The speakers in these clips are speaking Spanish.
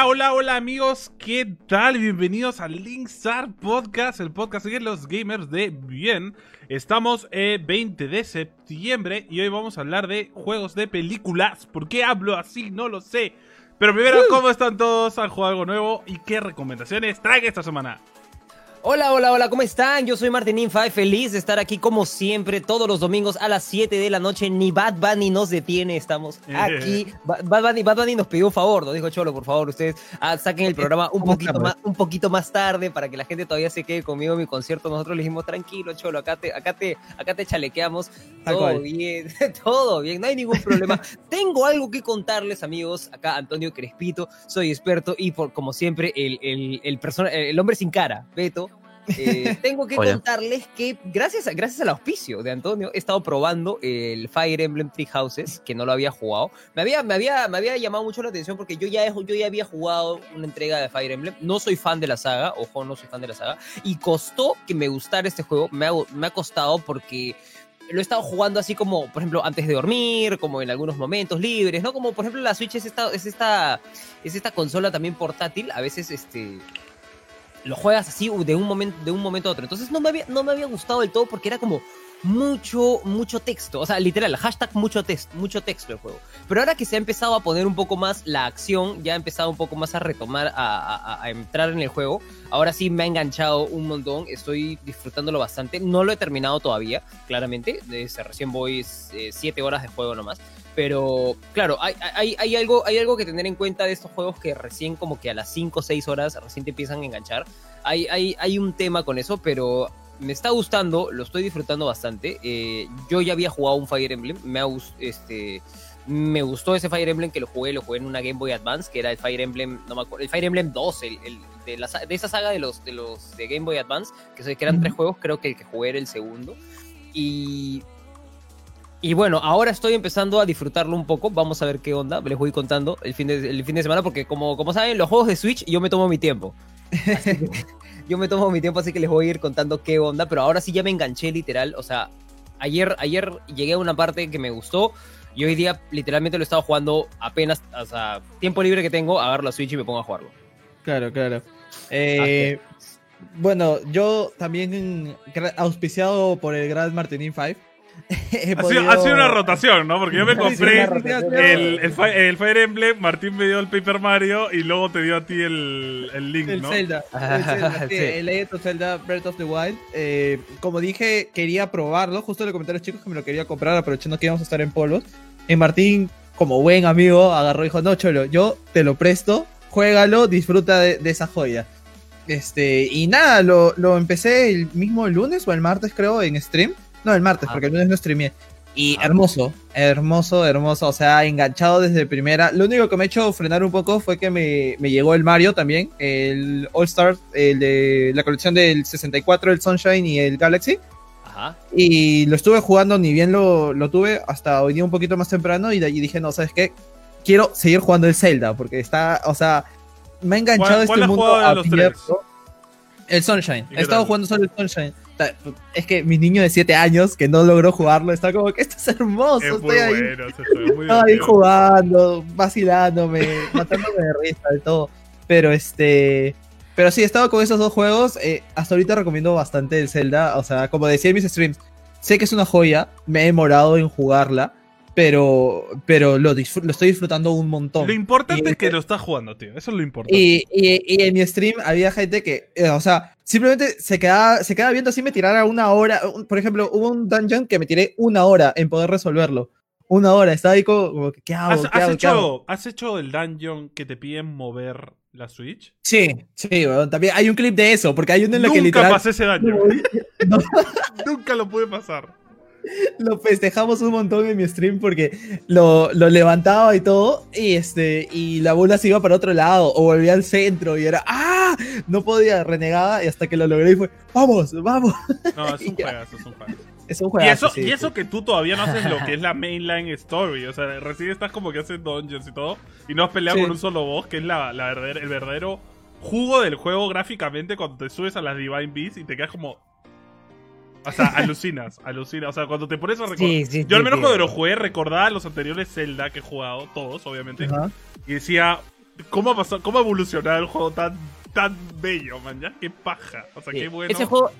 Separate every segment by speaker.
Speaker 1: Hola, hola, hola amigos, ¿qué tal? Bienvenidos al Linkstar Podcast, el podcast de los gamers de bien. Estamos el 20 de septiembre y hoy vamos a hablar de juegos de películas. ¿Por qué hablo así? No lo sé. Pero primero, ¿cómo están todos? ¿Han jugado algo nuevo? ¿Y qué recomendaciones traen esta semana?
Speaker 2: Hola, hola, hola, ¿cómo están? Yo soy Martín Infa, feliz de estar aquí como siempre todos los domingos a las 7 de la noche. Ni Bad Bunny nos detiene, estamos aquí. Bad, Bunny, Bad Bunny nos pidió un favor, nos dijo Cholo, por favor, ustedes ah, saquen el programa un poquito, más, un poquito más tarde para que la gente todavía se quede conmigo en mi concierto. Nosotros le dijimos, tranquilo, Cholo, acá te, acá te, acá te chalequeamos. Todo bien, todo bien, no hay ningún problema. Tengo algo que contarles, amigos. Acá Antonio Crespito, soy experto y por, como siempre, el, el, el, el hombre sin cara, Beto eh, tengo que contarles que gracias, a, gracias al auspicio de Antonio he estado probando el Fire Emblem Three Houses, que no lo había jugado. Me había, me había, me había llamado mucho la atención porque yo ya, yo ya había jugado una entrega de Fire Emblem. No soy fan de la saga, ojo, no soy fan de la saga. Y costó que me gustara este juego. Me ha, me ha costado porque lo he estado jugando así como, por ejemplo, antes de dormir, como en algunos momentos libres, ¿no? Como, por ejemplo, la Switch es esta, es esta, es esta consola también portátil. A veces, este lo juegas así de un momento, de un momento a otro. Entonces no me había, no me había gustado del todo porque era como mucho, mucho texto. O sea, literal, hashtag mucho, texto mucho texto el juego. Pero ahora que se ha empezado a poner un poco más la acción, ya ha empezado un poco más a retomar, a, entrar en el juego. Ahora sí me ha enganchado un montón. Estoy disfrutándolo bastante. No lo he terminado todavía, claramente. Desde recién voy 7 eh, horas de juego nomás. Pero claro, hay, hay, algo, hay algo que tener en cuenta de estos juegos que recién como que a las 5 o 6 horas recién te empiezan a enganchar. Hay, hay, hay un tema con eso, pero me está gustando, lo estoy disfrutando bastante. Eh, yo ya había jugado un Fire Emblem, me, este, me gustó ese Fire Emblem que lo jugué, lo jugué en una Game Boy Advance, que era el Fire Emblem, no me acuerdo, el Fire Emblem 2, el, de, la, de, esa saga de los, de los de Game Boy Advance, que, que eran tres juegos, creo que el que jugué era el segundo. Y y bueno, ahora estoy empezando a disfrutarlo un poco. Vamos a ver qué onda. Les voy contando el fin de, el fin de semana porque como, como saben, los juegos de Switch yo me tomo mi tiempo. yo me tomo mi tiempo, así que les voy a ir contando qué onda. Pero ahora sí ya me enganché literal. O sea, ayer, ayer llegué a una parte que me gustó. Y hoy día literalmente lo he estado jugando apenas, o sea, tiempo libre que tengo, agarro la Switch y me pongo a jugarlo.
Speaker 3: Claro, claro. Eh, bueno, yo también auspiciado por el Gran Martinin 5
Speaker 1: ha, sido, una rotación, ¿no? Porque yo me compré el, el, Fire Emblem, Martín me dio el Paper Mario y luego te dio a ti el, el Link,
Speaker 3: el
Speaker 1: ¿no?
Speaker 3: Zelda, el Zelda, el Legend of Zelda Breath of the Wild. Eh, como dije, quería probarlo. Justo le comenté a los chicos que me lo quería comprar, aprovechando que íbamos a estar en polvos. Y Martín, como buen amigo, agarró y dijo: No, Cholo, yo te lo presto, juégalo, disfruta de, esa joya. Este, y nada, lo, lo empecé el mismo lunes o el martes, creo, en stream. No, el martes, ah. porque el lunes no streameé. Y ah. hermoso, hermoso, hermoso. O sea, enganchado desde primera. Lo único que me ha hecho frenar un poco fue que me, llegó el Mario también. El All Star, el de la colección del 64, el Sunshine y el Galaxy. Ajá. Y lo estuve jugando, ni bien lo, tuve, hasta hoy día un poquito más temprano. Y de allí dije, no, ¿sabes qué? Quiero seguir jugando el Zelda, porque está, o sea, me ha enganchado este mundo abierto. El Sunshine. He estado jugando solo el Sunshine es que mi niño de 7 años que no logró jugarlo está como que esto es hermoso. estoy ahí, jugando, vacilándome, matándome de risa y todo. Pero este. Pero sí, he estado con esos dos juegos. Eh, hasta ahorita recomiendo bastante el Zelda. O sea, como decía en mis streams, sé que es una joya. Me he demorado en jugarla pero, pero lo, lo estoy disfrutando un montón.
Speaker 1: Lo importante es que lo estás jugando, tío. Eso es lo importante.
Speaker 3: Y, y, en mi stream había gente que, eh, o sea, simplemente se quedaba, se quedaba viendo así me tirara una hora. Por ejemplo, hubo un dungeon que me tiré una hora en poder resolverlo. Una hora, estaba ahí como, ¿qué hago? ¿Qué
Speaker 1: ¿Has,
Speaker 3: hecho,
Speaker 1: ¿Has hecho el dungeon que te piden mover la Switch?
Speaker 3: Sí, sí, también hay un clip de eso, porque hay uno en el que literal...
Speaker 1: Nunca pasé ese dungeon. Nunca lo pude pasar.
Speaker 3: Lo festejamos un montón en mi stream porque lo, lo, levantaba y todo, y este, y la bola se iba para otro lado, o volvía al centro, y era ¡Ah! No podía, renegada, y hasta que lo logré y fue ¡Vamos! ¡Vamos!
Speaker 1: No, es un juegazo, es un juegazo.
Speaker 3: Es un
Speaker 1: y eso, y eso que tú todavía no haces lo que es la mainline story. O sea, recién estás como que haces dungeons y todo. Y no has peleado con un solo boss, que es la, la verdadera, el verdadero jugo del juego gráficamente cuando te subes a las Divine Beasts y te quedas como. O sea, alucinas, alucinas. O sea, cuando te pones a recordar. Yo al menos cuando lo jugué recordaba los anteriores Zelda que he jugado, todos, obviamente. Y decía, ¿Cómo ha, pasado, cómo ha evolucionado el juego tan, tan bello, man? ¿Ya? Qué paja. O sea, qué bueno.
Speaker 2: Ese juego,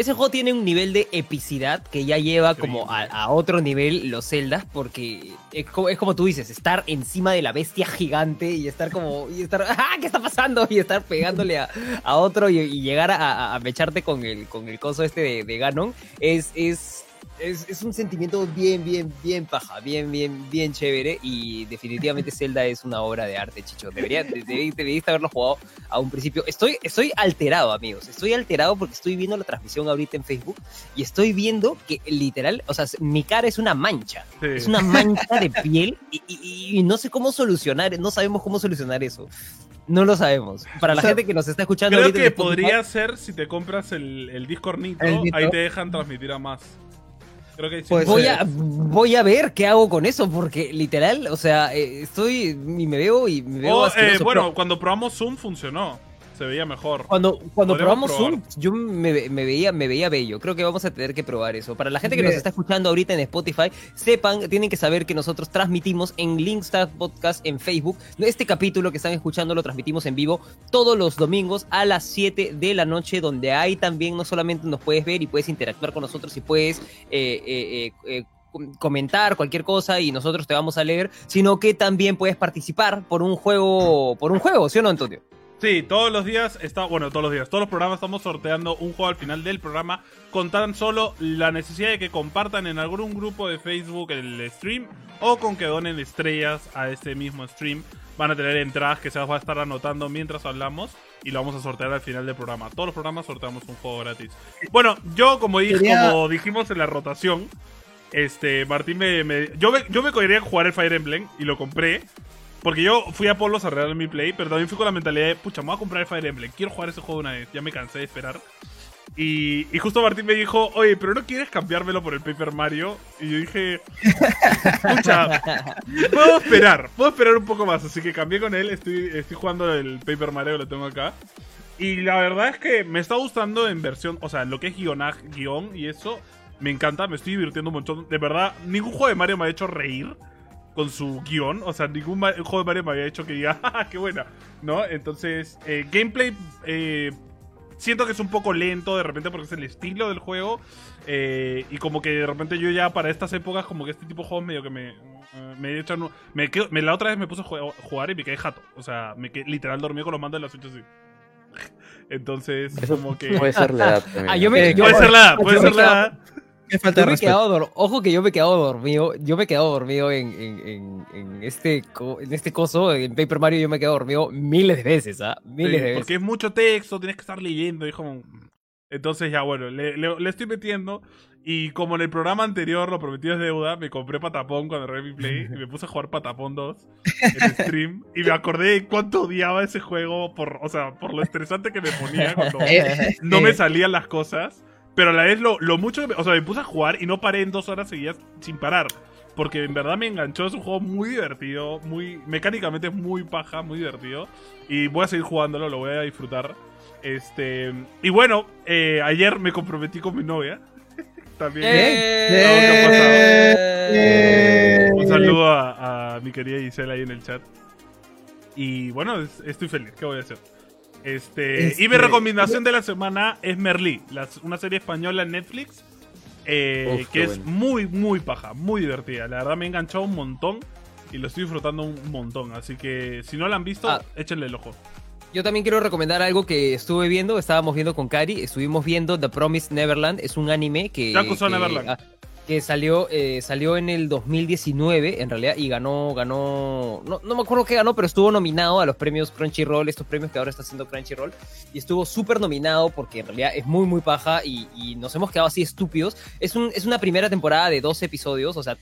Speaker 2: ese juego tiene un nivel de epicidad que ya lleva como a, otro nivel los Zeldas, porque es como, tú dices, estar encima de la bestia gigante y estar como, y estar, ¡ah! ¿Qué está pasando? Y estar pegándole a, otro y, llegar a, a, mecharte con el, con el coso este de, de Ganon, es, es es, un sentimiento bien, bien, bien paja, bien, bien, bien chévere. Y definitivamente Zelda es una obra de arte, Chicho. Debería, deberíiste haberlo jugado a un principio. Estoy, estoy alterado, amigos. Estoy alterado porque estoy viendo la transmisión ahorita en Facebook y estoy viendo que literal, o sea, mi cara es una mancha. Es una mancha de piel y, no sé cómo solucionar, no sabemos cómo solucionar eso. No lo sabemos. Para la gente que nos está escuchando.
Speaker 1: Creo que podría ser si te compras el, el Discord Nitro, ahí te dejan transmitir a más
Speaker 2: voy, a, voy a ver qué hago con eso, porque literal, o sea, eh, estoy y me veo y me veo.
Speaker 1: Eh, bueno, cuando probamos Zoom funcionó se veía mejor.
Speaker 2: Cuando, cuando probamos Zoom, yo me, veía, me veía bello. Creo que vamos a tener que probar eso. Para la gente que nos está escuchando ahorita en Spotify, sepan, tienen que saber que nosotros transmitimos en Linkstar Podcast en Facebook. Este capítulo que están escuchando lo transmitimos en vivo todos los domingos a las 7 de la noche, donde ahí también no solamente nos puedes ver y puedes interactuar con nosotros y puedes... Eh, eh, comentar cualquier cosa y nosotros te vamos a leer, sino que también puedes participar por un juego, por un juego, ¿sí o no, Antonio?
Speaker 1: Sí, todos los días está, bueno, todos los días, todos los programas estamos sorteando un juego al final del programa con tan solo la necesidad de que compartan en algún grupo de Facebook el stream o con que donen estrellas a este mismo stream. Van a tener entradas que se va a estar anotando mientras hablamos y lo vamos a sortear al final del programa. Todos los programas sorteamos un juego gratis. Bueno, yo como, dije, como dijimos en la rotación, este, Martín me, yo me, yo me jugar el Fire Emblem y lo compré. Porque yo fui a Polos a regalar mi play, pero también fui con la mentalidad de, pucha, me voy a comprar el Fire Emblem, quiero jugar ese juego una vez, ya me cansé de esperar. Y, y, justo Martín me dijo, oye, pero no quieres cambiármelo por el Paper Mario. Y yo dije, pucha, puedo esperar, puedo esperar un poco más. Así que cambié con él, estoy, estoy jugando el Paper Mario, lo tengo acá. Y la verdad es que me está gustando en versión, o sea, lo que es guion, guion y eso, me encanta, me estoy divirtiendo un montón. De verdad, ningún juego de Mario me ha hecho reír con su guion. O sea, ningún juego de Mario me había hecho que diga, ¡ah, qué buena! ¿No? Entonces, eh, gameplay. Eh, siento que es un poco lento de repente porque es el estilo del juego. Eh, y como que de repente yo ya para estas épocas, como que este tipo de juegos medio que me. Me, he me, me, la otra vez me puse a jugar y me quedé jato. O sea, me quedé, literal dormí con los mandos de la Switch así. Entonces, como que.
Speaker 4: Puede ser la edad.
Speaker 1: Ah, yo me, puede ser la edad, puede ser la edad
Speaker 2: falta ojo que yo me he quedado dormido. Yo me he quedado dormido en, en, este, en este coso, en Paper Mario, yo me he quedado dormido miles de veces, ¿ah? Miles de veces.
Speaker 1: Porque es mucho texto, tienes que estar leyendo. Entonces, ya bueno, le, le, estoy metiendo. Y como en el programa anterior, lo prometido es deuda, me compré Patapón cuando reví mi play y me puse a jugar Patapón 2 en stream. y me acordé de cuánto odiaba ese juego, por, o sea, por lo estresante que me ponía cuando no me salían las cosas. Pero a la vez lo, lo mucho O sea, me puse a jugar y no paré en dos horas seguidas sin parar. Porque en verdad me enganchó. Es un juego muy divertido. Muy. Mecánicamente es muy paja, muy divertido. Y voy a seguir jugándolo, lo voy a disfrutar. Este. Y bueno, eh, ayer me comprometí con mi novia. También. ¡Eh! ¡Eh! Un saludo a, a, mi querida Gisela ahí en el chat. Y bueno, estoy feliz. ¿Qué voy a hacer? Este, Y mi este, recomendación de la semana es Merlí, una serie española en Netflix. Eh, que es muy, muy paja, muy divertida. La verdad me ha enganchado un montón y lo estoy disfrutando un montón. Así que si no la han visto, ah. échenle el ojo.
Speaker 2: Yo también quiero recomendar algo que estuve viendo, estábamos viendo con Kari, estuvimos viendo The Promised Neverland, es un anime que...
Speaker 1: Neverland. Ah,
Speaker 2: que salió, eh, salió en el 2019, en realidad, y ganó, ganó, no, no, me acuerdo qué ganó, pero estuvo nominado a los premios Crunchyroll, estos premios que ahora está haciendo Crunchyroll, y estuvo súper nominado porque en realidad es muy, muy paja y, nos hemos quedado así estúpidos. Es, un, es una primera temporada de 12 episodios, o sea,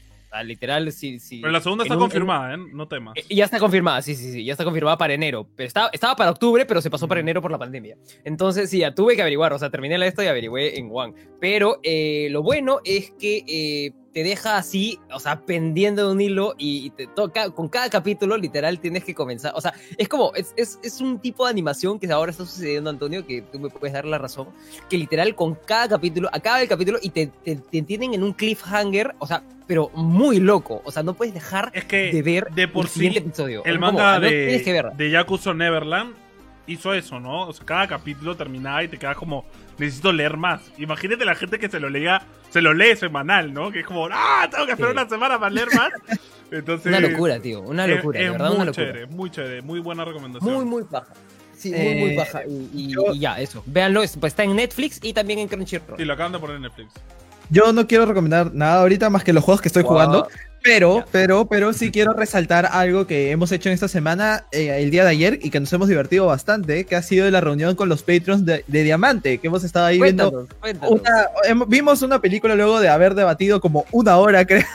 Speaker 2: literal, sí, sí.
Speaker 1: Pero la segunda está confirmada, ¿eh? No temas.
Speaker 2: Eh, ya está confirmada, sí, sí, sí. Ya está confirmada para enero. Pero estaba, estaba para octubre, pero se pasó para enero por la pandemia. Entonces, sí, ya tuve que averiguar. O sea, terminé la esto y averigüé en One. Pero eh, lo bueno es que te deja así, o sea, pendiendo de un hilo y te toca, con cada capítulo literal tienes que comenzar, o sea, es como, es, es, es, un tipo de animación que ahora está sucediendo, Antonio, que tú me puedes dar la razón, que literal con cada capítulo, acaba el capítulo y te, te, te tienen en un cliffhanger, o sea, pero muy loco, o sea, no puedes dejar de ver
Speaker 1: de por el siguiente episodio. El manga de, de Yakuza Neverland hizo eso, ¿no? O sea, cada capítulo terminaba y te quedas como, necesito leer más. Imagínate la gente que se lo lea, se lo lee semanal, ¿no? Que es como, ah, tengo que esperar una semana para leer más.
Speaker 2: Entonces, una locura, tío, una locura,
Speaker 1: es,
Speaker 2: verdad,
Speaker 1: muy
Speaker 2: una
Speaker 1: Chévere, muy chévere, muy buena recomendación.
Speaker 2: Muy, muy baja. Sí, muy, muy eh, baja. Y, ya, eso. Véanlo, pues está en Netflix y también en Crunchyroll.
Speaker 1: Sí, lo acaban de poner en Netflix.
Speaker 3: Yo no quiero recomendar nada ahorita más que los juegos que estoy jugando. Pero, pero, pero sí quiero resaltar algo que hemos hecho en esta semana, eh, el día de ayer, y que nos hemos divertido bastante, que ha sido la reunión con los patrons de, Diamante, que hemos estado ahí viendo. vimos una película luego de haber debatido como una hora, creo,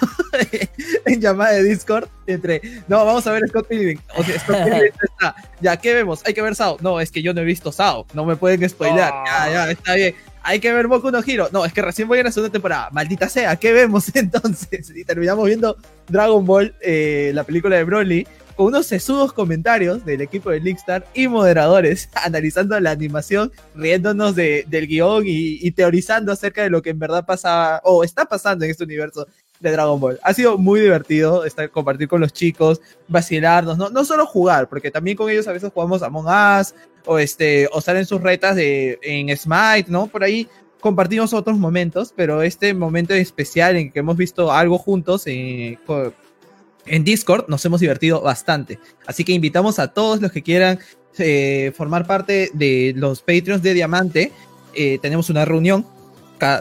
Speaker 3: en llamada de Discord, entre, no, vamos a ver Scott Pilgrim. O sea, Scott Pilgrim está, ya, ¿qué vemos? Hay que ver Sao. No, es que yo no he visto Sao, no me pueden spoilear. Ya, ya, está bien hay que ver Boku no Hero. No, es que recién voy a la segunda temporada. Maldita sea, ¿qué vemos entonces? Y terminamos viendo Dragon Ball, eh, la película de Broly, con unos sesudos comentarios del equipo de Lickstar y moderadores analizando la animación, riéndonos del guion y, teorizando acerca de lo que en verdad pasaba o está pasando en este universo de Dragon Ball. Ha sido muy divertido estar, compartir con los chicos, vacilarnos, no, no solo jugar, porque también con ellos a veces jugamos Among Us o, este, o estar sus retas de, en Smite, ¿no? Por ahí compartimos otros momentos, pero este momento especial en que hemos visto algo juntos eh, en Discord nos hemos divertido bastante. Así que invitamos a todos los que quieran eh, formar parte de los Patreons de Diamante. Eh, tenemos una reunión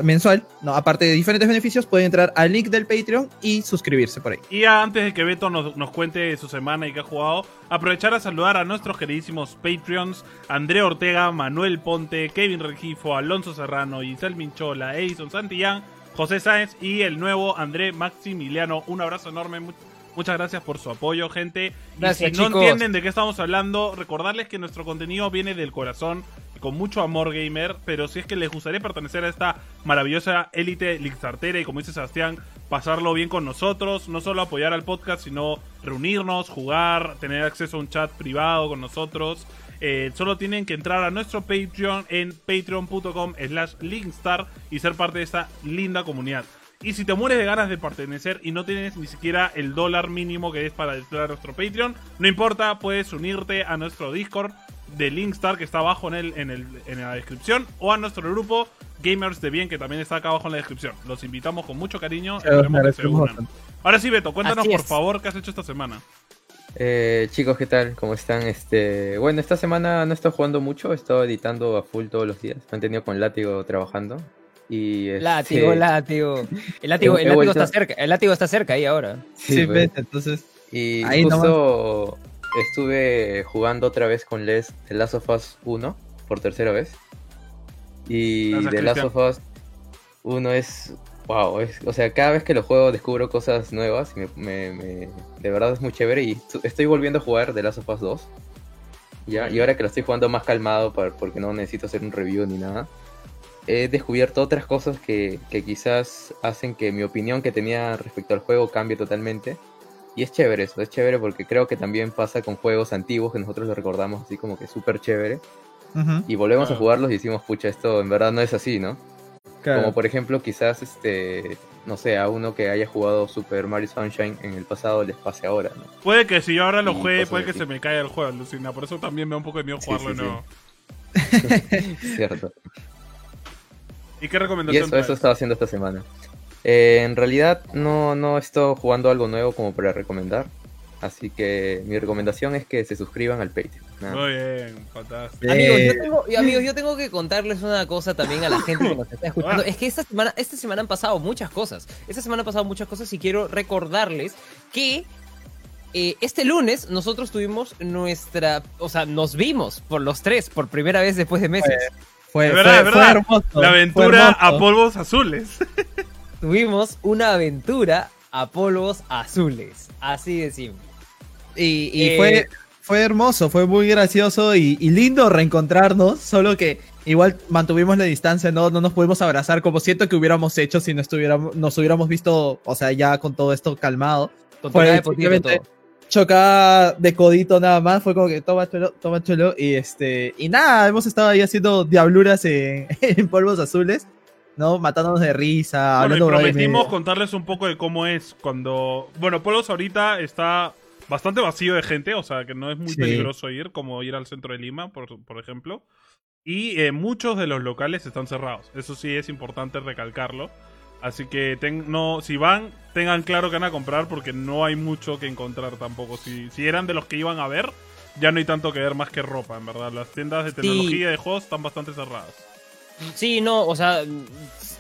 Speaker 3: mensual, no, aparte de diferentes beneficios, pueden entrar al link del Patreon y suscribirse por ahí.
Speaker 1: Y antes de que Beto nos, nos cuente su semana y qué ha jugado, aprovechar a saludar a nuestros queridísimos Patreons, André Ortega, Manuel Ponte, Kevin Regifo, Alonso Serrano, Isel Minchola, Edison Santillán, José Sáenz y el nuevo André Maximiliano. Un abrazo enorme. Muchas gracias por su apoyo, gente.
Speaker 2: Gracias,
Speaker 1: y si no entienden de qué estamos hablando, recordarles que nuestro contenido viene del corazón con mucho amor gamer, pero si es que les gustaría pertenecer a esta maravillosa élite Lixartera y como dice Sebastián, pasarlo bien con nosotros, no solo apoyar al podcast, sino reunirnos, jugar, tener acceso a un chat privado con nosotros. Eh, solo tienen que entrar a nuestro Patreon en patreon.com slash linkstar y ser parte de esta linda comunidad. Y si te mueres de ganas de pertenecer y no tienes ni siquiera el dólar mínimo que es para entrar a nuestro Patreon, no importa, puedes unirte a nuestro Discord de Linkstar que está abajo en, el, en, el, en la descripción o a nuestro grupo Gamers de Bien que también está acá abajo en la descripción. Los invitamos con mucho cariño. Ahora sí, Beto, cuéntanos por favor qué has hecho esta semana.
Speaker 4: Eh, chicos, ¿qué tal? ¿Cómo están? Este, bueno, esta semana no he estado jugando mucho, he estado editando a full todos los días. Me han tenido con látigo trabajando. Y este...
Speaker 2: Látigo, látigo. El látigo, el látigo está cerca, el látigo está cerca ahí ahora.
Speaker 3: Sí, pues. entonces.
Speaker 4: Y ahí justo estuve jugando otra vez con Les The Last of Us 1 por tercera vez. Y The Last of Us 1 es. Wow, o sea, cada vez que lo juego descubro cosas nuevas. Y me, de verdad es muy chévere. Y estoy volviendo a jugar The Last of Us 2. ¿ya? Y ahora que lo estoy jugando más calmado, porque no necesito hacer un review ni nada, he descubierto otras cosas que, que quizás hacen que mi opinión que tenía respecto al juego cambie totalmente. Y es chévere eso, es chévere porque creo que también pasa con juegos antiguos que nosotros lo recordamos así como que súper chévere. Y volvemos a jugarlos y decimos, pucha, esto en verdad no es así, ¿no? Como por ejemplo, quizás, este, no sé, a uno que haya jugado Super Mario Sunshine en el pasado les pase ahora, ¿no?
Speaker 1: Puede que si yo ahora lo juegue, puede que se me caiga el juego, Lucina. Por eso también me da un poco de miedo jugarlo no.
Speaker 4: Cierto.
Speaker 1: ¿Y qué recomendación?
Speaker 4: Y eso, eso estaba haciendo esta semana. Eh, en realidad no, no estoy jugando algo nuevo como para recomendar. Así que mi recomendación es que se suscriban al Patreon.
Speaker 1: Muy bien, fantástico.
Speaker 2: Amigos yo, tengo, amigos, yo tengo que contarles una cosa también a la gente que nos está escuchando. Es que esta semana, esta semana han pasado muchas cosas. Esta semana han pasado muchas cosas y quiero recordarles que eh, este lunes nosotros tuvimos nuestra, o sea, nos vimos por los tres por primera vez después de meses.
Speaker 1: Fue, verdad, verdad. La aventura a polvos azules.
Speaker 2: tuvimos una aventura a polvos azules. Así decimos.
Speaker 3: Y, y eh, fue, fue hermoso, fue muy gracioso y, lindo reencontrarnos, solo que igual mantuvimos la distancia, no, no nos pudimos abrazar como siento que hubiéramos hecho si no estuviéramos, nos hubiéramos visto, o sea, ya con todo esto calmado. fue simplemente chocada de codito nada más, fue como que toma chulo, toma chulo y este, y nada, hemos estado ahí haciendo diabluras en, polvos azules. ¿No? Matándonos de risa.
Speaker 1: Bueno, y prometimos contarles un poco de cómo es cuando. Bueno, Polvos ahorita está bastante vacío de gente, o sea que no es muy peligroso ir, como ir al centro de Lima, por, por ejemplo. Y eh, muchos de los locales están cerrados. Eso sí es importante recalcarlo. Así que no, si van, tengan claro que van a comprar porque no hay mucho que encontrar tampoco. Si, si eran de los que iban a ver, ya no hay tanto que ver más que ropa, en verdad. Las tiendas de tecnología y de juegos están bastante cerradas.
Speaker 2: Sí, no, o sea,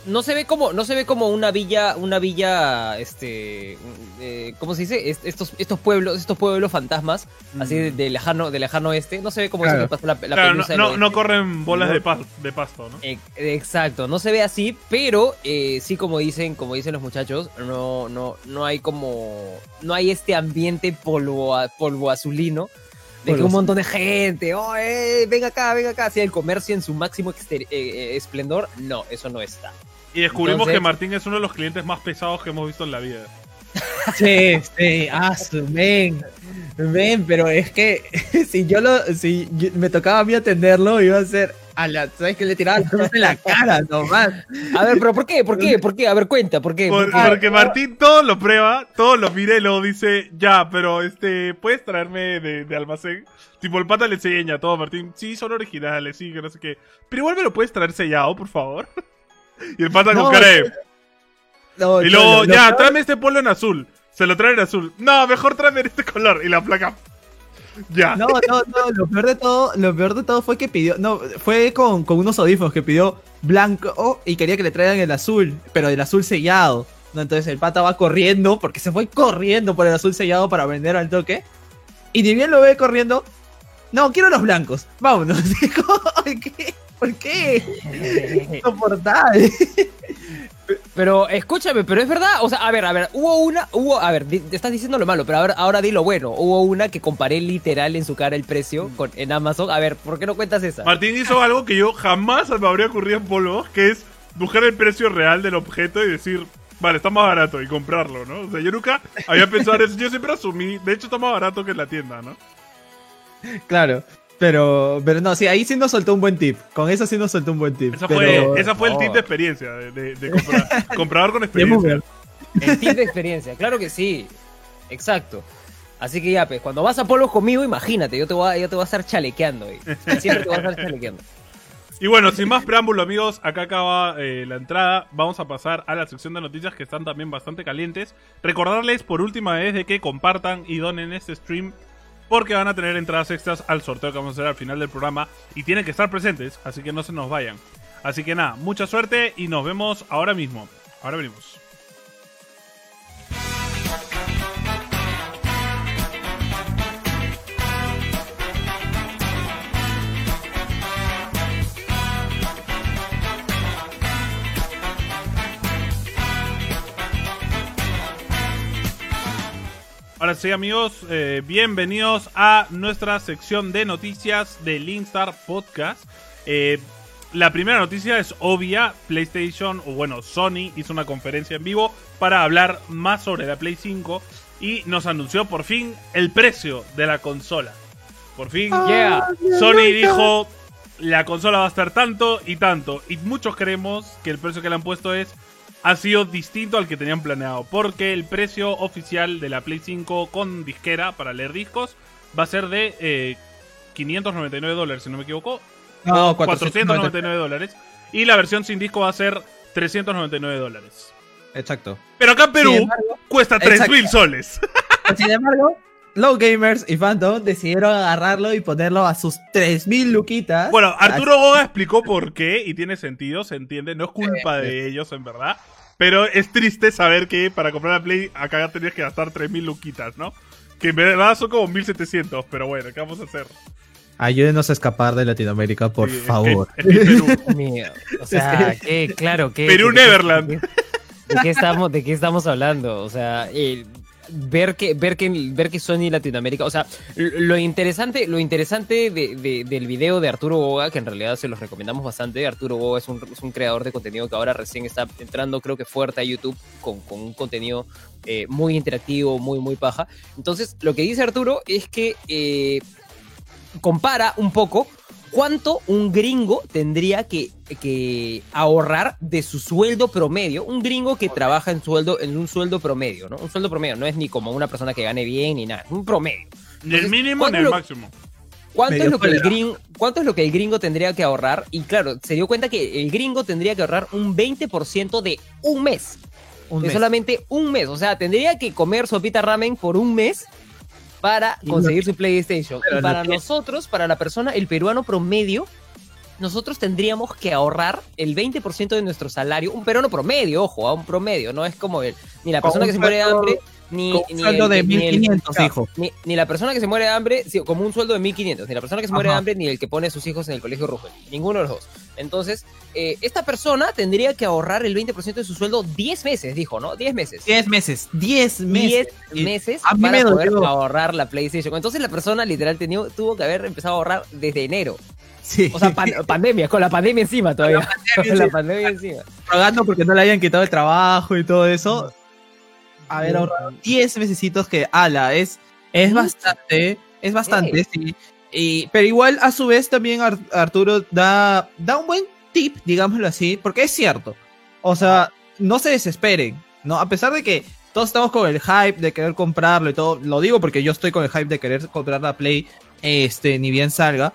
Speaker 2: no se ve como, no se ve como una villa, una villa, este, eh, ¿cómo se dice? estos, estos pueblos, estos pueblos fantasmas, así de, lejano, de lejano oeste, no se ve como eso que pasó la, la
Speaker 1: claro, no, no, corren bolas de, de pasto, ¿no?
Speaker 2: exacto, no se ve así, pero eh, sí como dicen, como dicen los muchachos, no, no, no hay como, no hay este ambiente polvo, polvo azulino de que un montón de gente, oh, eh, ven acá, ven acá, hacia el comercio en su máximo eh, eh, esplendor, no, eso no está.
Speaker 1: Y descubrimos que Martín es uno de los clientes más pesados que hemos visto en la vida.
Speaker 3: Sí, sí, ah, ven, ven, pero es que si yo lo, si me tocaba a mí atenderlo, iba a ser a la, ¿sabes que le tiraba en la cara nomás?
Speaker 2: A ver, pero ¿por qué? ¿Por qué? ¿Por qué? A ver, cuenta, ¿por qué?
Speaker 1: porque Martín todo lo prueba, todo lo mira y luego dice, ya, pero este, ¿puedes traerme de, almacén? Tipo, el pata le enseña todo, Martín, sí, son originales, sí, que no sé qué. Pero igual me lo puedes traer sellado, por favor. y el pata con cara de... y luego, ya, tráeme este polo en azul. Se lo trae en azul. No, mejor tráeme en este color. Y la placa ya.
Speaker 3: No, no, no, lo peor de todo, lo peor de todo fue que pidió, no, fue con, unos audífonos que pidió blanco y quería que le traigan el azul, pero el azul sellado. ¿no? Entonces el pata va corriendo, porque se fue corriendo por el azul sellado para vender al toque. Y ni bien lo ve corriendo, no, quiero los blancos, vámonos. ¿Qué? ¿Por qué? Soportable.
Speaker 2: Pero escúchame, pero es verdad, o sea, a ver, a ver, hubo una, hubo, a ver, te estás diciendo lo malo, pero ahora, ahora di lo bueno. Hubo una que comparé literal en su cara el precio con, en Amazon. A ver, ¿por qué no cuentas esa?
Speaker 1: Martín hizo algo que yo jamás me habría ocurrido en polvo, que es buscar el precio real del objeto y decir, vale, está más barato y comprarlo, ¿no? O sea, yo nunca había pensado en eso, yo siempre asumí, de hecho está más barato que en la tienda, ¿no?
Speaker 3: Claro. Pero, pero no, sí, ahí sí nos soltó un buen tip. Con eso sí nos soltó un buen tip.
Speaker 1: Esa fue, el tip de experiencia, de, comprador con experiencia.
Speaker 2: El tip de experiencia, claro que sí. Exacto. Así que ya, pues, cuando vas a polvos conmigo, imagínate, yo te voy a, yo te voy a estar chalequeando. Siempre te voy a estar chalequeando.
Speaker 1: Y bueno, sin más preámbulo, amigos, acá acaba eh, la entrada. Vamos a pasar a la sección de noticias que están también bastante calientes. Recordarles por última vez de que compartan y donen este stream porque van a tener entradas extras al sorteo que vamos a hacer al final del programa y tienen que estar presentes, así que no se nos vayan. Así que nada, mucha suerte y nos vemos ahora mismo. Ahora venimos. Ahora sí, amigos, eh, bienvenidos a nuestra sección de noticias de Linkstar Podcast. Eh, la primera noticia es obvia, PlayStation, o bueno, Sony hizo una conferencia en vivo para hablar más sobre la Play 5 y nos anunció por fin el precio de la consola. Por fin,
Speaker 2: yeah.
Speaker 1: Sony dijo, la consola va a estar tanto y tanto. Y muchos creemos que el precio que le han puesto es ha sido distinto al que tenían planeado, porque el precio oficial de la Play 5 con disquera para leer discos va a ser de 599 eh, dólares, si no me equivoco.
Speaker 3: No,
Speaker 1: 499 dólares. Y la versión sin disco va a ser 399 dólares.
Speaker 3: Exacto.
Speaker 1: Pero acá en Perú cuesta 3.000 soles.
Speaker 3: Sin embargo, Low Gamers y Phantom decidieron agarrarlo y ponerlo a sus 3000 luquitas.
Speaker 1: Bueno, Arturo Goga explicó por qué y tiene sentido, se entiende, no es culpa de ellos en verdad. Pero es triste saber que para comprar la Play acá tenías que gastar 3000 luquitas, ¿no? Que en verdad son como 1700, pero bueno, ¿qué vamos a hacer?
Speaker 3: Ayúdenos a escapar de Latinoamérica, por favor.
Speaker 2: Perú. o sea, que, claro que.
Speaker 1: Perú Neverland.
Speaker 2: ¿De qué, estamos, ¿De qué estamos hablando? O sea, el ver que, ver que, ver que Sony Latinoamérica, o sea, lo interesante, lo interesante del video de Arturo Boga, que en realidad se los recomendamos bastante, Arturo Boga es un, es un creador de contenido que ahora recién está entrando, creo que fuerte a YouTube con, con un contenido eh, muy interactivo, muy, muy paja. Entonces, lo que dice Arturo es que eh, compara un poco cuánto un gringo tendría que, que, ahorrar de su sueldo promedio. Un gringo que trabaja en, sueldo, en un sueldo promedio, ¿no? Un sueldo promedio, no es ni como una persona que gane bien ni nada, un promedio.
Speaker 1: Ni el mínimo ni el máximo.
Speaker 2: ¿Cuánto es, lo que el gringo, ¿Cuánto es lo que el gringo tendría que ahorrar? Y claro, se dio cuenta que el gringo tendría que ahorrar un 20% de un mes. de solamente un mes. O sea, tendría que comer sopita ramen por un mes para conseguir su PlayStation. y para nosotros, para la persona, el peruano promedio, nosotros tendríamos que ahorrar el 20% de nuestro salario. Un peruano promedio, ojo, a un promedio. No es como el, ni la persona que se muere de hambre ni,
Speaker 3: un sueldo de 1500, hijo.
Speaker 2: Ni, la persona que se muere de hambre, como un sueldo de 1500, ni la persona que se muere de hambre, ni el que pone a sus hijos en el colegio Rugel. Ninguno de los dos. Entonces, eh, esta persona tendría que ahorrar el 20% de su sueldo 10 meses, dijo, ¿no? 10 meses.
Speaker 3: 10 meses, 10 meses.
Speaker 2: 10 meses para poder ahorrar la PlayStation. Entonces la persona literal tuvo que haber empezado a ahorrar desde enero. Sí. O sea, pandemia, con la pandemia encima todavía. Con la pandemia, encima.
Speaker 3: Pagando porque no le hayan quitado el trabajo y todo eso haber ahorrado 10 mesecitos que, ala, es, es bastante, es bastante, sí. Y, pero igual, a su vez, también Arturo da, da un buen tip, digámoslo así, porque es cierto. O sea, no se desesperen, ¿no? A pesar de que todos estamos con el hype de querer comprarlo y todo, lo digo porque yo estoy con el hype de querer comprar la Play, este, ni bien salga.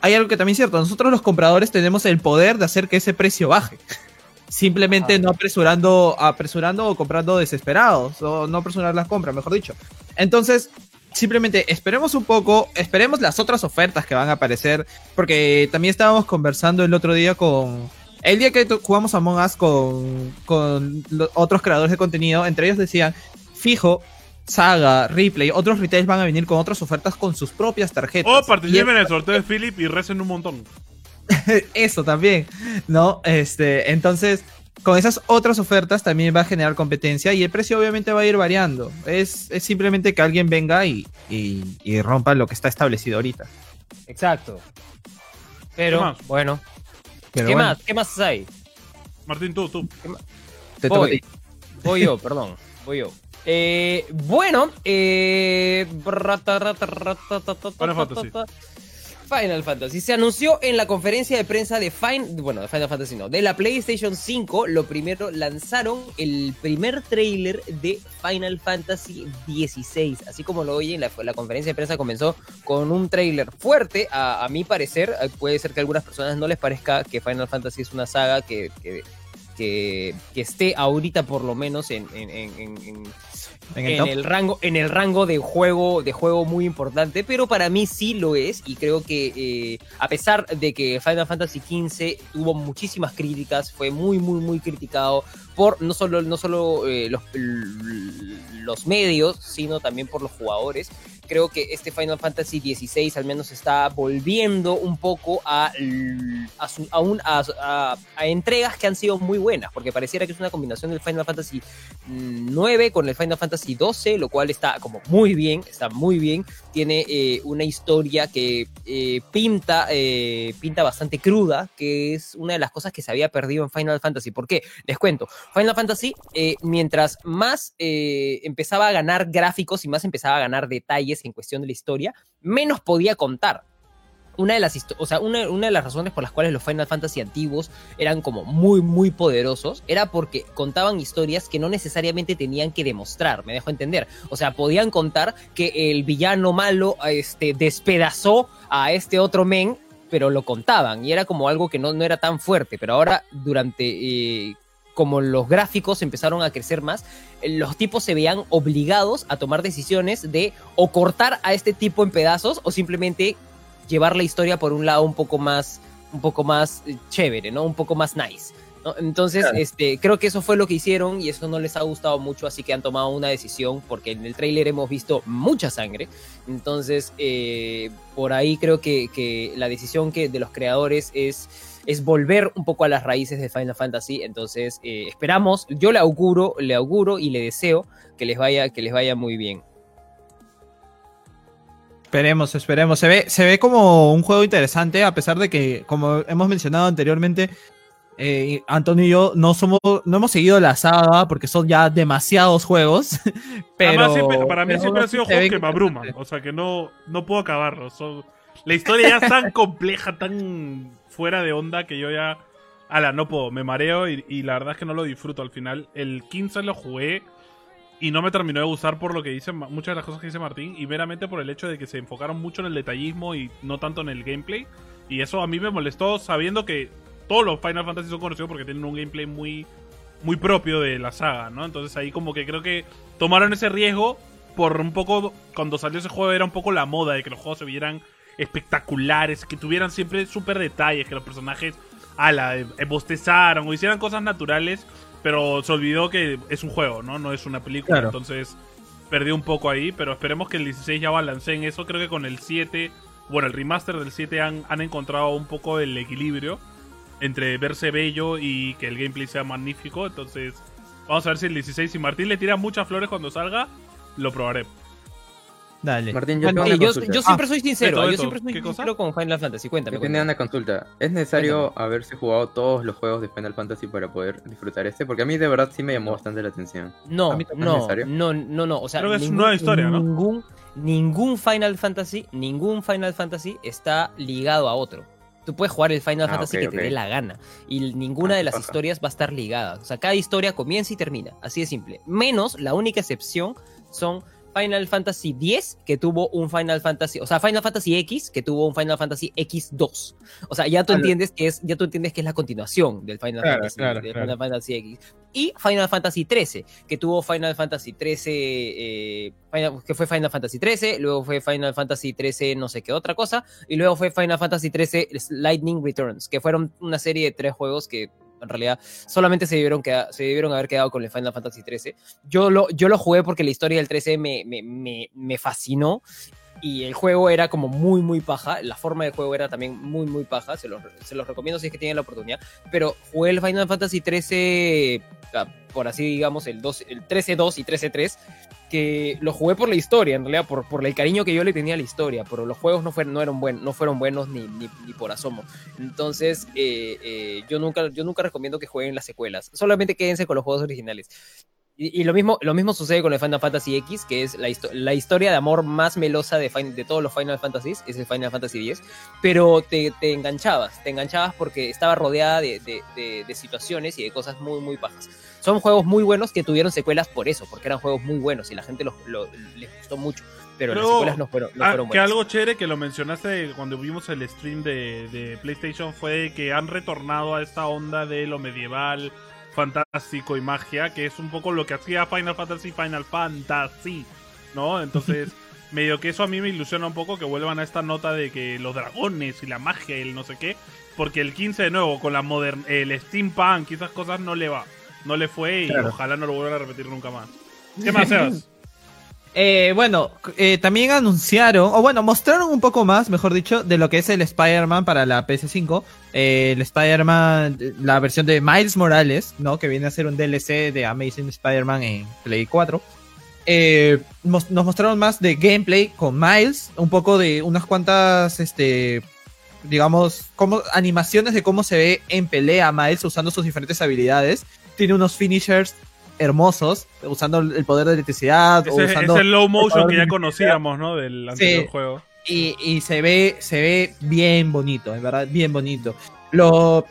Speaker 3: Hay algo que también es cierto, nosotros los compradores tenemos el poder de hacer que ese precio baje simplemente no apresurando, apresurando o comprando desesperados, o no apresurar las compras, mejor dicho. Entonces, simplemente esperemos un poco, esperemos las otras ofertas que van a aparecer, porque también estábamos conversando el otro día con... El día que jugamos Among Us con, con otros creadores de contenido, entre ellos decían, fijo, Saga, Replay, otros retails van a venir con otras ofertas con sus propias tarjetas.
Speaker 1: O participen en el sorteo de Philip y recen un montón.
Speaker 3: Eso también, ¿no? Este, entonces, con esas otras ofertas también va a generar competencia y el precio obviamente va a ir variando. Es, simplemente que alguien venga y, rompa lo que está establecido ahorita.
Speaker 2: Exacto. Pero, bueno. ¿Qué más? ¿Qué más hay?
Speaker 1: Martín, tú, tú.
Speaker 2: Te voy. voy yo, perdón. Voy yo. Eh, bueno, eh... Final Fantasy. Se anunció en la conferencia de prensa de Final, bueno, de Final Fantasy no, de la PlayStation 5. Lo primero, lanzaron el primer trailer de Final Fantasy 16. Así como lo oyen, la, la conferencia de prensa comenzó con un trailer fuerte. A, mi parecer, eh, puede ser que a algunas personas no les parezca que Final Fantasy es una saga que, que, esté ahorita por lo menos en en, el, rango, en el rango de juego, de juego muy importante, pero para mí sí lo es y creo que eh, a pesar de que Final Fantasy XV tuvo muchísimas críticas, fue muy, muy, muy criticado por no solo, no solo eh, los, los medios, sino también por los jugadores creo que este Final Fantasy XVI al menos está volviendo un poco a, a, a, entregas que han sido muy buenas, porque pareciera que es una combinación del Final Fantasy IX con el Final Fantasy XII, lo cual está como muy bien, está muy bien, tiene eh, una historia que eh, pinta, eh, pinta bastante cruda, que es una de las cosas que se había perdido en Final Fantasy. ¿Por qué? Les cuento, Final Fantasy, mientras más empezaba a ganar gráficos y más empezaba a ganar detalles, en cuestión de la historia, menos podía contar. Una de, las o sea, una, de las razones por las cuales los Final Fantasy antiguos eran como muy, muy poderosos era porque contaban historias que no necesariamente tenían que demostrar, me dejo entender. O sea, podían contar que el villano malo este, despedazó a este otro men pero lo contaban y era como algo que no, no era tan fuerte, pero ahora durante eh, como los gráficos empezaron a crecer más, los tipos se veían obligados a tomar decisiones de o cortar a este tipo en pedazos o simplemente llevar la historia por un lado un poco más, un poco más eh, chévere, ¿no? Un poco más nice. Entonces, este, creo que eso fue lo que hicieron y eso no les ha gustado mucho, así que han tomado una decisión, porque en el tráiler hemos visto mucha sangre. Entonces, eh, por ahí creo que, que la decisión que de los creadores es es volver un poco a las raíces de Final Fantasy. Entonces, eh, esperamos, yo le auguro, le auguro y le deseo que les vaya, que les vaya muy bien.
Speaker 3: Esperemos, esperemos. Se ve, se ve como un juego interesante, a pesar de que, como hemos mencionado anteriormente, eh, Antonio y yo no somos, no hemos seguido la saga porque son ya demasiados juegos. Pero
Speaker 1: para mí siempre ha sido juegos que me abruman. O sea que no, no puedo acabarlos. la historia ya es tan compleja, tan fuera de onda que yo ya. Ala, no puedo, me mareo y, la verdad es que no lo disfruto al final. El 15 lo jugué y no me terminó de gustar por lo que dicen muchas de las cosas que dice Martín y meramente por el hecho de que se enfocaron mucho en el detallismo y no tanto en el gameplay. Y eso a mí me molestó sabiendo que todos los Final Fantasy son conocidos porque tienen un gameplay muy, muy propio de la saga, ¿no? Entonces ahí como que creo que tomaron ese riesgo por un poco, cuando salió ese juego era un poco la moda de que los juegos se vieran espectaculares, que tuvieran siempre súper detalles, que los personajes, ala, eh, bostezaron o hicieran cosas naturales, pero se olvidó que es un juego, ¿no? No es una película, entonces perdió un poco ahí, pero esperemos que el 16 ya en eso, creo que con el 7, bueno, el remaster del 7 han, han encontrado un poco el equilibrio entre verse bello y que el gameplay sea magnífico. Entonces, vamos a ver si el 16, si Martín le tira muchas flores cuando salga, lo probaré.
Speaker 3: Dale.
Speaker 2: Martín, yo, siempre soy sincero, yo siempre soy sincero con Final Fantasy. Cuéntame.
Speaker 4: Yo tenía una consulta. ¿Es necesario haberse jugado todos los juegos de Final Fantasy para poder disfrutar este? Porque a mí de verdad sí me llamó bastante la atención.
Speaker 2: No, no, no, no, no, O sea,
Speaker 1: Creo que es una nueva historia, ¿no?
Speaker 2: Ningún, ningún Final Fantasy, ningún Final Fantasy está ligado a otro. Tú puedes jugar el Final ah, Fantasy que te dé la gana. Y ninguna ah, de las historias va a estar ligada. O sea, cada historia comienza y termina. Así de simple. Menos, la única excepción son Final Fantasy X, que tuvo un Final Fantasy, o sea, Final Fantasy X, que tuvo un Final Fantasy X2. O sea, ya tú entiendes que es, ya tú entiendes que es la continuación del Final, Fantasy, X. Y Final Fantasy XIII, que tuvo Final Fantasy XIII, eh, que fue Final Fantasy XIII, luego fue Final Fantasy XIII no sé qué otra cosa, y luego fue Final Fantasy XIII Lightning Returns, que fueron una serie de tres juegos que en realidad solamente se debieron, se debieron haber quedado con el Final Fantasy XIII. Yo lo, yo lo jugué porque la historia del 13 me, me, me, me fascinó y el juego era como muy, muy paja. La forma de juego era también muy, muy paja. Se los, se los recomiendo si es que tienen la oportunidad. Pero jugué el Final Fantasy 13, ah, por así digamos, el, 2, el 13-2 y 13-3, que lo jugué por la historia, en realidad, por, por el cariño que yo le tenía a la historia. Pero los juegos no fueron, no eran no fueron buenos ni, ni, ni, por asomo. Entonces, eh, eh, yo, nunca, yo nunca recomiendo que jueguen las secuelas. Solamente quédense con los juegos originales. Y, lo, mismo, lo mismo sucede con el Final Fantasy X, que es la, la historia de amor más melosa de, de todos los Final Fantasies, es el Final Fantasy X, pero te, te enganchabas, te enganchabas porque estaba rodeada de, de, de, situaciones y de cosas muy, muy bajas. Son juegos muy buenos que tuvieron secuelas por eso, porque eran juegos muy buenos y la gente los, les gustó mucho, pero, las secuelas no fueron, no ah,
Speaker 1: Que algo chévere que lo mencionaste cuando vimos el stream de PlayStation fue que han retornado a esta onda de lo medieval fantástico y magia, que es un poco lo que hacía Final Fantasy, Final Fantasy, ¿no? Entonces, medio que eso a mí me ilusiona un poco que vuelvan a esta nota de que los dragones y la magia y el no sé qué, porque el 15 de nuevo con la modern el steampunk y esas cosas no le va, no le fue y ojalá no lo vuelvan a repetir nunca más. ¿Qué más, Sebas?
Speaker 3: Eh, bueno, eh, también anunciaron, o bueno, mostraron un poco más, mejor dicho, de lo que es el Spider-Man para la PS5. Eh, el Spider-Man, la versión de Miles Morales, ¿no? Que viene a ser un DLC de Amazing Spider-Man en Play 4. nos mostraron más de gameplay con Miles, un poco de unas cuantas, este, digamos, como animaciones de cómo se ve en pelea Miles usando sus diferentes habilidades. Tiene unos finishers hermosos, usando el poder de electricidad.
Speaker 1: o usando el low motion que ya conocíamos, ¿no? Del anterior juego.
Speaker 3: Y, se ve, se ve bien bonito, en verdad, bien bonito. Lo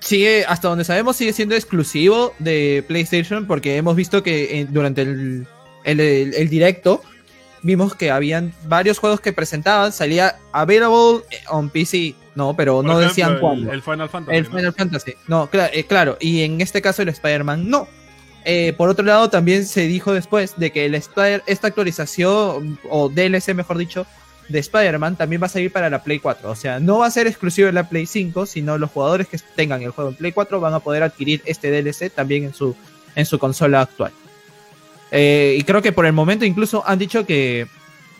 Speaker 3: sigue, hasta donde sabemos, sigue siendo exclusivo de PlayStation, porque hemos visto que durante el, el, directo vimos que habían varios juegos que presentaban, salía available on PC, no, pero no decían cuándo.
Speaker 1: El Final Fantasy.
Speaker 3: El Final Fantasy, no, eh, claro, y en este caso el Spider-Man no. Eh, por otro lado, también se dijo después de que esta actualización, o DLC mejor dicho, de Spider-Man también va a salir para la Play 4. O sea, no va a ser exclusivo de la Play 5, sino los jugadores que tengan el juego en Play 4 van a poder adquirir este DLC también en su, en su consola actual. Eh, y creo que por el momento incluso han dicho que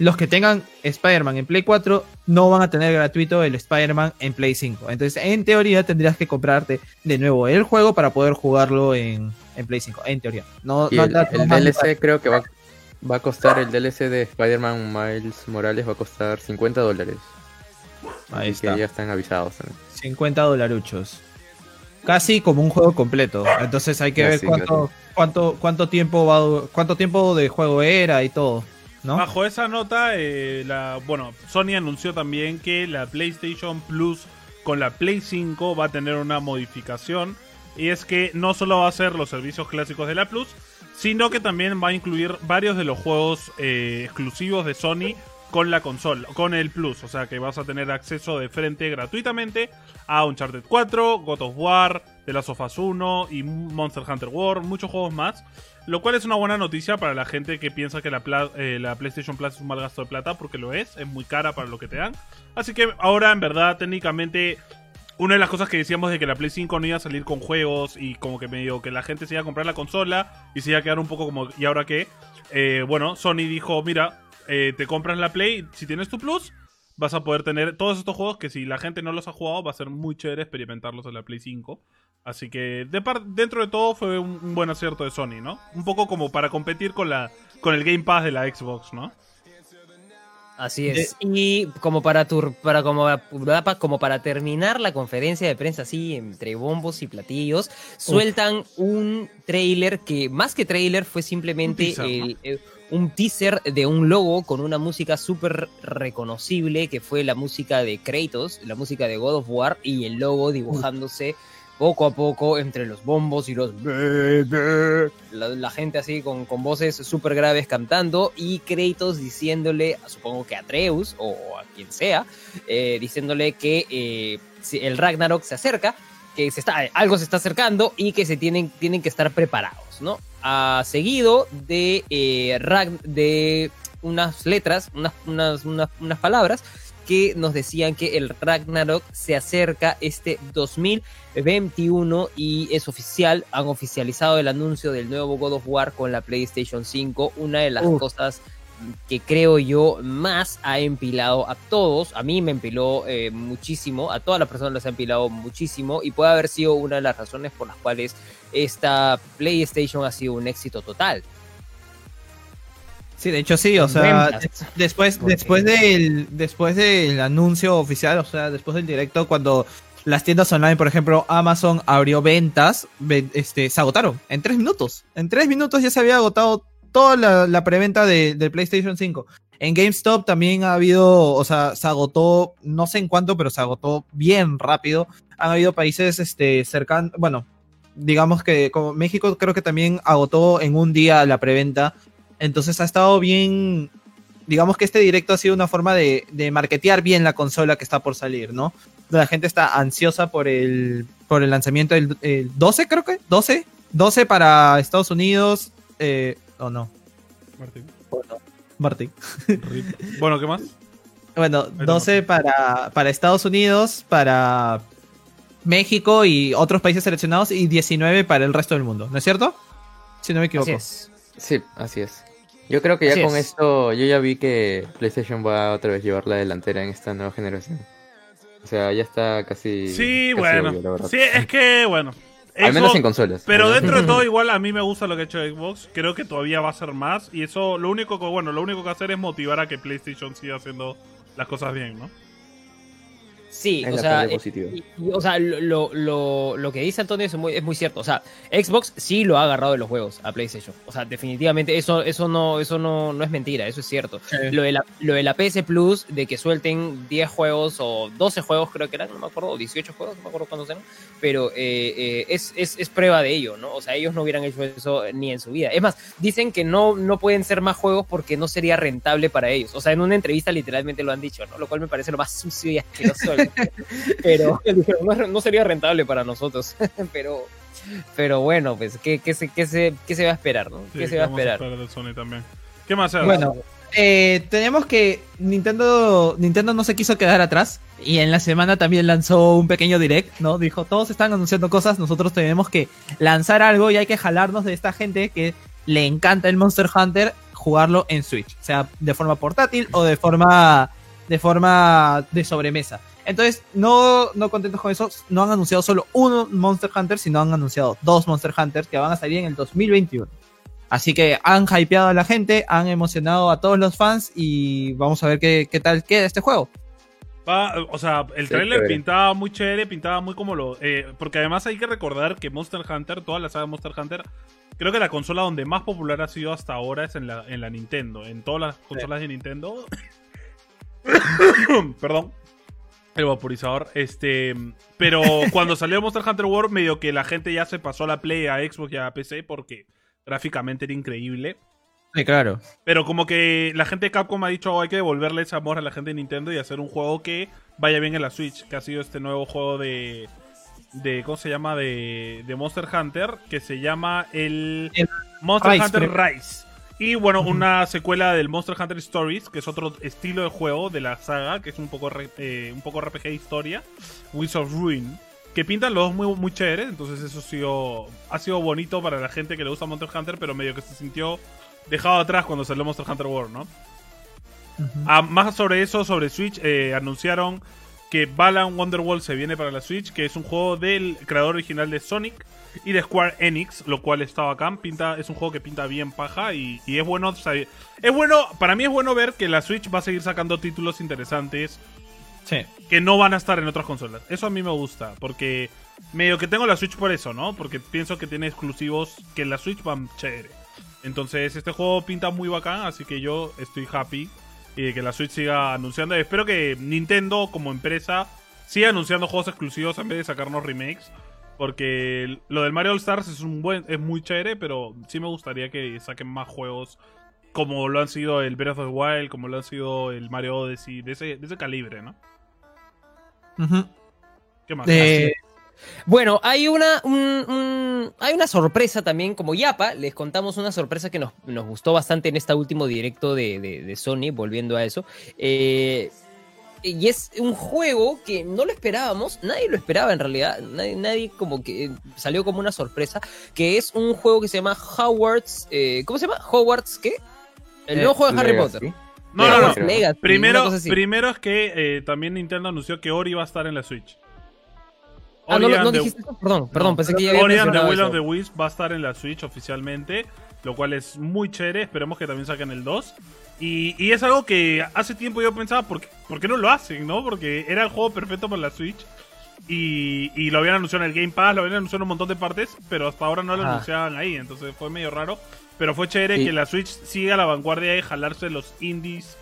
Speaker 3: los que tengan Spider-Man en Play 4 no van a tener gratuito el Spider-Man en Play 5. Entonces, en teoría, tendrías que comprarte de nuevo el juego para poder jugarlo en, Play 5. En teoría. No,
Speaker 4: el, DLC creo que va, va, a costar, el DLC de Spider-Man Miles Morales va a costar 50 dólares. Ahí está. Que ya están avisados también.
Speaker 3: 50 dolaruchos. Casi como un juego completo. Entonces hay que ver cuánto, cuánto, cuánto tiempo va, cuánto tiempo de juego era y todo.
Speaker 1: Bajo esa nota, eh, bueno, Sony anunció también que la PlayStation Plus con la Play 5 va a tener una modificación. Y es que no solo va a ser los servicios clásicos de la Plus, sino que también va a incluir varios de los juegos eh, exclusivos de Sony con la consola, con el Plus. O sea que vas a tener acceso de frente gratuitamente a Uncharted 4, God of War, The Last of Us 1 y Monster Hunter World, muchos juegos más. Lo cual es una buena noticia para la gente que piensa que la, eh, la, PlayStation Plus es un mal gasto de plata, porque lo es, es muy cara para lo que te dan. Así que ahora, en verdad, técnicamente, una de las cosas que decíamos de que la Play 5 no iba a salir con juegos y como que medio que la gente se iba a comprar la consola y se iba a quedar un poco como, ¿y ahora qué? Eh, bueno, Sony dijo, mira, eh, te compras la Play, si tienes tu Plus, vas a poder tener todos estos juegos que si la gente no los ha jugado va a ser muy chévere experimentarlos en la Play 5. Así que de dentro de todo fue un, buen acierto de Sony, ¿no? Un poco como para competir con la con el Game Pass de la Xbox, ¿no?
Speaker 2: Así es. Y como para para como, como para terminar la conferencia de prensa así entre bombos y platillos, sueltan un trailer que más que trailer fue simplemente un teaser de un logo con una música súper reconocible que fue la música de Kratos, la música de God of War y el logo dibujándose poco a poco entre los bombos y los... La, gente así con, con voces súper graves cantando y Kratos diciéndole, supongo que a Atreus o a quien sea, eh, diciéndole que eh, el Ragnarok se acerca, que se está, algo se está acercando y que se tienen, tienen que estar preparados, ¿no? Ha seguido de, eh, de unas letras, unas, unas, unas, palabras que nos decían que el Ragnarok se acerca este 2021 y es oficial, han oficializado el anuncio del nuevo God of War con la PlayStation 5, una de las cosas que creo yo más ha empilado a todos, a mí me empiló eh, muchísimo, a todas las personas les ha empilado muchísimo y puede haber sido una de las razones por las cuales esta PlayStation ha sido un éxito total.
Speaker 3: Sí, de hecho sí, o sea, después, después del, después del anuncio oficial, o sea, después del directo, cuando las tiendas online, por ejemplo, Amazon abrió ventas, este, se agotaron en tres minutos. En tres minutos ya se había agotado toda la, preventa de, del PlayStation 5. En GameStop también ha habido, o sea, se agotó, no sé en cuánto, pero se agotó bien rápido. Han habido países este, cercanos, bueno, digamos que como México creo que también agotó en un día la preventa entonces ha estado bien, digamos que este directo ha sido una forma de, de marketear bien la consola que está por salir, ¿no? La gente está ansiosa por el, por el lanzamiento del 12, creo que, 12, 12 para Estados Unidos, eh, o no. Martín. Bueno, Martín.
Speaker 1: bueno, ¿qué más?
Speaker 3: Bueno, 12 para, para Estados Unidos, para México y otros países seleccionados y 19 para el resto del mundo, ¿no es cierto? Si no me equivoco.
Speaker 4: Sí, así es. Yo creo que ya con esto, yo ya vi que PlayStation va a otra vez llevar la delantera en esta nueva generación. O sea, ya está casi.
Speaker 1: Sí, bueno. sí, es que, bueno.
Speaker 4: Al menos en consolas.
Speaker 1: Pero dentro de todo, igual a mí me gusta lo que ha hecho Xbox. Creo que todavía va a ser más. Y eso, lo único que, bueno, lo único que hacer es motivar a que PlayStation siga haciendo las cosas bien, ¿no?
Speaker 2: Sí, o sea, eh, o sea, lo, lo, lo, que dice Antonio es muy, es muy cierto. O sea, Xbox sí lo ha agarrado de los juegos a PlayStation. O sea, definitivamente eso, eso no, eso no, no es mentira, eso es cierto. Lo, de la, lo de la PS Plus, de que suelten 10 juegos o 12 juegos, creo que eran, no me acuerdo, o 18 juegos, no me acuerdo cuántos eran, pero eh, eh, es, es, es, prueba de ello, ¿no? O sea, ellos no hubieran hecho eso ni en su vida. Es más, dicen que no, no pueden ser más juegos porque no sería rentable para ellos. O sea, en una entrevista literalmente lo han dicho, ¿no? Lo cual me parece lo más sucio y asqueroso pero no, sería rentable para nosotros. pero, pero bueno, pues, ¿qué, qué, se, qué, se, qué se va a esperar? ¿no? ¿Qué se va a esperar?
Speaker 1: también. ¿Qué más?
Speaker 3: Bueno, eh, tenemos que Nintendo, Nintendo no se quiso quedar atrás y en la semana también lanzó un pequeño direct, ¿no? Dijo, todos están anunciando cosas, nosotros tenemos que lanzar algo y hay que jalarnos de esta gente que le encanta el Monster Hunter jugarlo en Switch, sea de forma portátil o de forma de forma de sobremesa. Entonces, no, no contentos con eso, no han anunciado solo uno Monster Hunter, sino han anunciado dos Monster Hunters que van a salir en el 2021. Así que han hypeado a la gente, han emocionado a todos los fans y vamos a ver qué, qué tal queda este juego.
Speaker 1: o sea, el trailer pintaba muy chévere, pintaba muy como lo... Eh, porque además hay que recordar que Monster Hunter, toda la saga de Monster Hunter, creo que la consola donde más popular ha sido hasta ahora es en la, en la Nintendo. En todas las consolas de Nintendo... Perdón. El vaporizador. Este. Pero cuando salió Monster Hunter World, medio que la gente ya se pasó a la Play, a Xbox y a PC porque gráficamente era increíble.
Speaker 3: Sí, claro.
Speaker 1: Pero como que la gente de Capcom ha dicho oh, hay que devolverle ese amor a la gente de Nintendo y hacer un juego que vaya bien en la Switch, que ha sido este nuevo juego de. de ¿Cómo se llama? De, de Monster Hunter, que se llama el, Monster Hunter Rise. Y bueno, una secuela del Monster Hunter Stories, que es otro estilo de juego de la saga, que es un poco, eh, un poco RPG historia, Wizards of Ruin, que pintan los dos muy, muy chéveres, entonces eso ha sido, ha sido bonito para la gente que le gusta Monster Hunter, pero medio que se sintió dejado atrás cuando salió Monster Hunter World, ¿no? Ah, más sobre eso, sobre Switch, eh, anunciaron que Balan Wonderworld se viene para la Switch, que es un juego del creador original de Sonic, y de Square Enix, lo cual está bacán. Pinta, es un juego que pinta bien paja y, es bueno. Es bueno, para mí es bueno ver que la Switch va a seguir sacando títulos interesantes que no van a estar en otras consolas. Eso a mí me gusta, porque medio que tengo la Switch por eso, ¿no? Porque pienso que tiene exclusivos que en la Switch van chévere. Entonces, este juego pinta muy bacán, así que yo estoy happy y que la Switch siga anunciando. Espero que Nintendo como empresa siga anunciando juegos exclusivos en vez de sacarnos remakes. Porque lo del Mario All Stars es un buen, es muy chévere, pero sí me gustaría que saquen más juegos como lo han sido el Breath of the Wild, como lo han sido el Mario Odyssey, de ese, de ese calibre, ¿no?
Speaker 2: ¿Qué más? Eh, bueno, hay una, hay una sorpresa también, como Yapa, les contamos una sorpresa que nos, gustó bastante en este último directo de, de Sony, volviendo a eso. Eh, y es un juego que no lo esperábamos, nadie lo esperaba en realidad, nadie, como que salió como una sorpresa, que es un juego que se llama Hogwarts, eh, ¿cómo se llama? Hogwarts, ¿qué? El nuevo juego de Harry Potter.
Speaker 1: No, no, no. primero, primero es que eh, también Nintendo anunció que Ori va a estar en la Switch.
Speaker 2: Ah, no, no dijiste eso? Perdón, perdón, pensé que ya había
Speaker 1: Ori and the Will of the Wisp va a estar en la Switch oficialmente, lo cual es muy chévere, esperemos que también saquen el 2. Y, es algo que hace tiempo yo pensaba, ¿por qué, no lo hacen, no? Porque era el juego perfecto para la Switch. Y, lo habían anunciado en el Game Pass, lo habían anunciado en un montón de partes, pero hasta ahora no lo anunciaban ahí, entonces fue medio raro. Pero fue chévere que la Switch siga a la vanguardia y jalarse los indies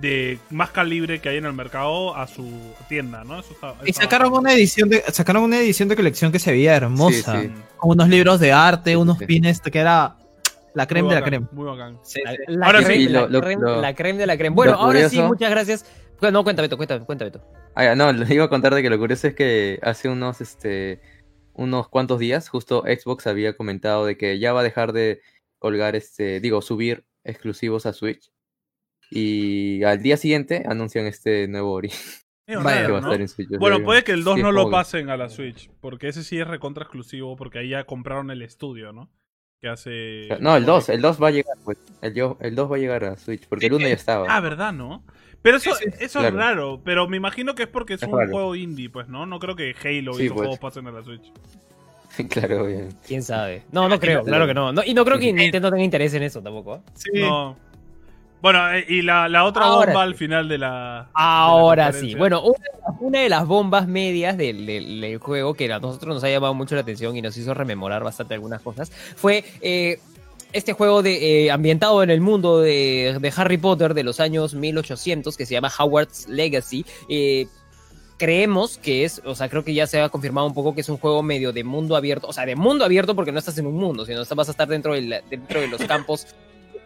Speaker 1: de más calibre que hay en el mercado a su tienda, ¿no?
Speaker 3: y sacaron una edición de sacaron una edición de colección que se veía hermosa, con unos libros de arte, unos pines que era la creme de la creme.
Speaker 1: Muy bacán.
Speaker 2: La, ahora creme, sí, la, creme, de la creme. Bueno, ahora sí, muchas gracias. No, cuéntame, cuéntame, cuéntame.
Speaker 4: Ah, no, le iba a contar de que lo curioso es que hace unos, este, unos cuantos días, justo Xbox había comentado de que ya va a dejar de colgar, este, digo, subir exclusivos a Switch. Y al día siguiente anuncian este nuevo Ori.
Speaker 1: Bueno, puede que el 2 no lo pasen a la Switch, porque ese sí es recontra exclusivo, porque ahí ya compraron el estudio, ¿no? que hace...
Speaker 4: No, el 2, el 2 va a llegar, pues. El, el 2 va a llegar a Switch, porque el 1 ya estaba.
Speaker 1: Ah, ¿verdad, no? Pero eso, eso es raro, pero me imagino que es porque es, un juego indie, pues, ¿no? No creo que Halo y esos pues. juegos pasen a la Switch.
Speaker 4: claro, bien.
Speaker 2: ¿Quién sabe? No, no creo, claro que no. no y no creo que Nintendo tenga interés en eso tampoco. ¿eh?
Speaker 1: Sí. No. Bueno, eh, y la, la otra bomba al final de la.
Speaker 2: Ahora sí. Bueno, una, de las bombas medias del, juego que a nosotros nos ha llamado mucho la atención y nos hizo rememorar bastante algunas cosas fue. Eh, este juego de, eh, ambientado en el mundo de, de, Harry Potter de los años 1800 que se llama Howard's Legacy. creemos que es, o sea, creo que ya se ha confirmado un poco que es un juego medio de mundo abierto, o sea, de mundo abierto porque no estás en un mundo, sino vas a estar dentro, dentro de los campos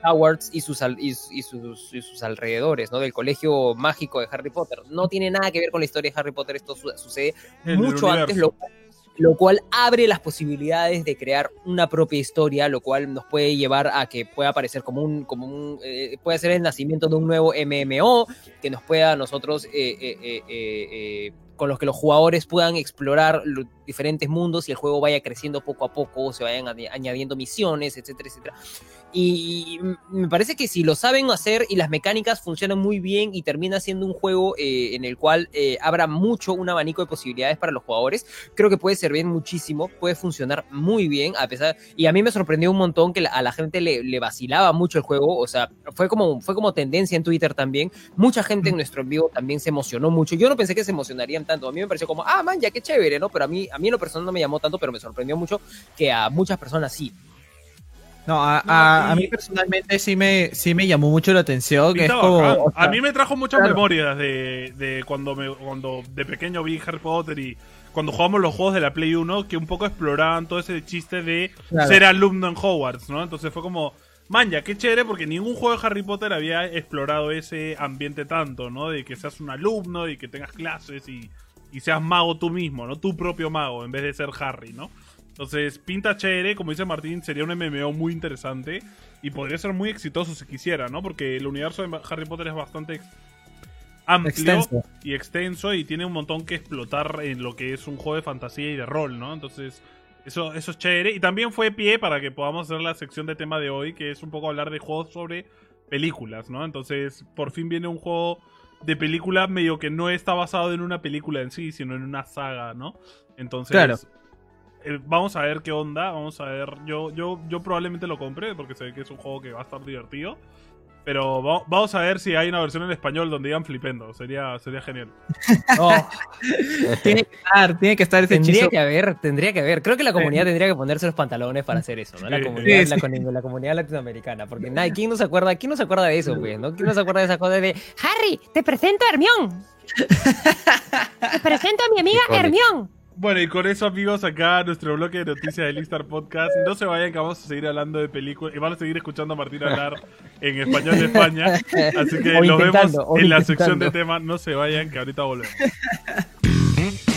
Speaker 2: Hogwarts y sus, y, sus, alrededores, ¿no? Del colegio mágico de Harry Potter. No tiene nada que ver con la historia de Harry Potter, esto sucede mucho antes, lo, cual abre las posibilidades de crear una propia historia, lo cual nos puede llevar a que pueda aparecer como un, como un eh, puede ser el nacimiento de un nuevo MMO, que nos pueda a nosotros eh, eh, con los que los jugadores puedan explorar los diferentes mundos y el juego vaya creciendo poco a poco, se vayan añadiendo misiones, etcétera, etcétera. Y me parece que si lo saben hacer y las mecánicas funcionan muy bien y termina siendo un juego eh, en el cual eh, abra mucho un abanico de posibilidades para los jugadores, creo que puede servir muchísimo, puede funcionar muy bien, a pesar, y a mí me sorprendió un montón que a la gente le, vacilaba mucho el juego, o sea, fue como, fue como tendencia en Twitter también, mucha gente en nuestro en vivo también se emocionó mucho, yo no pensé que se emocionarían tanto, a mí me pareció como, ah, man, ya qué chévere, ¿no? Pero a mí, a mí en lo personal no me llamó tanto, pero me sorprendió mucho que a muchas personas sí.
Speaker 3: No, a, mí personalmente sí me, sí me llamó mucho la atención. Que
Speaker 1: a mí me trajo muchas memorias de, cuando, me, cuando de pequeño vi Harry Potter y cuando jugamos los juegos de la Play 1 que un poco exploraban todo ese chiste de ser alumno en Hogwarts, ¿no? Entonces fue como, man, ya qué chévere porque ningún juego de Harry Potter había explorado ese ambiente tanto, ¿no? De que seas un alumno y que tengas clases y, y seas mago tú mismo, ¿no? Tu propio mago en vez de ser Harry, ¿no? Entonces, pinta chévere, como dice Martín, sería un MMO muy interesante y podría ser muy exitoso si quisiera, ¿no? Porque el universo de Harry Potter es bastante amplio y extenso y tiene un montón que explotar en lo que es un juego de fantasía y de rol, ¿no? Entonces, eso, eso es chévere. Y también fue pie para que podamos hacer la sección de tema de hoy, que es un poco hablar de juegos sobre películas, ¿no? Entonces, por fin viene un juego de película medio que no está basado en una película en sí, sino en una saga, ¿no? Entonces, claro. Eh, vamos a ver qué onda, vamos a ver. Yo, yo, yo probablemente lo compre porque sé que es un juego que va a estar divertido. Pero vamos a ver si hay una versión en español donde digan flipendo. Sería, sería genial.
Speaker 3: tiene que estar, tiene que estar ese
Speaker 2: Tendría que haber, tendría que haber. Creo que la comunidad tendría que ponerse los pantalones para hacer eso, ¿no? La comunidad, La, comunidad latinoamericana. Porque nadie, ¿quién no se acuerda? ¿Quién no se acuerda de eso, pues? ¿no? ¿Quién no se acuerda de esa cosa de Harry, te presento a Hermión? te presento a mi amiga Hermión.
Speaker 1: Bueno, y con eso, amigos, acá nuestro bloque de noticias del Instar Podcast. No se vayan, que vamos a seguir hablando de películas y van a seguir escuchando a Martín hablar en español de España. Así que nos vemos en la sección de temas. No se vayan, que ahorita volvemos.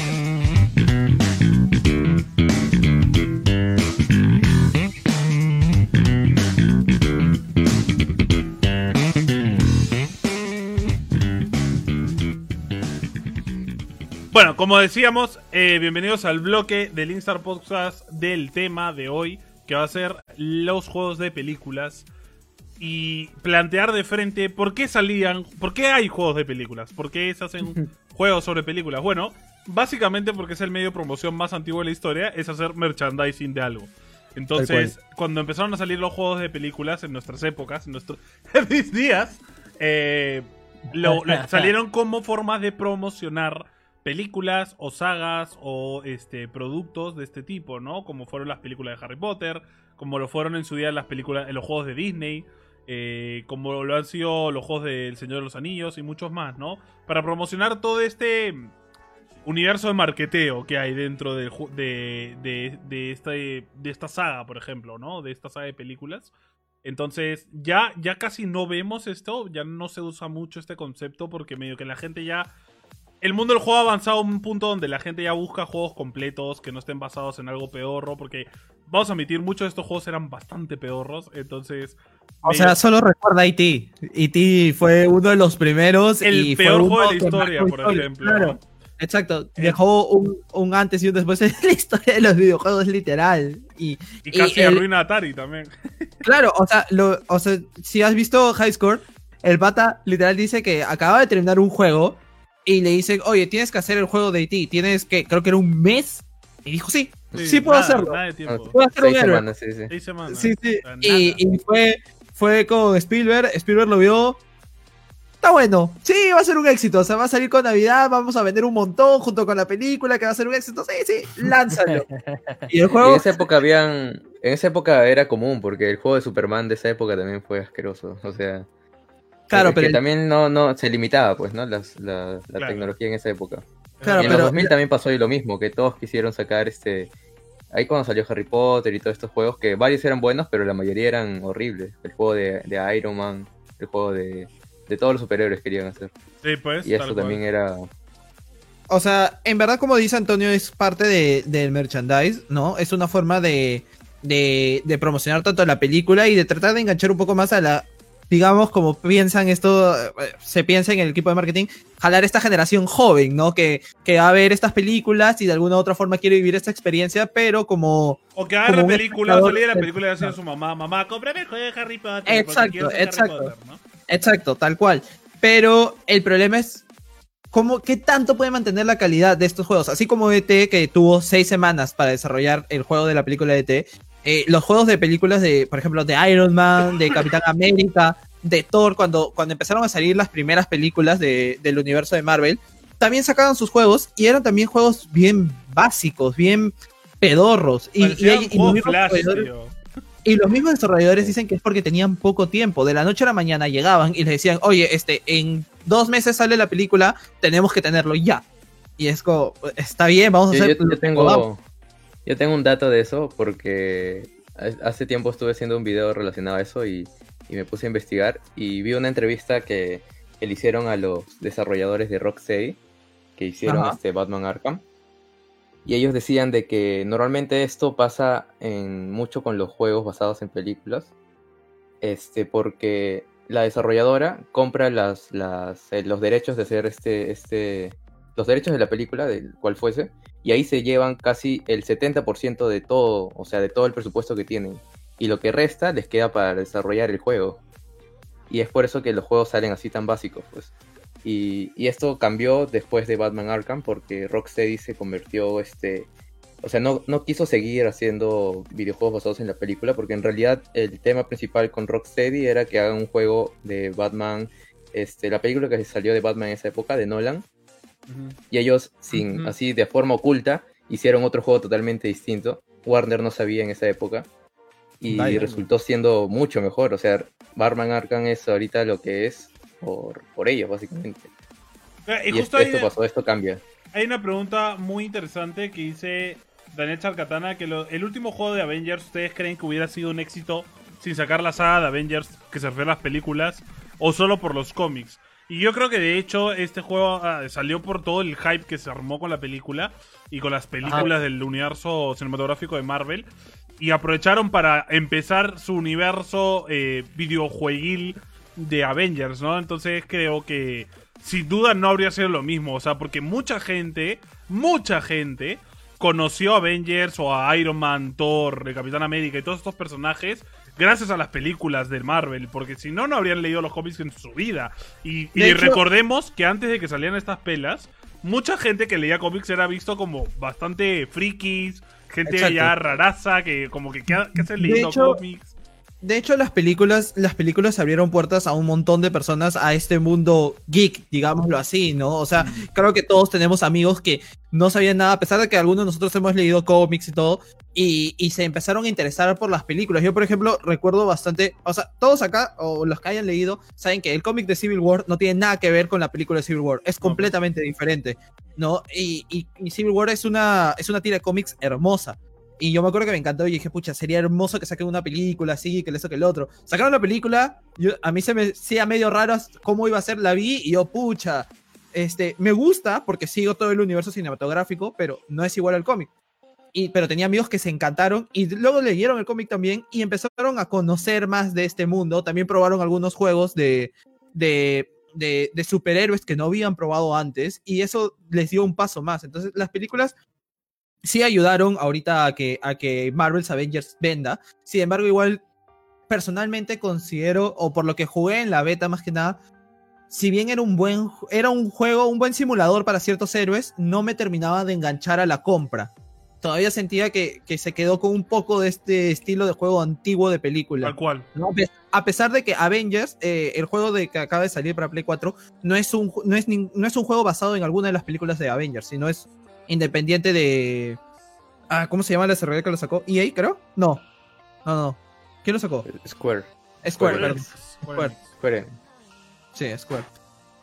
Speaker 1: Bueno, como decíamos, eh, bienvenidos al bloque del Instar Podcast del tema de hoy, que va a ser los juegos de películas. Y plantear de frente por qué salían, por qué hay juegos de películas, por qué se hacen juegos sobre películas. Bueno, básicamente porque es el medio de promoción más antiguo de la historia, es hacer merchandising de algo. Entonces, cuando empezaron a salir los juegos de películas en nuestras épocas, en nuestros mis días, eh, salieron como formas de promocionar películas o sagas o este, productos de este tipo, ¿no? Como fueron las películas de Harry Potter, como lo fueron en su día las películas, en los juegos de Disney, eh, como lo han sido los juegos del Señor de los Anillos y muchos más, ¿no? Para promocionar todo este universo de marketeo que hay dentro de, de, de, esta, de esta saga, por ejemplo, ¿no? De esta saga de películas. Entonces, ya, ya casi no vemos esto, ya no se usa mucho este concepto porque medio que la gente ya el mundo del juego ha avanzado a un punto donde la gente ya busca juegos completos que no estén basados en algo peorro, porque vamos a admitir, muchos de estos juegos eran bastante peorros, entonces...
Speaker 3: O sea, solo recuerda E.T. E.T. fue uno de los primeros
Speaker 1: el
Speaker 3: y
Speaker 1: peor juego de la historia, por ejemplo. Claro.
Speaker 3: Exacto, eh. dejó un, antes y un después en la historia de los videojuegos literal. Y,
Speaker 1: casi arruina Atari también.
Speaker 3: Claro, o sea, lo, o sea, si has visto High Score, el pata literal dice que acaba de terminar un juego y le dicen, oye, tienes que hacer el juego de IT, tienes que, creo que era un mes. Y dijo, sí, sí, puedo hacerlo. Nada de tiempo. Puedo hacer un semanas, sí, sí. Seis semanas. Sí, sí. Y, fue, fue con Spielberg, Spielberg lo vio. Está bueno, sí, va a ser un éxito. O sea, va a salir con Navidad, vamos a vender un montón junto con la película que va a ser un éxito. Sí, sí, lánzalo.
Speaker 4: y el juego. en esa época habían. En esa época era común, porque el juego de Superman de esa época también fue asqueroso. O sea. Claro, pero. Que también no, no se limitaba, pues, ¿no? la, tecnología en esa época. Claro, y en los 2000 también pasó ahí lo mismo, que todos quisieron sacar este. Ahí cuando salió Harry Potter y todos estos juegos, que varios eran buenos, pero la mayoría eran horribles. El juego de, de Iron Man, el juego de, de todos los superhéroes querían hacer.
Speaker 1: Sí, pues.
Speaker 4: Y eso también era.
Speaker 3: O sea, en verdad, como dice Antonio, es parte de, del merchandise, ¿no? Es una forma de, de, de promocionar tanto la película y de tratar de enganchar un poco más a la digamos, como piensan esto, eh, se piensa en el equipo de marketing, jalar esta generación joven, ¿no? Que, que va a ver estas películas y de alguna u otra forma quiere vivir esta experiencia, pero como...
Speaker 1: O que la película, o la película y a su mamá, mamá, cómprame el juego de Harry Potter.
Speaker 3: Exacto, exacto. Exacto, tal cual. Pero el problema es ¿Cómo, ¿Qué tanto puede mantener la calidad de estos juegos? Así como ET, que tuvo seis semanas para desarrollar el juego de la película de ET, eh, los juegos de películas de, por ejemplo, de Iron Man, de Capitán América, de Thor, cuando, cuando empezaron a salir las primeras películas del universo de Marvel, también sacaban sus juegos y eran también juegos bien básicos, bien pedorros. Y, y los mismos desarrolladores dicen que es porque tenían poco tiempo. De la noche a la mañana llegaban y les decían, oye, este, en dos meses sale la película, tenemos que tenerlo ya. Y es como, está bien, vamos a hacer.
Speaker 4: Yo, tengo, yo tengo un dato de eso porque hace tiempo estuve haciendo un video relacionado a eso y, me puse a investigar y vi una entrevista que, le hicieron a los desarrolladores de Rocksteady que hicieron este Batman Arkham y ellos decían de que normalmente esto pasa en mucho con los juegos basados en películas. Este, porque la desarrolladora compra las, las, eh, los derechos de hacer este, este, los derechos de la película, del cual fuese, y ahí se llevan casi el 70% de todo, o sea, de todo el presupuesto que tienen. Y lo que resta les queda para desarrollar el juego. Y es por eso que los juegos salen así tan básicos, pues. Y, esto cambió después de Batman Arkham porque Rocksteady se convirtió, este, o sea, no, no quiso seguir haciendo videojuegos basados en la película porque en realidad el tema principal con Rocksteady era que hagan un juego de Batman, este, la película que salió de Batman en esa época, de Nolan, y ellos, sin, así de forma oculta, hicieron otro juego totalmente distinto. Warner no sabía en esa época. Y resultó siendo mucho mejor. O sea, Batman Arkham es ahorita lo que es por, por ellos, básicamente.
Speaker 1: Eh, y, justo esto, pasó, esto cambia. Hay una pregunta muy interesante que dice Daniel Charcatana, que el último juego de Avengers, ¿ustedes creen que hubiera sido un éxito sin sacar la saga de Avengers que se refiere a las películas o solo por los cómics? Y yo creo que de hecho este juego ah, salió por todo el hype que se armó con la película y con las películas del universo cinematográfico de Marvel. Y aprovecharon para empezar su universo eh, videojueguil de Avengers, ¿no? Entonces creo que sin duda no habría sido lo mismo, o sea, porque mucha gente, mucha gente conoció a Avengers o a Iron Man, Thor, el Capitán América y todos estos personajes gracias a las películas de Marvel, porque si no, no habrían leído los cómics en su vida. Y, recordemos que antes de que salieran estas pelas, mucha gente que leía cómics era visto como bastante frikis, gente ya raraza, que como que ¿qué, hacen leyendo cómics?
Speaker 3: De hecho, las películas, las películas abrieron puertas a un montón de personas a este mundo geek, digámoslo así, ¿no? O sea, creo que todos tenemos amigos que no sabían nada, a pesar de que algunos de nosotros hemos leído cómics y todo, y, se empezaron a interesar por las películas. Yo, por ejemplo, recuerdo bastante, o sea, todos acá, o los que hayan leído, saben que el cómic de Civil War no tiene nada que ver con la película de Civil War, es completamente diferente, ¿no? Y, y, Civil War es una, es una tira de cómics hermosa. Y yo me acuerdo que me encantó y dije, pucha, sería hermoso que saquen una película así, que eso, que el otro. Sacaron la película, yo, a mí se me hacía medio raro cómo iba a ser, la vi y yo, pucha, este, me gusta porque sigo todo el universo cinematográfico, pero no es igual al cómic. Y, pero tenía amigos que se encantaron y luego leyeron el cómic también y empezaron a conocer más de este mundo. También probaron algunos juegos de, de, de, de superhéroes que no habían probado antes y eso les dio un paso más. Entonces, las películas sí ayudaron ahorita a que, a que Marvel's Avengers venda. Sin embargo, igual personalmente considero, o por lo que jugué en la beta más que nada, si bien era un buen, era un juego, un buen simulador para ciertos héroes, no me terminaba de enganchar a la compra. Todavía sentía que, que se quedó con un poco de este estilo de juego antiguo de película.
Speaker 1: Tal cual.
Speaker 3: A pesar de que Avengers, eh, el juego de que acaba de salir para Play 4, no es, un, no, es, no es un juego basado en alguna de las películas de Avengers, sino es independiente de. Ah, ¿cómo se llama la desarrolladora que lo sacó? ¿EA, creo? No. No, no. ¿Quién lo sacó?
Speaker 4: Square.
Speaker 3: Square, Square. Square. Square. Sí, Square.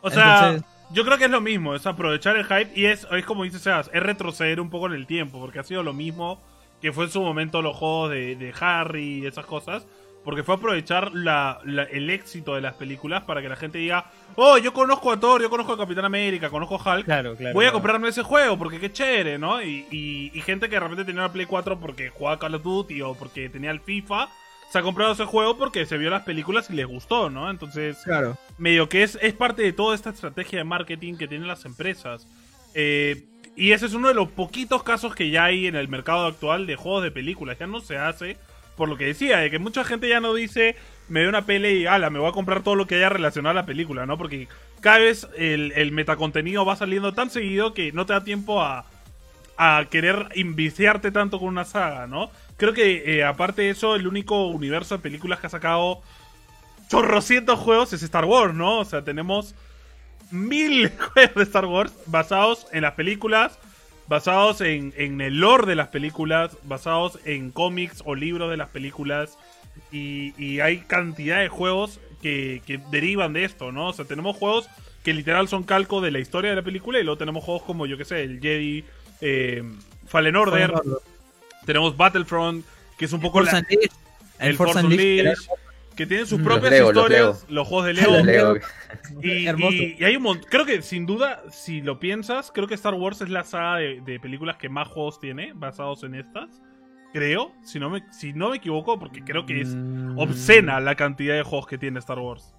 Speaker 1: O sea, yo creo que es lo mismo, es aprovechar el hype y es, es como dice Sebas, es retroceder un poco en el tiempo, porque ha sido lo mismo que fue en su momento los juegos de, de Harry y esas cosas. Porque fue aprovechar el éxito de las películas para que la gente diga, oh, yo conozco a Thor, yo conozco a Capitán América, conozco a Hulk, claro, claro, voy a comprarme ese juego porque qué chévere, ¿no? Y, y, gente que de repente tenía una Play 4 porque jugaba Call of Duty o porque tenía el FIFA, se ha comprado ese juego porque se vio las películas y les gustó, ¿no? Entonces,
Speaker 3: Claro.
Speaker 1: medio que es, es parte de toda esta estrategia de marketing que tienen las empresas. Eh, y ese es uno de los poquitos casos que ya hay en el mercado actual de juegos de películas. Ya no se hace, por lo que decía, de que mucha gente ya no dice, me veo una pele y ala, me voy a comprar todo lo que haya relacionado a la película, ¿no? Porque cada vez el, el metacontenido va saliendo tan seguido que no te da tiempo a, a querer inviciarte tanto con una saga, ¿no? Creo que eh, aparte de eso, el único universo de películas que ha sacado chorrocientos juegos es Star Wars, ¿no? O sea, tenemos mil juegos de Star Wars basados en las películas, basados en, en el lore de las películas, basados en cómics o libros de las películas. Y, y hay cantidad de juegos que, que derivan de esto, ¿no? O sea, tenemos juegos que literal son calco de la historia de la película y luego tenemos juegos como, yo que sé, el Jedi, eh, Fallen Order, tenemos Battlefront, que es un poco
Speaker 3: Force
Speaker 1: la-
Speaker 3: Unleashed.
Speaker 1: el
Speaker 3: Force Unleashed,
Speaker 1: que tienen sus
Speaker 3: Mm.
Speaker 1: propias historias, los, juegos de Lego.
Speaker 4: Los Lego.
Speaker 1: Y,
Speaker 3: Hermoso.
Speaker 1: y- y hay un montón. Creo que sin duda, si lo piensas, creo que Star Wars es la saga de, de películas que más juegos tiene basados en estas. Creo, si no, me, si no me equivoco, porque creo que es
Speaker 3: Mm.
Speaker 1: obscena la cantidad de juegos que tiene Star Wars.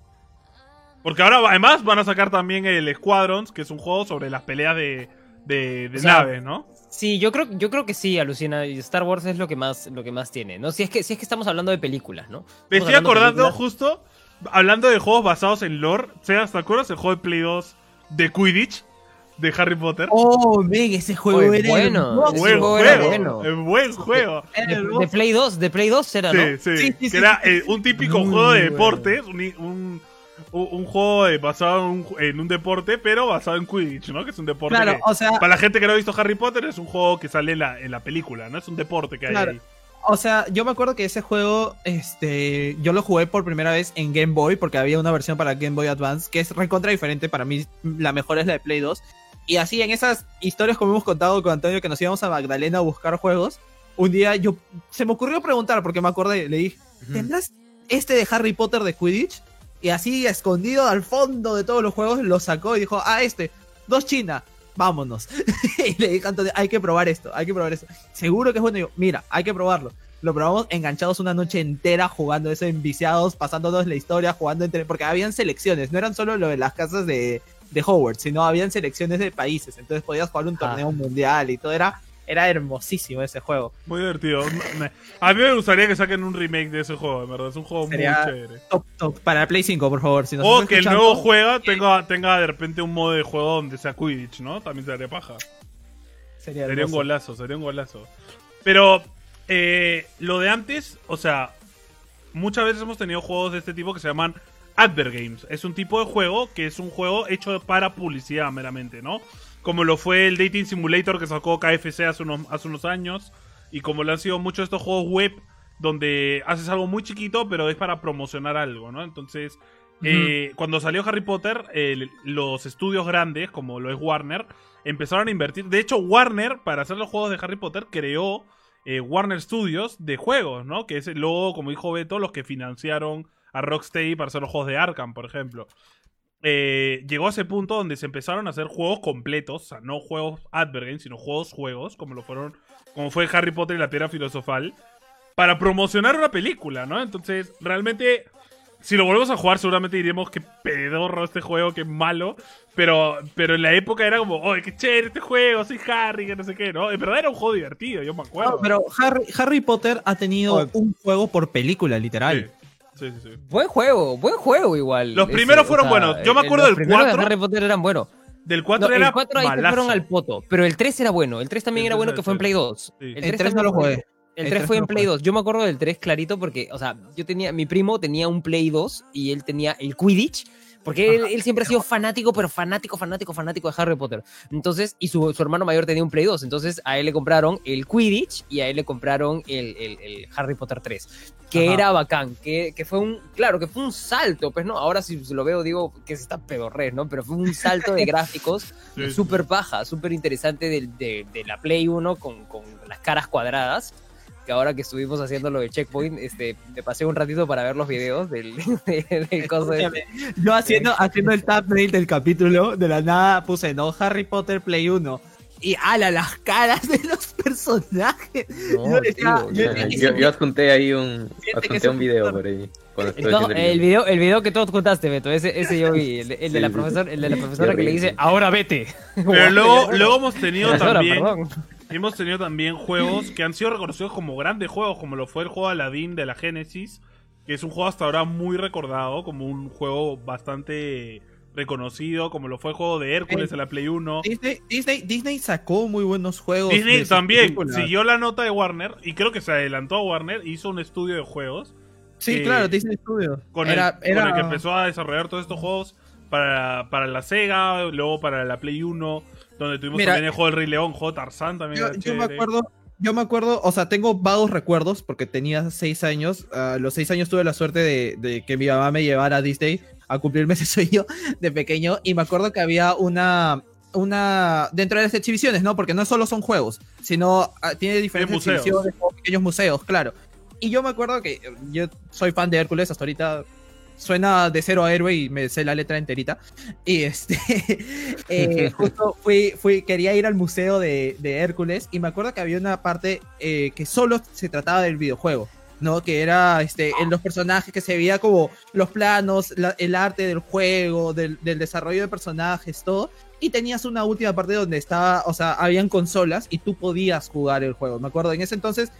Speaker 1: Porque ahora además van a sacar también el Squadrons, que es un juego sobre las peleas de, de, de
Speaker 2: O sea,
Speaker 1: naves, ¿no?
Speaker 2: Sí, yo creo, yo creo que sí, alucina. y Star Wars es lo que más, lo que más tiene, ¿no? Si es que, si es que estamos hablando de películas, ¿no?
Speaker 1: Me
Speaker 2: Estamos
Speaker 1: estoy
Speaker 2: hablando de
Speaker 1: acordando justo, hablando de juegos basados en lore. Seas, ¿te acuerdas el juego de Play 2 de Quidditch? De Harry Potter.
Speaker 3: Oh, ven, ese juego
Speaker 2: Oye,
Speaker 3: era
Speaker 2: bueno,
Speaker 1: buen
Speaker 2: juego
Speaker 1: juego,
Speaker 2: era bueno.
Speaker 1: eh, buen juego.
Speaker 2: De, Play 2, de Play 2 era,
Speaker 1: Sí,
Speaker 2: ¿no?
Speaker 1: sí,
Speaker 3: Sí, sí,
Speaker 1: que
Speaker 3: sí,
Speaker 1: era
Speaker 3: sí.
Speaker 1: eh, un típico
Speaker 3: Muy
Speaker 1: juego de deportes, un- un juego de- basado en un, en un deporte, pero basado en Quidditch, ¿no? Que es un deporte
Speaker 3: Claro,
Speaker 1: que,
Speaker 3: o sea,
Speaker 1: para la gente que no ha visto Harry Potter, es un juego que sale en la, en la película, ¿no? Es un deporte que hay ahí.
Speaker 3: O sea, yo me acuerdo que ese juego, este, yo lo jugué por primera vez en Game Boy, porque había una versión para Game Boy Advance, que es recontra diferente, para mí la mejor es la de Play 2. Y así en esas historias como hemos contado con Antonio, que nos íbamos a Magdalena a buscar juegos, un día yo, se me ocurrió preguntar, porque me acordé, le dije, ¿tendrás este de Harry Potter de Quidditch? Y así, escondido al fondo de todos los juegos, lo sacó y dijo, ah, este, dos China, vámonos. y le dije a Antonio, hay que probar esto, hay que probar esto. Seguro que es bueno. Y yo, mira, hay que probarlo. Lo probamos enganchados una noche entera jugando eso, enviciados, pasándonos la historia, jugando entre. Porque habían selecciones, no eran solo lo de las casas de, de Hogwarts, sino habían selecciones de países. Entonces podías jugar un
Speaker 2: Ah.
Speaker 3: torneo mundial y todo. Era, era hermosísimo ese juego.
Speaker 1: Muy divertido. A mí me gustaría que saquen un remake de ese juego, de verdad. Es un juego
Speaker 3: Sería-
Speaker 1: muy chévere.
Speaker 3: Top, top. Para Play 5, por favor. Si
Speaker 1: O que el nuevo juega tenga, tenga de repente un modo de juego donde sea Quidditch, ¿no? También sería paja.
Speaker 3: Sería,
Speaker 1: Sería un golazo, sería un golazo. Pero eh, lo de antes, o sea, muchas veces hemos tenido juegos de este tipo que se llaman Advert Games. Es un tipo de juego que es un juego hecho para publicidad meramente, ¿no? Como lo fue el Dating Simulator que sacó KFC hace unos, hace unos años. Y como lo han sido muchos de estos juegos web donde haces algo muy chiquito, pero es para promocionar algo, ¿no? Entonces, eh, cuando salió Harry Potter, los estudios grandes, como lo es Warner, empezaron a invertir. De hecho, Warner, para hacer los juegos de Harry Potter, creó eh, Warner Studios de juegos, ¿no? Que es luego, como dijo Beto, los que financiaron a Rocksteady para hacer los juegos de Arkham, por ejemplo. Eh, llegó a ese punto donde se empezaron a hacer juegos completos, o sea, no juegos advert games, sino juegos juegos, como lo fueron, como fue Harry Potter y la Piedra Filosofal, para promocionar una película, ¿no? Entonces, realmente, si lo volvemos a jugar, seguramente diremos que pedorro este juego, que malo. Pero, pero en la época era como, oh, qué chévere este juego, soy Harry, que no sé qué, ¿no? En verdad era un juego divertido, yo me acuerdo.
Speaker 3: No, pero Harry, Harry Potter ha tenido
Speaker 2: Oh.
Speaker 3: un juego por película, literal.
Speaker 1: Sí, sí, sí. sí.
Speaker 2: Buen juego, buen juego igual.
Speaker 1: Los primeros fueron buenos. Yo me
Speaker 2: eh,
Speaker 1: acuerdo
Speaker 2: los
Speaker 1: del
Speaker 2: primeros de
Speaker 1: 4.
Speaker 2: Harry Potter eran buenos.
Speaker 1: Del 4
Speaker 2: No,
Speaker 1: era
Speaker 2: el 4 ahí
Speaker 1: malazo.
Speaker 2: fueron al poto, pero el 3 era bueno. El 3 también
Speaker 1: El
Speaker 2: era
Speaker 1: 3
Speaker 2: bueno
Speaker 1: era
Speaker 2: que fue en. Play 2.
Speaker 1: Sí.
Speaker 3: El 3
Speaker 2: también
Speaker 3: no lo
Speaker 2: fue-
Speaker 3: jugué.
Speaker 2: El
Speaker 3: El
Speaker 2: 3
Speaker 3: 3
Speaker 2: fue
Speaker 3: no
Speaker 2: en Play
Speaker 3: jugué.
Speaker 2: 2. Yo me acuerdo del 3 clarito porque, o sea, yo tenía, mi primo tenía un Play 2 y él tenía el Quidditch. Porque él, él siempre ha sido fanático, pero fanático, fanático, fanático de Harry Potter. Entonces, y su, su hermano mayor tenía un Play 2. Entonces, a él le compraron el Quidditch y a él le compraron el, el- el Harry Potter 3. Que
Speaker 3: Ajá.
Speaker 2: era bacán. Que, que fue un, claro, que fue un salto, pues, ¿no? Ahora si lo veo, digo que se está pedorres, ¿no? Pero fue un salto de gráficos
Speaker 1: Sí, sí.
Speaker 2: súper paja, súper interesante de, de- de la Play 1 con, con las caras cuadradas. Que ahora que estuvimos haciendo lo de Checkpoint, este, me pasé un ratito para ver los videos del, del, del coso de-
Speaker 3: Yo haciendo, haciendo el thumbnail del capítulo, de la nada puse, no, Harry Potter Play 1. y ala, las caras de los personajes.
Speaker 4: yo, adjunté ahí un, adjunté un video por ahí.
Speaker 2: el, video, el video que tú adjuntaste, Beto, ese, ese yo vi, el, de, la profesora, el de la profesora que le dice, ahora vete.
Speaker 1: Pero luego, luego hemos tenido también... Hemos tenido también juegos que han sido reconocidos como grandes juegos, como lo fue el juego Aladdin de la Genesis, que es un juego hasta ahora muy recordado, como un juego bastante reconocido, como lo fue el juego de Hércules en la Play 1.
Speaker 3: Disney, Disney, sacó muy buenos juegos.
Speaker 1: Disney también siguió la nota de Warner y creo que se adelantó a Warner, hizo un estudio de juegos.
Speaker 3: Sí, claro, Disney Studio.
Speaker 1: Con, el, que empezó a desarrollar todos estos juegos para, para la Sega, luego para la Play 1, donde tuvimos también el juego del Rey León, juego Tarzán también.
Speaker 3: Yo, me acuerdo, yo me acuerdo, o sea, tengo vagos recuerdos porque tenía seis años. A los seis años tuve la suerte de, de, que mi mamá me llevara a Disney a cumplirme ese sueño de pequeño. Y me acuerdo que había una, una dentro de las exhibiciones, ¿no? Porque no solo son juegos, sino ah, tiene diferentes exhibiciones, pequeños museos, claro. Y yo me acuerdo que yo soy fan de Hércules, hasta ahorita suena de cero a héroe y me sé la letra enterita. Y este, eh, justo fui, fui, quería ir al museo de, de Hércules y me acuerdo que había una parte eh, que solo se trataba del videojuego. ¿no? Que era este, en los personajes que se veía como los planos, el arte del juego, del, desarrollo de personajes, todo. Y tenías una última parte donde estaba, o sea, habían consolas y tú podías jugar el juego. Me acuerdo, en ese entonces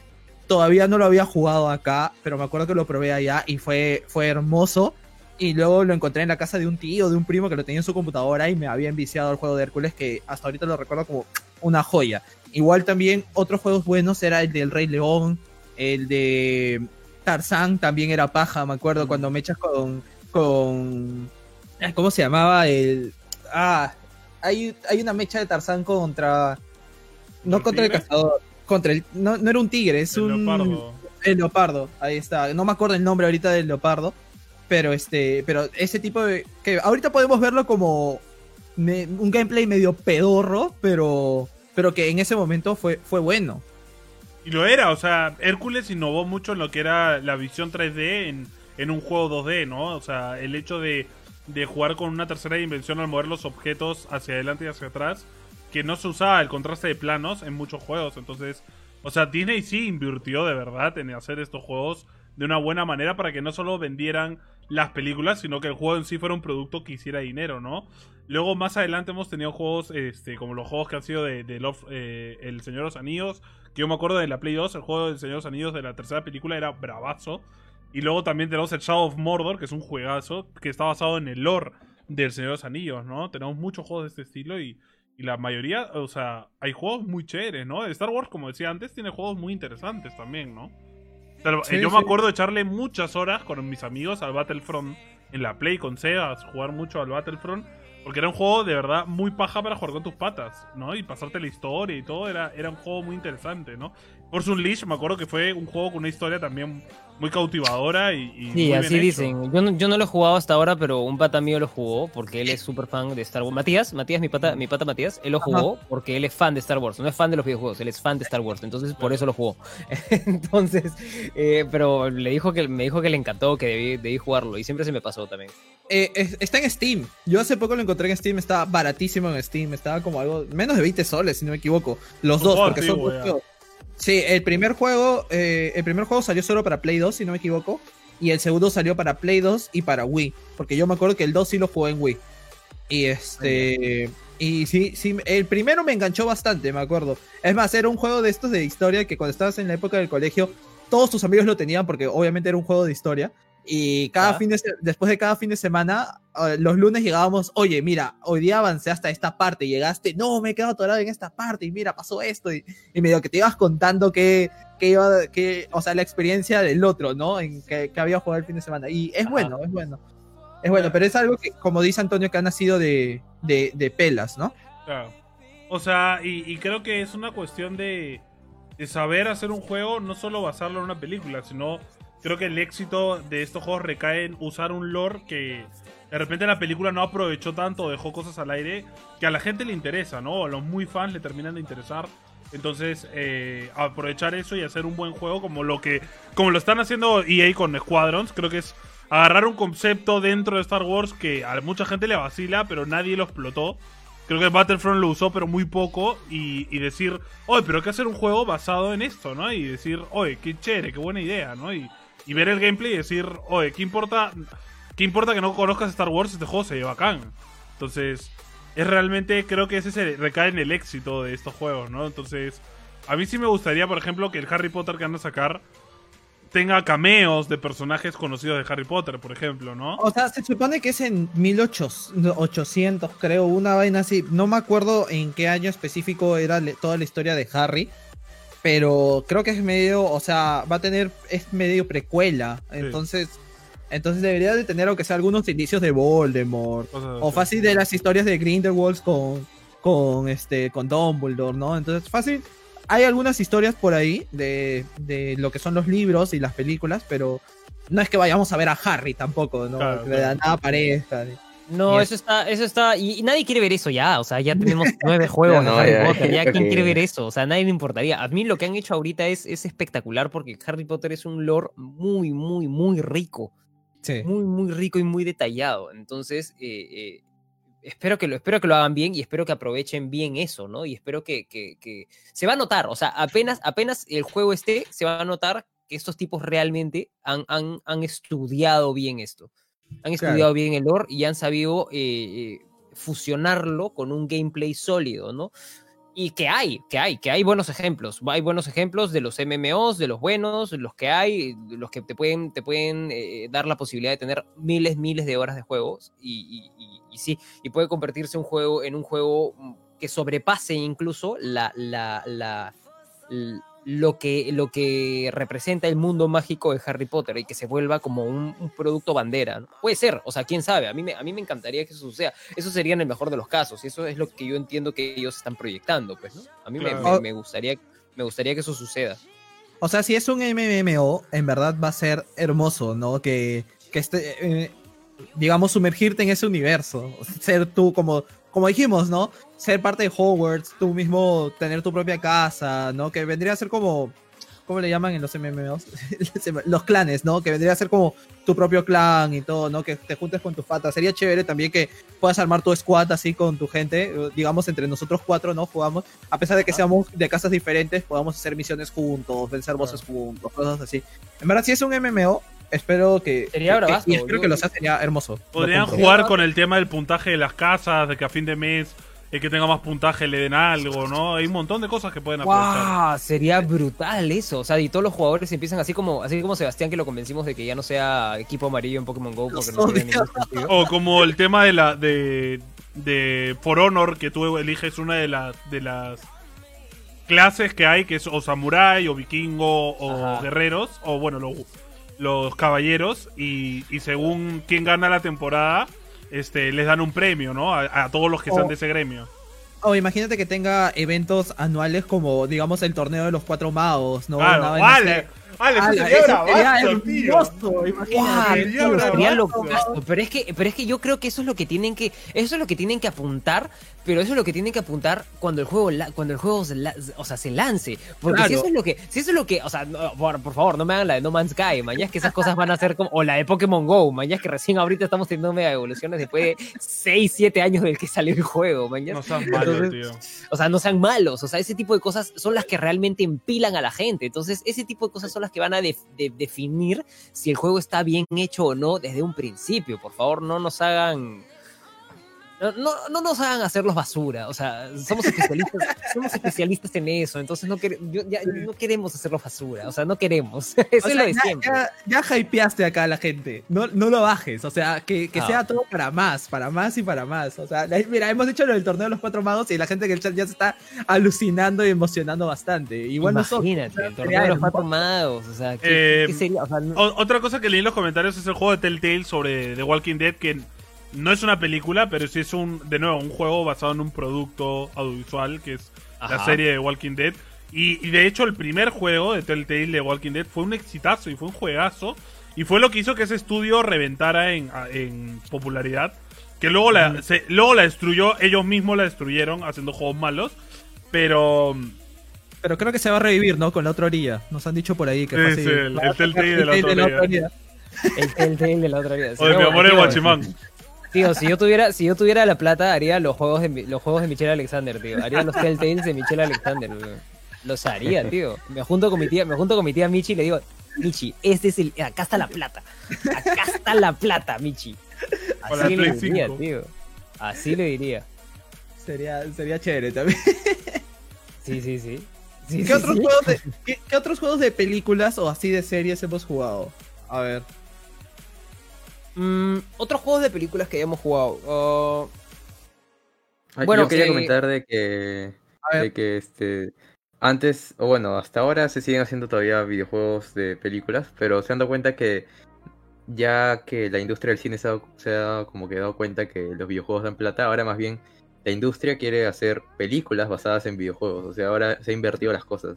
Speaker 3: todavía no lo había jugado acá, pero me acuerdo que lo probé allá y fue, fue hermoso. Y luego lo encontré en la casa de un tío, de un primo que lo tenía en su computadora y me había enviciado al juego de Hércules, que hasta ahorita lo recuerdo como una joya. Igual también otros juegos buenos era el del Rey León, el de Tarzán también era paja, me acuerdo, cuando me echas con. con ¿Cómo se llamaba? El. Ah, hay, hay una mecha de Tarzán contra. No contra el cazador. Contra el. No, era un tigre, es un. Leopardo. El leopardo, ahí está. No me acuerdo el nombre ahorita del leopardo. Pero este. Pero ese tipo de. Que ahorita podemos verlo como. un gameplay medio pedorro, pero. Pero que en ese momento fue, fue bueno.
Speaker 1: Y lo era, o sea, Hércules innovó mucho en lo que era la visión 3D en, en un juego 2D, ¿no? O sea, el hecho de, de jugar con una tercera dimensión al mover los objetos hacia adelante y hacia atrás, que no se usaba el contraste de planos en muchos juegos. Entonces, o sea, Disney sí invirtió de verdad en hacer estos juegos de una buena manera para que no solo vendieran las películas, sino que el juego en sí fuera un producto que hiciera dinero, ¿no? Luego más adelante hemos tenido juegos este, como los juegos que han sido de, eh, El Señor de los Anillos, que yo me acuerdo de la Play 2, el juego del Señor de los Anillos de la tercera película era bravazo. Y luego también tenemos el Shadow of Mordor, que es un juegazo, que está basado en el lore del Señor de los Anillos, ¿no? Tenemos muchos juegos de este estilo y, y la mayoría, o sea, hay juegos muy chéveres, ¿no? Star Wars, como decía antes, tiene juegos muy interesantes también, ¿no? yo me acuerdo de echarle muchas horas con mis amigos al Battlefront en la Play con Sega, jugar mucho al Battlefront. Porque era un juego de verdad muy paja para jugar con tus patas, ¿no? Y pasarte la historia y todo, era, era un juego muy interesante, ¿no? Force Unleashed me acuerdo que fue un juego con una historia también muy cautivadora y,
Speaker 2: sí, así dicen. Yo no, yo no lo he jugado hasta ahora, pero un pata mío lo jugó porque él es súper fan de Star Wars. Matías, Matías, mi pata, mi pata Matías, él lo jugó porque él es fan de Star Wars. No es fan de los videojuegos, él es fan de Star Wars. Entonces por eso lo jugó. entonces, eh, pero le dijo que me dijo que le encantó, que debí, debí jugarlo y siempre se me pasó también.
Speaker 3: Eh, está en Steam. Yo hace poco lo encontré en Steam, estaba baratísimo en Steam, estaba como algo menos de 20 soles, si no me equivoco. Los dos, porque son Sí, el primer juego, eh, el primer juego salió solo para Play 2, si no me equivoco. Y el segundo salió para Play 2 y para Wii. Porque yo me acuerdo que el 2 sí lo jugué en Wii. Y este. Y sí, sí, el primero me enganchó bastante, me acuerdo. Es más, era un juego de estos de historia que cuando estabas en la época del colegio, todos tus amigos lo tenían porque obviamente era un juego de historia. Y cada fin de después de cada fin de semana, ah, los lunes llegábamos, oye, mira, hoy día avancé hasta esta parte, llegaste, no, me he quedado atorado en esta parte, y mira, pasó esto, y, y medio que te ibas contando que, que iba, que, o sea, la experiencia del otro, ¿no? En que, había jugado el fin de semana. Y es bueno, es bueno. Es bueno, pero es algo que, como dice Antonio, que ha nacido de, de, pelas, ¿no?
Speaker 1: Claro. O sea, y, y creo que es una cuestión de, de saber hacer un juego, no solo basarlo en una película, sino creo que el éxito de estos juegos recae en usar un lore que de repente la película no aprovechó tanto, dejó cosas al aire que a la gente le interesa, ¿no? A los muy fans le terminan de interesar. Entonces, eh, aprovechar eso y hacer un buen juego como lo que como lo están haciendo EA con Squadrons, creo que es agarrar un concepto dentro de Star Wars que a mucha gente le vacila, pero nadie lo explotó. Creo que Battlefront lo usó, pero muy poco. Y, y decir, oye, pero hay que hacer un juego basado en esto, ¿no? Y decir, oye, qué chévere, qué buena idea, ¿no? Y, y ver el gameplay y decir, oye, ¿qué importa, ¿qué importa que no conozcas Star Wars? Este juego se lleva bacán. Entonces, es realmente, creo que ese se recae en el éxito de estos juegos, ¿no? Entonces, a mí sí me gustaría, por ejemplo, que el Harry Potter que van a sacar tenga cameos de personajes conocidos de Harry Potter, por ejemplo, ¿no?
Speaker 3: O sea, se supone que es en 1800, creo, una vaina así. No me acuerdo en qué año específico era toda la historia de Harry. Pero creo que es medio, o sea, va a tener, es medio precuela. Entonces, entonces debería de tener, aunque sea algunos indicios de Voldemort. O, fácil de las historias de Grindelwald con, con, este, con Dumbledore, ¿no? Entonces, fácil. Hay algunas historias por ahí de, de lo que son los libros y las películas, pero no es que vayamos a ver a Harry tampoco, ¿no? que nada aparezca.
Speaker 2: No, eso está, eso está, y, nadie quiere ver eso ya, o sea, ya tenemos nueve juegos de Harry Potter, ya quién quiere ver eso, o sea, nadie le importaría. A mí lo que han hecho ahorita es, es espectacular porque Harry Potter es un lore muy, muy, muy rico. Muy, muy rico y muy detallado. Entonces, eh, eh, espero, que lo, espero que lo hagan bien y espero que aprovechen bien eso, ¿no? Y espero que, que, se va a notar, o sea, apenas, apenas el juego esté, se va a notar que estos tipos realmente han, han, han estudiado bien esto. Han estudiado bien el lore y han sabido eh, fusionarlo con un gameplay sólido, ¿no? y que hay, que hay, que hay buenos ejemplos. Hay buenos ejemplos de los MMOs, de los buenos, los que hay, los que te pueden, te pueden eh, dar la posibilidad de tener miles, miles de horas de juegos. Y, y, sí, y puede convertirse un juego en un juego mm, que sobrepase incluso la, la, la lo que, lo que representa el mundo mágico de Harry Potter y que se vuelva como un, producto bandera. Puede ser, o sea, quién sabe, a mí, me, a mí me encantaría que eso suceda. Eso sería en el mejor de los casos y eso es lo que yo entiendo que ellos están proyectando, pues, ¿no? A mí me, gustaría, me gustaría que eso suceda.
Speaker 3: O sea, si es un MMO, en verdad va a ser hermoso, ¿no? Que, que este, eh, digamos, sumergirte en ese universo. Ser tú como como dijimos, ¿no? Ser parte de Hogwarts, tú mismo tener tu propia casa, ¿no? Que vendría a ser como, ¿cómo le llaman en los MMOs? los clanes, ¿no? Que vendría a ser como tu propio clan y todo, ¿no? Que te juntes con tu fata. Sería chévere también que puedas armar tu squad así con tu gente, digamos, entre nosotros cuatro, ¿no? Jugamos, a pesar de que seamos de casas diferentes, podamos hacer misiones juntos, vencer bosses juntos, cosas así. En verdad, si es un MMO, espero que.
Speaker 2: Sería bravazo,
Speaker 3: Y espero que lo sea, sería hermoso.
Speaker 1: Podrían jugar con el tema del puntaje de las casas, de que a fin de mes el que tenga más puntaje le den algo, ¿no? Hay un montón de cosas que pueden aprovechar.
Speaker 2: Wow, sería brutal eso. O sea, y todos los jugadores empiezan así como, así como Sebastián que lo convencimos de que ya no sea equipo amarillo en Pokémon Go porque no tiene ningún sentido.
Speaker 1: O como el tema de la de, de For Honor, que tú eliges una de las de las clases que hay, que es o samurai, o vikingo, o guerreros, o bueno, los los caballeros y, y, según quién gana la temporada, este, les dan un premio, ¿no? A, todos los que sean de ese gremio.
Speaker 3: O imagínate que tenga eventos anuales como, digamos, el torneo de los cuatro magos, ¿no?
Speaker 1: vale. Vale, eso sería hermoso,
Speaker 2: sería Pero es que, pero es que yo creo que eso es lo que tienen que, eso es lo que tienen que apuntar, pero eso es lo que tienen que apuntar cuando el juego, cuando el juego, se o sea, se lance, porque si eso es lo que, si eso es lo que, o sea, por, favor, no me hagan la de No Man's Sky, mañana que esas cosas van a ser como, o la de Pokémon Go, mañana que recién ahorita estamos teniendo mega evoluciones después de 6, 7 años del que salió el juego, mañana.
Speaker 1: No sean malos, tío.
Speaker 2: O sea, no sean malos, o sea, ese tipo de cosas son las que realmente empilan a la gente, entonces ese tipo de cosas son las que van a definir si el juego está bien hecho o no desde un principio. Por favor, no nos hagan no, no, nos hagan hacerlos basura, o sea, somos especialistas, somos especialistas en eso, entonces no, ya, no queremos hacerlos basura, o sea, no queremos. Eso es lo de siempre.
Speaker 3: Ya, hypeaste acá a la gente, no, no lo bajes, o sea, que, que sea todo para más, para más y para más. O sea, mira, hemos hecho lo del torneo de los cuatro magos y la gente que el chat ya se está alucinando y emocionando bastante. Igual
Speaker 2: Imagínate, el torneo de los cuatro magos, o sea, ¿qué,
Speaker 1: eh, sería? Otra cosa que leí en los comentarios es el juego de Telltale sobre The Walking Dead que no es una película, pero sí es un, de nuevo, un juego basado en un producto audiovisual, que es la serie de Walking Dead. Y, de hecho, el primer juego de Telltale de Walking Dead fue un exitazo y fue un juegazo. Y fue lo que hizo que ese estudio reventara en, popularidad. Que luego la, luego la destruyó, ellos mismos la destruyeron haciendo juegos malos. Pero.
Speaker 3: Pero creo que se va a revivir, ¿no? Con la otra orilla. Nos han dicho por ahí que
Speaker 1: sí, el, Telltale de la otra orilla.
Speaker 2: El Telltale de la otra orilla.
Speaker 1: O de mi amor el Guachimán.
Speaker 2: Tío, si yo tuviera, si yo tuviera la plata, haría los juegos de los juegos de Michelle Alexander, tío. Haría los Telltales de Michelle Alexander. Los haría, tío. Me junto con mi tía, me junto con mi tía Michi y le digo, Michi, este es el. Acá está la plata. Acá está la plata, Michi. Así le diría, tío. Así le diría.
Speaker 3: Sería, sería chévere también.
Speaker 2: Sí, sí, sí.
Speaker 3: ¿Qué, otros Juegos de, ¿qué, otros juegos de películas o así de series hemos jugado? A ver.
Speaker 2: Mm, otros juegos de películas que hayamos jugado. Uh,
Speaker 4: bueno, yo quería comentar de que, de que este antes, o bueno, hasta ahora se siguen haciendo todavía videojuegos de películas, pero se han dado cuenta que ya que la industria del cine se ha, se ha como que dado cuenta que los videojuegos dan plata, ahora más bien la industria quiere hacer películas basadas en videojuegos. O sea, ahora se ha invertido las cosas.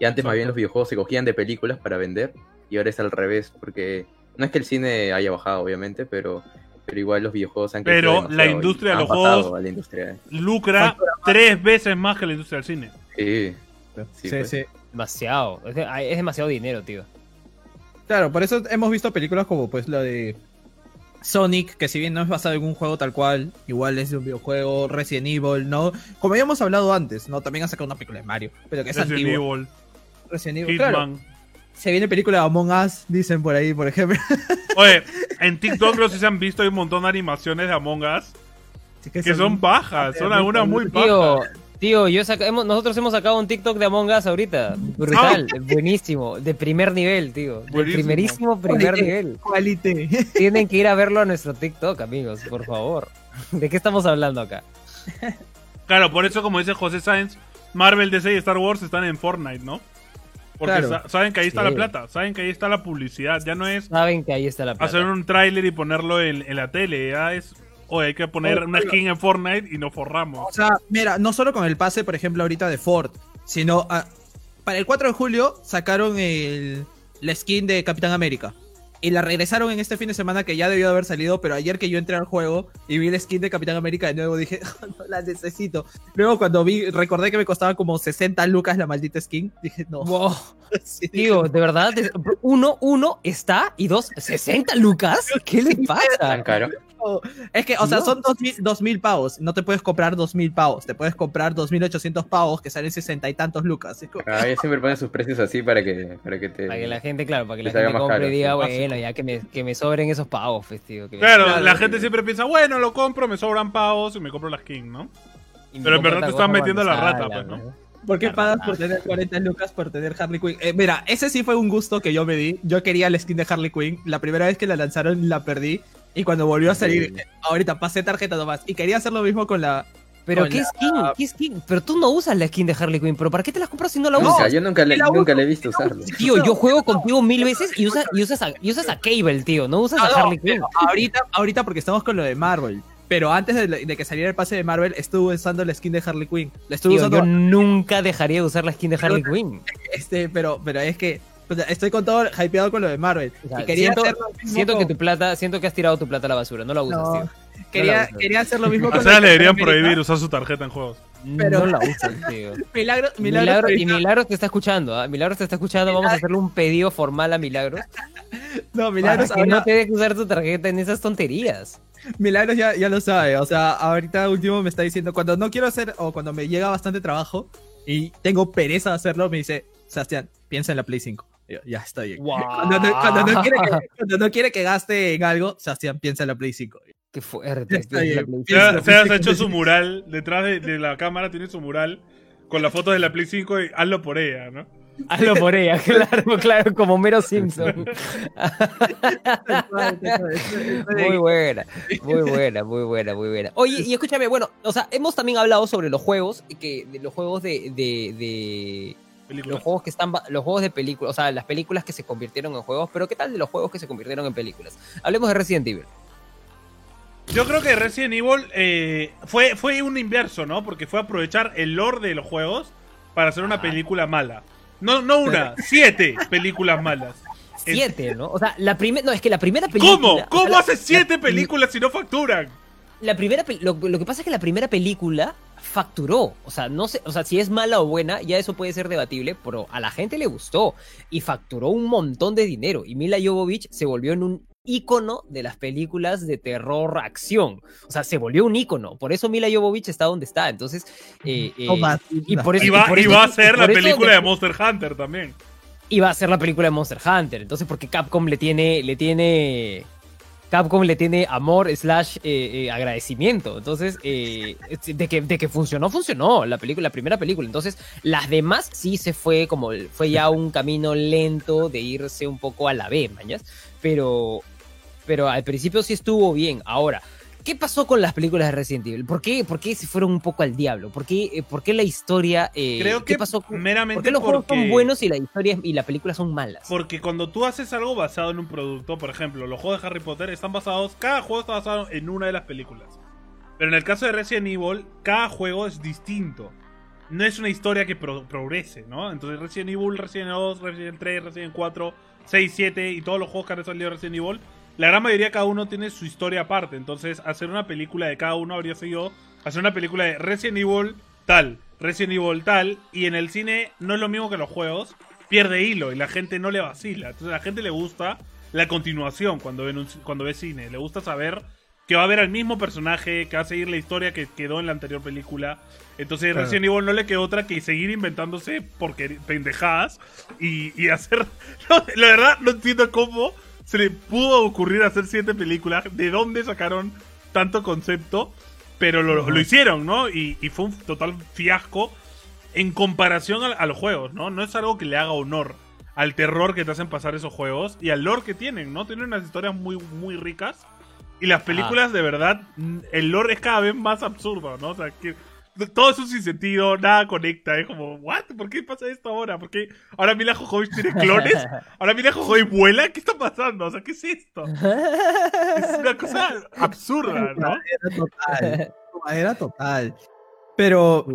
Speaker 4: Y antes más bien los videojuegos se cogían de películas para vender y ahora es al revés, porque no es que el cine haya bajado, obviamente, pero, pero igual los videojuegos han
Speaker 1: Pero la industria de los juegos lucra tres veces más que la industria del cine.
Speaker 4: Sí,
Speaker 2: sí, sí, pues. Demasiado. Es, es demasiado dinero, tío.
Speaker 3: Claro, por eso hemos visto películas como pues la de Sonic, que si bien no es basado en un juego tal cual, igual es de un videojuego, Resident Evil, ¿no? Como habíamos hablado antes, ¿no? También ha sacado una película de Mario, pero que es Resident Evil. Resident Evil, claro. Se viene película de Among Us, dicen por ahí, por ejemplo.
Speaker 1: Oye, en TikTok no sé si se han visto hay un montón de animaciones de Among Us que, son, bajas, son algunas muy bajas.
Speaker 2: Tío, yo nosotros hemos sacado un TikTok de Among Us ahorita. Brutal, ah. buenísimo. De primer nivel, tío. De primerísimo primer nivel.
Speaker 3: Qualité.
Speaker 2: Tienen que ir a verlo a nuestro TikTok, amigos, por favor. ¿De qué estamos hablando acá?
Speaker 1: Claro, por eso, como dice José Sáenz, Marvel, DC y Star Wars están en Fortnite, ¿no? Porque saben que ahí está la plata, saben que ahí está la publicidad. Ya no es.
Speaker 2: Saben que ahí está la plata.
Speaker 1: Hacer un tráiler y ponerlo en, en la tele. Ya es Oye, hay que poner una skin en Fortnite y nos forramos.
Speaker 3: O sea, mira, no solo con el pase, por ejemplo, ahorita de Ford, sino ah, para el 4 de julio sacaron el, la skin de Capitán América. Y la regresaron en este fin de semana que ya debió de haber salido, pero ayer que yo entré al juego y vi la skin de Capitán América de nuevo, dije, no la necesito. Luego cuando vi, recordé que me costaba como 60 lucas la maldita skin, dije, no.
Speaker 2: Wow. Digo, de verdad, uno, uno está y dos, 60 lucas. ¿Qué le pasa?
Speaker 4: Tan caro.
Speaker 3: Es que, o sea, son dos mil, pavos. No te puedes comprar dos mil pavos. Te puedes comprar dos mil ochocientos pavos que salen sesenta y tantos lucas.
Speaker 4: Ah, siempre ponen sus precios así para que, para que te.
Speaker 2: Para que la gente, claro, para que la gente compre y diga, bueno, ya que me, que me sobren esos pavos, pues, tío.
Speaker 1: claro, la gente siempre piensa, bueno, lo compro, me sobran pavos y me compro las King, ¿no? Pero en verdad te están metiendo la rata, pues, ¿no?
Speaker 3: ¿Por qué pagas por tener 40 lucas por tener Harley Quinn? Eh, mira, ese sí fue un gusto que yo me di. Yo quería la skin de Harley Quinn. La primera vez que la lanzaron la perdí. Y cuando volvió a salir, ahorita pasé tarjeta nomás. Y quería hacer lo mismo con la.
Speaker 2: Pero qué skin, qué skin. Pero tú no usas la skin de Harley Quinn, pero ¿para qué te la compras si no la usas?
Speaker 4: yo nunca le, nunca le he visto usarlo.
Speaker 2: Tío, yo juego contigo mil veces y, usas, y, usas, a, y usas a Cable, tío. No usas a Harley Quinn.
Speaker 3: Ahorita, ahorita porque estamos con lo de Marvel. Pero antes de, que saliera el pase de Marvel, estuve usando la skin de Harley Quinn. La estuve
Speaker 2: usando... Yo nunca dejaría de usar la skin de Harley Quinn.
Speaker 3: Este, pero, pero es que estoy con todo hypeado con lo de Marvel. y quería
Speaker 2: siento, que tu plata, siento que has tirado tu plata a la basura, no la usas, tío.
Speaker 3: Quería, quería hacer lo mismo
Speaker 1: con O sea, le deberían prohibir usar su tarjeta en juegos.
Speaker 2: Pero no la usas, tío.
Speaker 3: Milagros,
Speaker 2: Milagros, y Milagros te está escuchando, ¿ah? Milagros te está escuchando, vamos a hacerle un pedido formal a Milagros.
Speaker 3: no, Milagros
Speaker 2: para que no te dejes usar tu tarjeta en esas tonterías.
Speaker 3: Milagros ya, ya lo sabe, o sea, ahorita último me está diciendo, cuando no quiero hacer, o cuando me llega bastante trabajo y tengo pereza de hacerlo, me dice, Sebastián, piensa en la Play 5 ya está bien. Cuando, no, quiere que, gaste en algo, Sebastián piensa en la Play 5.
Speaker 2: Qué fuerte.
Speaker 1: Se ha hecho su mural, detrás de, la cámara tiene su mural con la foto de la Play 5 y hazlo por ella, ¿no?
Speaker 2: Hazlo por ella, claro, claro, como Mero Simpson. muy buena, muy buena, muy buena, muy buena. Oye, y escúchame, bueno, o sea, hemos también hablado sobre los juegos, que de los juegos de los juegos que están los juegos de películas, o sea, las películas que se convirtieron en juegos, pero ¿qué tal de los juegos que se convirtieron en películas? Hablemos de Resident Evil.
Speaker 1: Yo creo que Resident Evil eh, fue, fue un inverso, ¿no? Porque fue aprovechar el lore de los juegos para hacer una película mala. No, no una, siete películas malas.
Speaker 2: Siete, ¿no? O sea, la primera. No, es que la primera película.
Speaker 1: ¿Cómo? ¿Cómo hace siete películas si no facturan?
Speaker 2: La primera. Lo, lo, que pasa es que la primera película facturó. O sea, no sé, o sea, si es mala o buena, ya eso puede ser debatible, pero a la gente le gustó y facturó un montón de dinero. Y Mila Jovovich se volvió en un ícono de las películas de terror acción. O sea, se volvió un ícono. Por eso Mila Jovovich está donde está. Entonces, eh, eh,
Speaker 1: y, por eso, y, va, a ser la película de Monster Hunter también.
Speaker 2: Va a ser la película de Monster Hunter. Entonces, porque Capcom le tiene, le tiene Capcom le tiene amor slash eh, agradecimiento. Entonces, de, que, de que funcionó, funcionó la película, la primera película. Entonces, las demás sí se fue como, fue ya un camino lento de irse un poco a la B, mañas. Pero pero al principio sí estuvo bien. Ahora, ¿qué pasó con las películas de Resident Evil? ¿Por qué, por qué se fueron un poco al diablo? ¿Por qué, eh, por qué la historia... Eh,
Speaker 1: Creo que
Speaker 2: ¿qué pasó
Speaker 1: meramente
Speaker 2: ¿Por qué los juegos son buenos y la historia y la película son malas?
Speaker 1: Porque cuando tú haces algo basado en un producto, por ejemplo, los juegos de Harry Potter están basados... Cada juego está basado en una de las películas. Pero en el caso de Resident Evil, cada juego es distinto. No es una historia que progrese, ¿no? Entonces Resident Evil, Resident Evil 2, Resident 3, Resident 4, 6, 7 y todos los juegos que han salido de Resident Evil la gran mayoría cada uno tiene su historia aparte. Entonces, hacer una película de cada uno habría sido hacer una película de Resident Evil tal, Resident Evil tal, y en el cine no es lo mismo que los juegos, pierde hilo y la gente no le vacila. Entonces, a la gente le gusta la continuación cuando ve, cuando ve cine, le gusta saber que va a ver al mismo personaje, que va a seguir la historia que quedó en la anterior película. Entonces, Resident Evil no le quedó otra que seguir inventándose porque pendejadas y, y hacer. la verdad, no entiendo cómo se le pudo ocurrir hacer siete películas. ¿De dónde sacaron tanto concepto? Pero lo, hicieron, ¿no? Y, fue un total fiasco en comparación a, los juegos, ¿no? No es algo que le haga honor al terror que te hacen pasar esos juegos y al lore que tienen, ¿no? Tienen unas historias muy, muy ricas. Y las películas, de verdad, el lore es cada vez más absurdo, ¿no? O sea, que todo eso sin sentido, nada conecta. Es como, ¿what? ¿Por qué pasa esto ahora? ¿Por qué ahora Mila Jojovich tiene clones? ¿Ahora Mila Jojovich vuela? ¿Qué está pasando? O sea, ¿qué es esto? Es una cosa absurda, ¿no?
Speaker 3: Era total. Era total. Pero,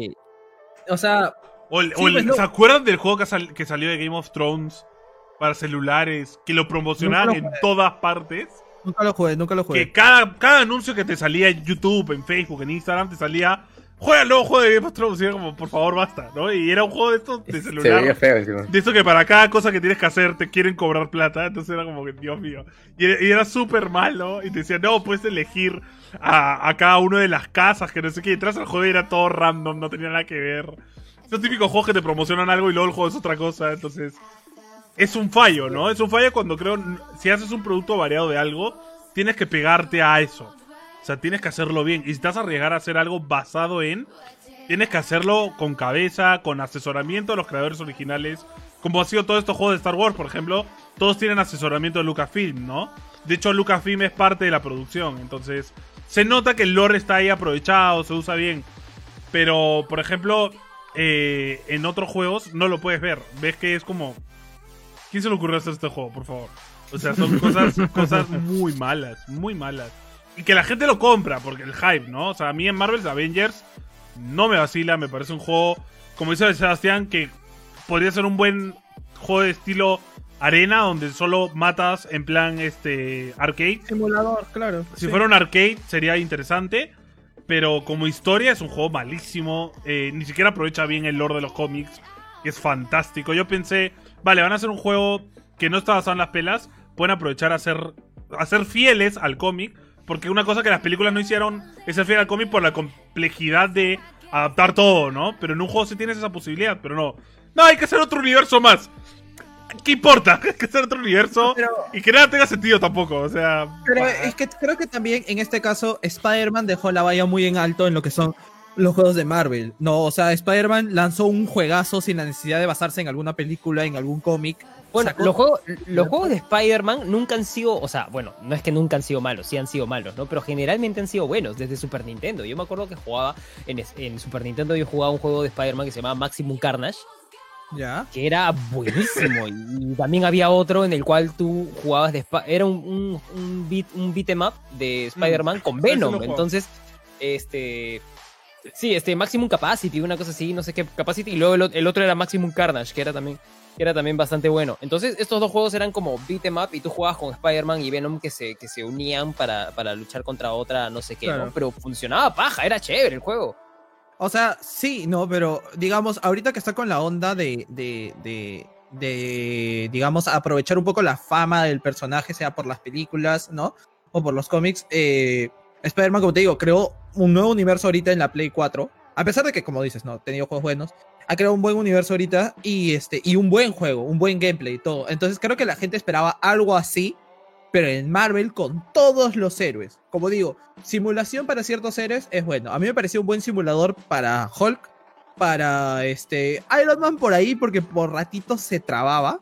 Speaker 3: o sea...
Speaker 1: O, pues ¿Se acuerdan del juego que, que, salió de Game of Thrones para celulares? Que lo promocionaban en todas partes.
Speaker 3: Nunca lo jugué, nunca lo jugué.
Speaker 1: Que cada, cada anuncio que te salía en YouTube, en Facebook, en Instagram, te salía juega juego de Game of Thrones. Y como, por favor, basta, ¿no? Y era un juego de estos de celular. Se veía feo, De esto que para cada cosa que tienes que hacer te quieren cobrar plata. Entonces era como que, Dios mío. Y, era súper malo. Y te decían, no, puedes elegir a, cada una de las casas, que no sé qué. Y detrás el juego era todo random, no tenía nada que ver. Esos típicos juegos que te promocionan algo y luego el juego es otra cosa. Entonces, es un fallo, ¿no? Es un fallo cuando creo, si haces un producto variado de algo, tienes que pegarte a eso. O sea, tienes que hacerlo bien. Y si te vas a arriesgar a hacer algo basado en. Tienes que hacerlo con cabeza, con asesoramiento de los creadores originales. Como ha sido todos estos juegos de Star Wars, por ejemplo. Todos tienen asesoramiento de Lucasfilm, ¿no? De hecho, Lucasfilm es parte de la producción. Entonces, se nota que el lore está ahí aprovechado, se usa bien. Pero, por ejemplo, eh, en otros juegos no lo puedes ver. Ves que es como. ¿Quién se le ocurrió hacer este juego, por favor? O sea, son cosas, cosas muy malas, muy malas y que la gente lo compra, porque el hype, ¿no? O sea, a mí en Marvel's Avengers no me vacila, me parece un juego, como dice Sebastián, que podría ser un buen juego de estilo arena, donde solo matas en plan este arcade.
Speaker 3: Simulador, claro.
Speaker 1: Si fuera un arcade sería interesante, pero como historia es un juego malísimo, eh, ni siquiera aprovecha bien el lore de los cómics, es fantástico. Yo pensé, vale, van a hacer un juego que no está basado en las pelas, pueden aprovechar a ser, a ser fieles al cómic, porque una cosa que las películas no hicieron es ser fiel al cómic por la complejidad de adaptar todo, ¿no? Pero en un juego sí tienes esa posibilidad, pero no. No, hay que hacer otro universo más. ¿Qué importa? Hay que hacer otro universo y que nada tenga sentido tampoco, o sea...
Speaker 3: Pero es que creo que también en este caso Spider-Man dejó la valla muy en alto en lo que son los juegos de Marvel. No, o sea, Spider-Man lanzó un juegazo sin la necesidad de basarse en alguna película, en algún cómic.
Speaker 2: Bueno, los, juegos, los juegos de Spider-Man nunca han sido, o sea, bueno, no es que nunca han sido malos, sí han sido malos, ¿no? Pero generalmente han sido buenos desde Super Nintendo. Yo me acuerdo que jugaba en, en Super Nintendo, yo jugaba un juego de Spider-Man que se llamaba Maximum Carnage.
Speaker 3: ¿Ya?
Speaker 2: Que era buenísimo. y también había otro en el cual tú jugabas de... Era un, un, un, beat, un beat em up de mm, Spider-Man con Venom. Entonces, este... Sí, este Maximum Capacity, una cosa así, no sé qué Capacity. Y luego el, el otro era Maximum Carnage, que era también que era también bastante bueno. Entonces, estos dos juegos eran como beat em up y tú jugabas con Spider-Man y Venom que se, que se unían para, para luchar contra otra, no sé qué, ¿no? Pero funcionaba paja, era chévere el juego.
Speaker 3: O sea, sí, no, pero digamos, ahorita que está con la onda de, de, de, digamos, aprovechar un poco la fama del personaje, sea por las películas, ¿no? O por los cómics. Eh, Spider-Man, como te digo, creó un nuevo universo ahorita en la Play 4. A pesar de que, como dices, no, ha tenido juegos buenos. Ha creado un buen universo ahorita y, este, y un buen juego, un buen gameplay y todo. Entonces creo que la gente esperaba algo así, pero en Marvel con todos los héroes. Como digo, simulación para ciertos héroes es bueno. A mí me pareció un buen simulador para Hulk, para este Iron Man por ahí, porque por ratitos se trababa.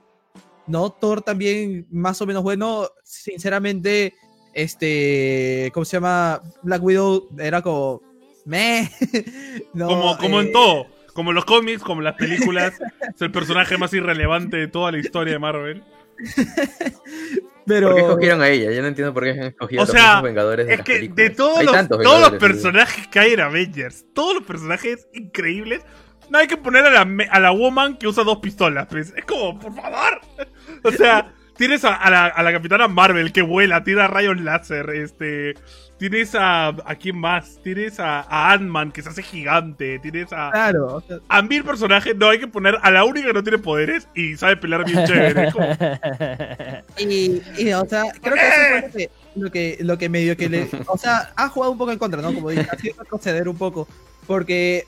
Speaker 3: ¿No? Thor también, más o menos bueno. Sinceramente, este. ¿Cómo se llama? Black Widow era como. Me.
Speaker 1: como, como en eh, todo. Como en los cómics, como en las películas. es el personaje más irrelevante de toda la historia de Marvel.
Speaker 4: Pero... ¿Por qué escogieron a ella? Yo no entiendo por qué
Speaker 1: o sea, a los Vengadores. De es que de todos, los, todos los personajes que hay en Avengers, todos los personajes increíbles, no hay que poner a la, a la woman que usa dos pistolas. Pues. Es como, por favor. O sea, tienes a, la, a la capitana Marvel que vuela, tira rayos láser, este. Tienes a. ¿A quién más? Tienes a, a Ant-Man que se hace gigante. Tienes a.
Speaker 3: Claro.
Speaker 1: a mil personajes. No, hay que poner a la única que no tiene poderes y sabe pelear bien chévere.
Speaker 3: y, y, o sea, creo que eso fue lo que, lo que medio que le. O sea, ha jugado un poco en contra, ¿no? Como dije, ha sido proceder un poco. Porque.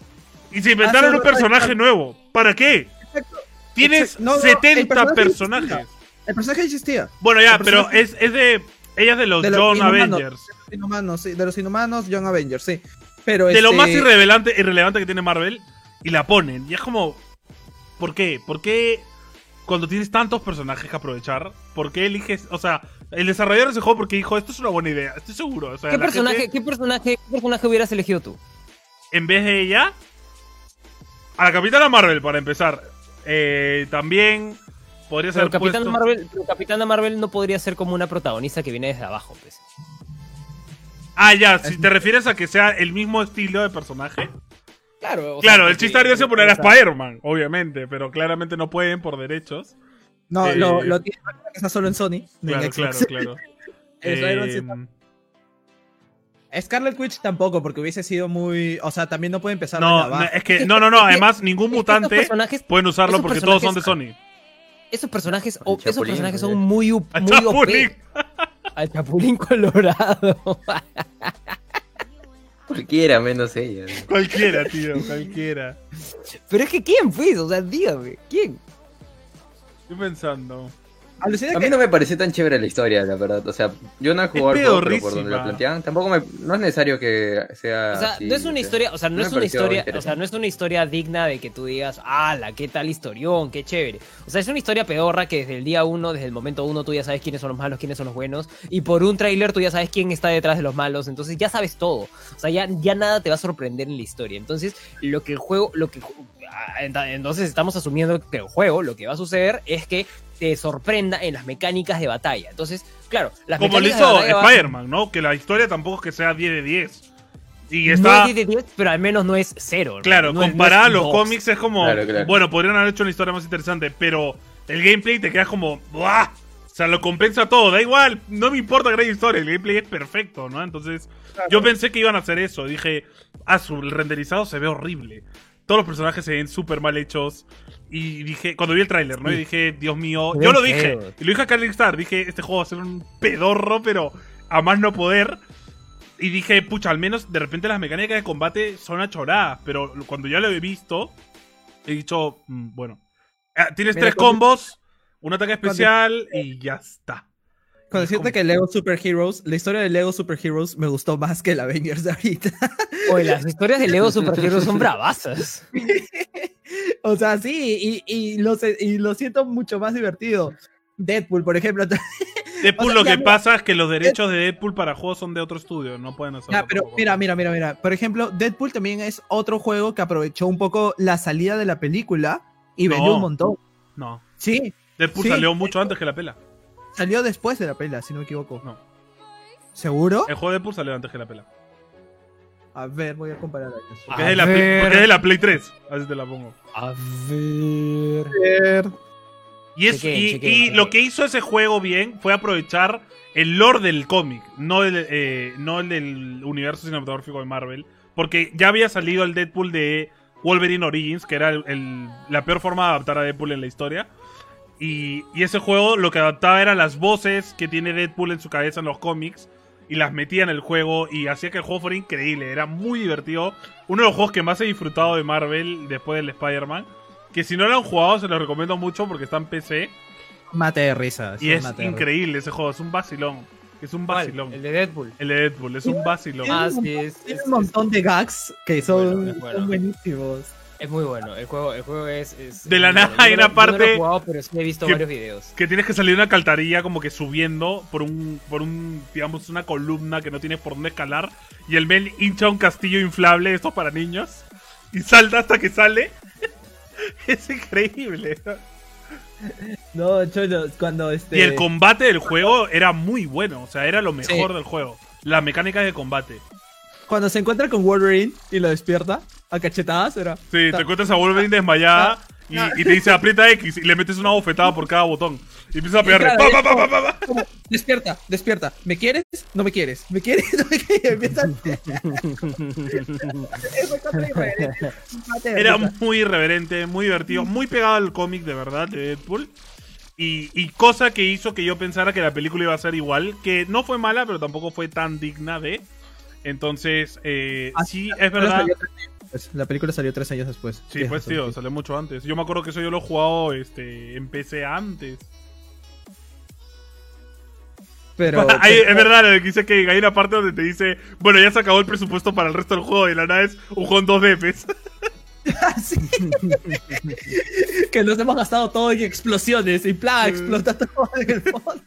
Speaker 1: Y se inventaron un personaje nuevo. ¿Para qué? Exacto. Tienes 70 personajes.
Speaker 3: El personaje existía.
Speaker 1: Bueno, ya, pero es, es de. Ella es de los, John Avengers
Speaker 3: inhumanos, sí, de los inhumanos, Young Avengers, sí. Pero
Speaker 1: de lo más este irrelevante, irrelevante que tiene Marvel y la ponen. Y es como. ¿Por qué? ¿Por qué cuando tienes tantos personajes que aprovechar? ¿Por qué eliges.? O sea, el desarrollador de ese juego porque dijo, esto es una buena idea, estoy seguro.
Speaker 2: ¿Qué, personaje, ¿qué, personaje, ¿Qué personaje hubieras elegido tú?
Speaker 1: En vez de ella, a la Capitana Marvel, para empezar. Eh, también podría ser.
Speaker 2: Capitana Marvel, Capitana Marvel no podría ser como una protagonista que viene desde abajo, pues.
Speaker 1: Ah, ya, si te refieres a que sea el mismo estilo de personaje.
Speaker 3: Claro,
Speaker 1: claro, el chiste habría sido poner a Spider-Man, obviamente, pero claramente no pueden por derechos.
Speaker 3: No, lo, eh, lo tiene que está solo en Sony.
Speaker 1: Claro, claro, claro. eh,
Speaker 3: Scarlet Witch tampoco, porque hubiese sido muy. O sea, también no puede empezar
Speaker 1: no, no, es que no, no, no. Además, ningún mutante pueden usarlo porque todos son de Sony.
Speaker 2: Esos personajes, esos personajes son muy, muy OP. Al Chapulín Colorado.
Speaker 4: Cualquiera, menos ella.
Speaker 1: Cualquiera, tío, cualquiera.
Speaker 2: Pero es que ¿quién fue? O sea, dígame, ¿quién?
Speaker 1: Estoy pensando.
Speaker 4: A mí no me pareció tan chévere la historia, la verdad. O sea, yo no he jugado pero por donde la planteaban. Tampoco me, no es necesario que sea.
Speaker 2: O sea, no es una historia, o sea, no, es una historia, o sea, no es una historia digna de que tú digas, ala, qué tal historión, qué chévere. O sea, es una historia pedorra que desde el día uno, desde el momento uno, tú ya sabes quiénes son los malos, quiénes son los buenos. Y por un tráiler tú ya sabes quién está detrás de los malos. Entonces ya sabes todo. O sea, ya, ya nada te va a sorprender en la historia. Entonces, lo que el juego, lo que entonces estamos asumiendo que el juego lo que va a suceder es que te sorprenda en las mecánicas de batalla. Entonces, claro,
Speaker 1: las Como lo hizo Spider-Man, ¿no? Que la historia tampoco es que sea 10 de 10. Y está...
Speaker 2: No es 10 de 10, pero al menos no es cero.
Speaker 1: Claro, comparado a los cómics es como. Bueno, podrían haber hecho una historia más interesante, pero el gameplay te queda como. ¡Buah! O sea, lo compensa todo. Da igual, no me importa que haya historia. El gameplay es perfecto, ¿no? Entonces, yo pensé que iban a hacer eso. Dije, ah, su renderizado se ve horrible. Todos los personajes se ven súper mal hechos. Y dije, cuando vi el tráiler, ¿no? Y dije, Dios mío, yo lo dije. Y lo dije a Carly Star, dije, este juego va a ser un pedorro, pero a más no poder. Y dije, pucha, al menos de repente las mecánicas de combate son achoradas. Pero cuando ya lo he visto, he dicho, mm, bueno. Ah, tienes tres combos, un ataque especial y ya está.
Speaker 3: Con decirte que Lego Super Heroes, la historia de Lego Super Heroes me gustó más que la Avengers de ahorita.
Speaker 2: Oye, las historias de Lego Super Heroes son bravasas.
Speaker 3: o sea, sí, y, y, lo, y lo siento mucho más divertido. Deadpool, por ejemplo.
Speaker 1: Deadpool lo que pasa es que los derechos de Deadpool para juegos son de otro estudio, no pueden hacerlo.
Speaker 3: pero mira, mira, mira, mira. Por ejemplo, Deadpool también es otro juego que aprovechó un poco la salida de la película y vendió un montón.
Speaker 1: No.
Speaker 3: Sí.
Speaker 1: Deadpool salió mucho antes que la pela.
Speaker 3: Salió después de la pela, si no me equivoco. No. ¿Seguro?
Speaker 1: El juego de Deadpool salió antes que la pela.
Speaker 3: A ver, voy a comparar
Speaker 1: Porque, es de, la Play, porque es de la Play 3. Así te la pongo.
Speaker 2: A ver.
Speaker 1: Y, es, y, lo que hizo ese juego bien fue aprovechar el lore del cómic, no el, eh, no el del universo cinematográfico de Marvel. Porque ya había salido el Deadpool de Wolverine Origins, que era la peor forma de adaptar a Deadpool en la historia. Y, y ese juego lo que adaptaba eran las voces que tiene Deadpool en su cabeza en los cómics y las metía en el juego y hacía que el juego fuera increíble, era muy divertido. Uno de los juegos que más he disfrutado de Marvel después del Spider-Man, que si no lo han jugado se los recomiendo mucho porque está en PC
Speaker 3: Mate de risas.
Speaker 1: y es
Speaker 3: mate de
Speaker 1: increíble ese juego, es un vacilón. Es un
Speaker 2: ¿Cuál?
Speaker 1: vacilón.
Speaker 2: El de Deadpool.
Speaker 1: El de Deadpool, es un vacilón.
Speaker 2: Ah, sí, es,
Speaker 3: un montón de gags que son,
Speaker 2: bueno, es bueno.
Speaker 3: son buenísimos.
Speaker 2: Es muy bueno. El juego, el juego es, es-
Speaker 1: De la nada hay una
Speaker 2: yo no lo
Speaker 1: parte
Speaker 2: he jugado, pero sí he visto
Speaker 1: que-
Speaker 2: varios videos.
Speaker 1: Que tienes que salir de una alcantarilla como que subiendo por un, por un, digamos, una columna que no tienes por dónde escalar. Y el men hincha un castillo inflable, esto para niños. Y salta hasta que sale. es increíble.
Speaker 3: No, Cholo, cuando este.
Speaker 1: Y el combate del juego era muy bueno, o sea, era lo mejor
Speaker 3: Sí.
Speaker 1: del juego. Las mecánicas de combate.
Speaker 3: Cuando se encuentra con Wolverine y lo despierta a cachetadas, era.
Speaker 1: Sí, te encuentras a Wolverine desmayada y, y te dice aprieta X y le metes una bofetada por cada botón. Y empiezas a pegarle.
Speaker 3: claro,
Speaker 1: pa, pa, pa.
Speaker 3: Como, despierta, despierta. ¿Me quieres? No me quieres. ¿Me quieres? No me quieres.
Speaker 1: Era muy irreverente, muy divertido, muy pegado al cómic de verdad de Deadpool. Y, y cosa que hizo que yo pensara que la película iba a ser igual, que no fue mala, pero tampoco fue tan digna de. Entonces, eh,
Speaker 3: Ah,
Speaker 1: sí,
Speaker 3: la
Speaker 1: es verdad.
Speaker 3: La película salió tres años después.
Speaker 1: Sí, pues
Speaker 3: razón,
Speaker 1: tío,
Speaker 3: sí.
Speaker 1: salió mucho antes. Yo me acuerdo que eso yo lo he jugado este, en PC antes.
Speaker 3: Pero.
Speaker 1: Ahí, es verdad, lo que dice que hay una parte donde te dice, bueno, ya se acabó el presupuesto para el resto del juego y la nada es un juego en 2D, pues.
Speaker 3: Sí. que nos hemos gastado todo en explosiones y plan, explota todo en el fondo.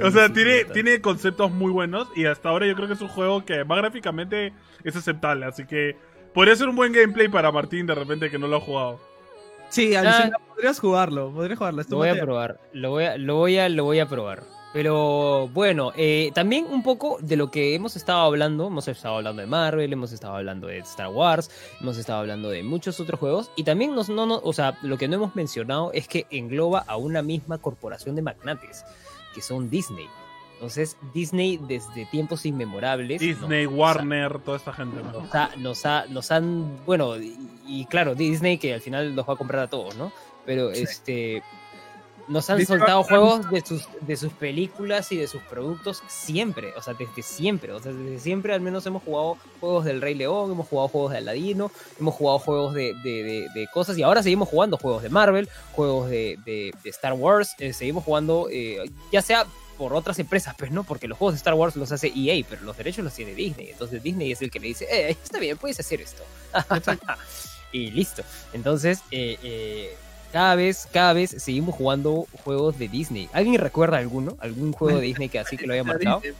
Speaker 1: O sea, tiene, tiene conceptos muy buenos y hasta ahora yo creo que es un juego que más gráficamente es aceptable. Así que podría ser un buen gameplay para Martín de repente que no lo ha jugado.
Speaker 3: Sí, alucina, podrías jugarlo, podrías jugarlo.
Speaker 2: Lo voy a probar, lo voy a, lo voy a, lo voy a probar. Pero bueno, eh, también un poco de lo que hemos estado hablando, hemos estado hablando de Marvel, hemos estado hablando de Star Wars, hemos estado hablando de muchos otros juegos y también nos, no, no, o sea, lo que no hemos mencionado es que engloba a una misma corporación de magnates, que son Disney. Entonces, Disney desde tiempos inmemorables.
Speaker 1: Disney, Warner, toda esta gente. ¿no?
Speaker 2: nos, ha- nos, ha- nos han, bueno, y, y claro, Disney que al final los va a comprar a todos, ¿no? Pero este, nos han soltado juegos de sus, de sus películas y de sus productos siempre, o sea, desde siempre, o sea, desde siempre al menos hemos jugado juegos del Rey León, hemos jugado juegos de Aladino, hemos jugado juegos de, de- de- de cosas y ahora seguimos jugando juegos de Marvel, juegos de, de- de Star Wars, eh, seguimos jugando, eh, ya sea por otras empresas, pues no, porque los juegos de Star Wars los hace EA, pero los derechos los tiene Disney. Entonces Disney es el que le dice, eh, está bien, puedes hacer esto. y listo. Entonces, eh, eh, cada vez, cada vez seguimos jugando juegos de Disney. ¿Alguien recuerda alguno? ¿Algún juego de Disney que así que lo haya marcado?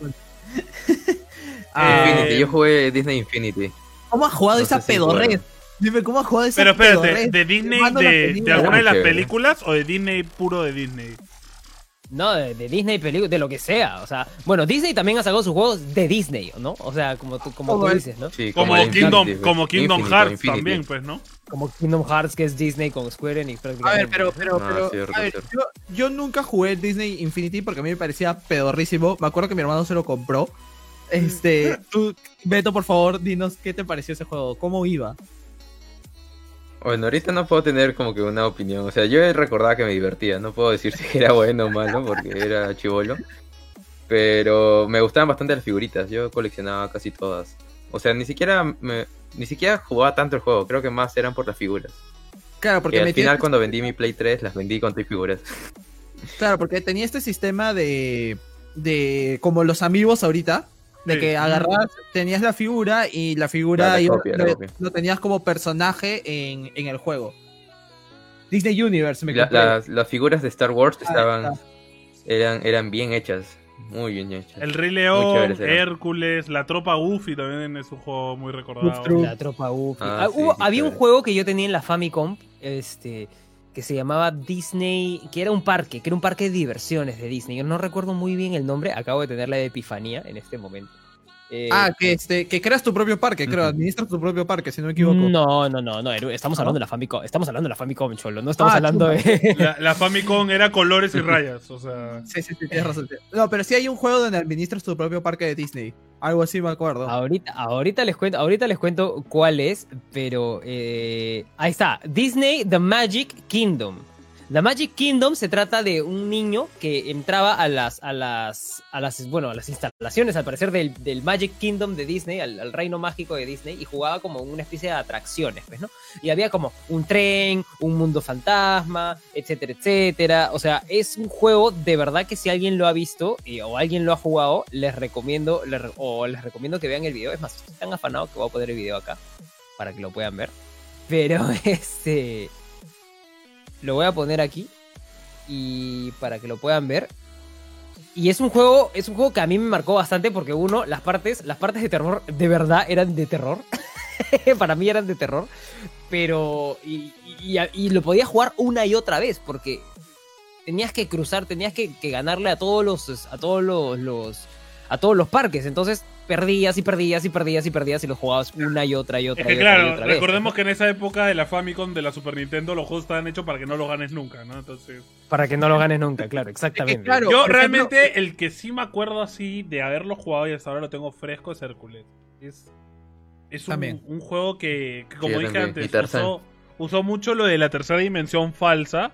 Speaker 3: Ah,
Speaker 4: Infinity, yo jugué Disney Infinity.
Speaker 3: ¿Cómo has jugado
Speaker 4: No
Speaker 3: esa pedorrez? Dime, ¿cómo has jugado esa
Speaker 1: Pero espérate,
Speaker 3: pedorrez?
Speaker 1: ¿de Disney, de, alguna de las películas o de Disney puro de Disney?
Speaker 2: No, de, de Disney, película, de lo que sea. O sea, bueno, Disney también ha sacado sus juegos de Disney, ¿no? O sea, como tú, como tú dices, ¿no?
Speaker 4: Sí,
Speaker 1: Como, Kingdom,
Speaker 4: Infinity, pues.
Speaker 1: como Kingdom
Speaker 4: Infinity,
Speaker 1: Hearts
Speaker 4: Infinity.
Speaker 1: también, pues, ¿no?
Speaker 2: Como Kingdom Hearts, que es Disney con Square Enix
Speaker 3: A ver, pero, pero,
Speaker 4: No,
Speaker 3: pero,
Speaker 4: cierto,
Speaker 3: a ver, yo, yo nunca jugué Disney Infinity porque a mí me parecía pedorrísimo. Me acuerdo que mi hermano se lo compró. Este, tú, Beto, por favor, dinos qué te pareció ese juego, cómo iba.
Speaker 4: Bueno, ahorita no puedo tener como que una opinión. O sea, yo recordaba que me divertía. No puedo decir si era bueno o malo porque era chivolo. Pero me gustaban bastante las figuritas. Yo coleccionaba casi todas. O sea, ni siquiera me, ni siquiera jugaba tanto el juego. Creo que más eran por las figuras.
Speaker 3: Claro,
Speaker 4: Porque
Speaker 3: porque
Speaker 4: al final cuando vendí mi Play 3 las vendí con tres figuras.
Speaker 3: Claro, porque tenía este sistema de. de. como los amigos ahorita. De
Speaker 1: Sí.
Speaker 3: que agarras, tenías la figura y la figura
Speaker 4: La- la
Speaker 3: iba-
Speaker 4: copia, la
Speaker 3: lo, tenías como personaje en, en el juego. Disney Universe, me
Speaker 4: La- las, las figuras de Star Wars
Speaker 3: Ah,
Speaker 4: estaban
Speaker 3: ah.
Speaker 4: eran, eran bien hechas. Muy bien hechas.
Speaker 1: El Rey León. Hércules, la tropa Goofy también es un juego muy recordado.
Speaker 2: La tropa Goofy.
Speaker 4: Ah,
Speaker 2: Ah,
Speaker 4: sí,
Speaker 2: hubo-
Speaker 4: sí,
Speaker 2: había un juego que yo tenía en la Famicom, este, que se llamaba Disney, que era un parque, que era un parque de diversiones de Disney. Yo no recuerdo muy bien el nombre, acabo de tener la epifanía en este momento. Eh,
Speaker 3: Ah, que este, que creas tu propio parque, creo,
Speaker 4: Ujú.
Speaker 3: administras tu propio parque, si no me equivoco.
Speaker 2: No, no, no, no, estamos hablando de la Famicom, estamos hablando de la Famicom, cholo, no estamos
Speaker 3: Ah,
Speaker 2: hablando de...
Speaker 1: La, la Famicom era colores y rayas, o sea...
Speaker 3: Sí, sí, sí, tienes razón. No, pero sí hay un juego donde administras tu propio parque de Disney. Algo así me acuerdo.
Speaker 2: Ahorita, ahorita les cuento, ahorita les cuento cuál es, pero eh, ahí está, Disney The Magic Kingdom. The Magic Kingdom se trata de un niño que entraba a las, a las, a las, bueno, a las instalaciones, al parecer, del, del Magic Kingdom de Disney, al, reino mágico de Disney, y jugaba como una especie de atracciones, pues, ¿no? Y había como un tren, un mundo fantasma, etcétera, etcétera. O sea, es un juego de verdad que si alguien lo ha visto o alguien lo ha jugado, les recomiendo, o les recomiendo que vean el video. Es más, estoy tan afanado que voy a poner el video acá para que lo puedan ver. Pero este lo voy a poner aquí. Y para que lo puedan ver. Y es un juego, es un juego que a mí me marcó bastante porque uno, las partes, las partes de terror de verdad eran de terror. para mí eran de terror. Pero. Y, lo podía jugar una y otra vez. Porque tenías que cruzar, tenías que, ganarle a todos los. a todos los a todos los parques. Entonces perdías y perdías y perdías y perdías y los jugabas una y otra y otra.
Speaker 1: Es que claro, recordemos que en esa época de la Famicom, de la Super Nintendo, los juegos estaban hechos para que no los ganes nunca, ¿no? Entonces...
Speaker 2: Para que no los ganes nunca, claro, exactamente.
Speaker 1: Yo realmente el que sí me acuerdo así de haberlo jugado y hasta ahora lo tengo fresco es Hércules. Es, es un, un, juego que, como dije antes, usó, usó mucho lo de la tercera dimensión falsa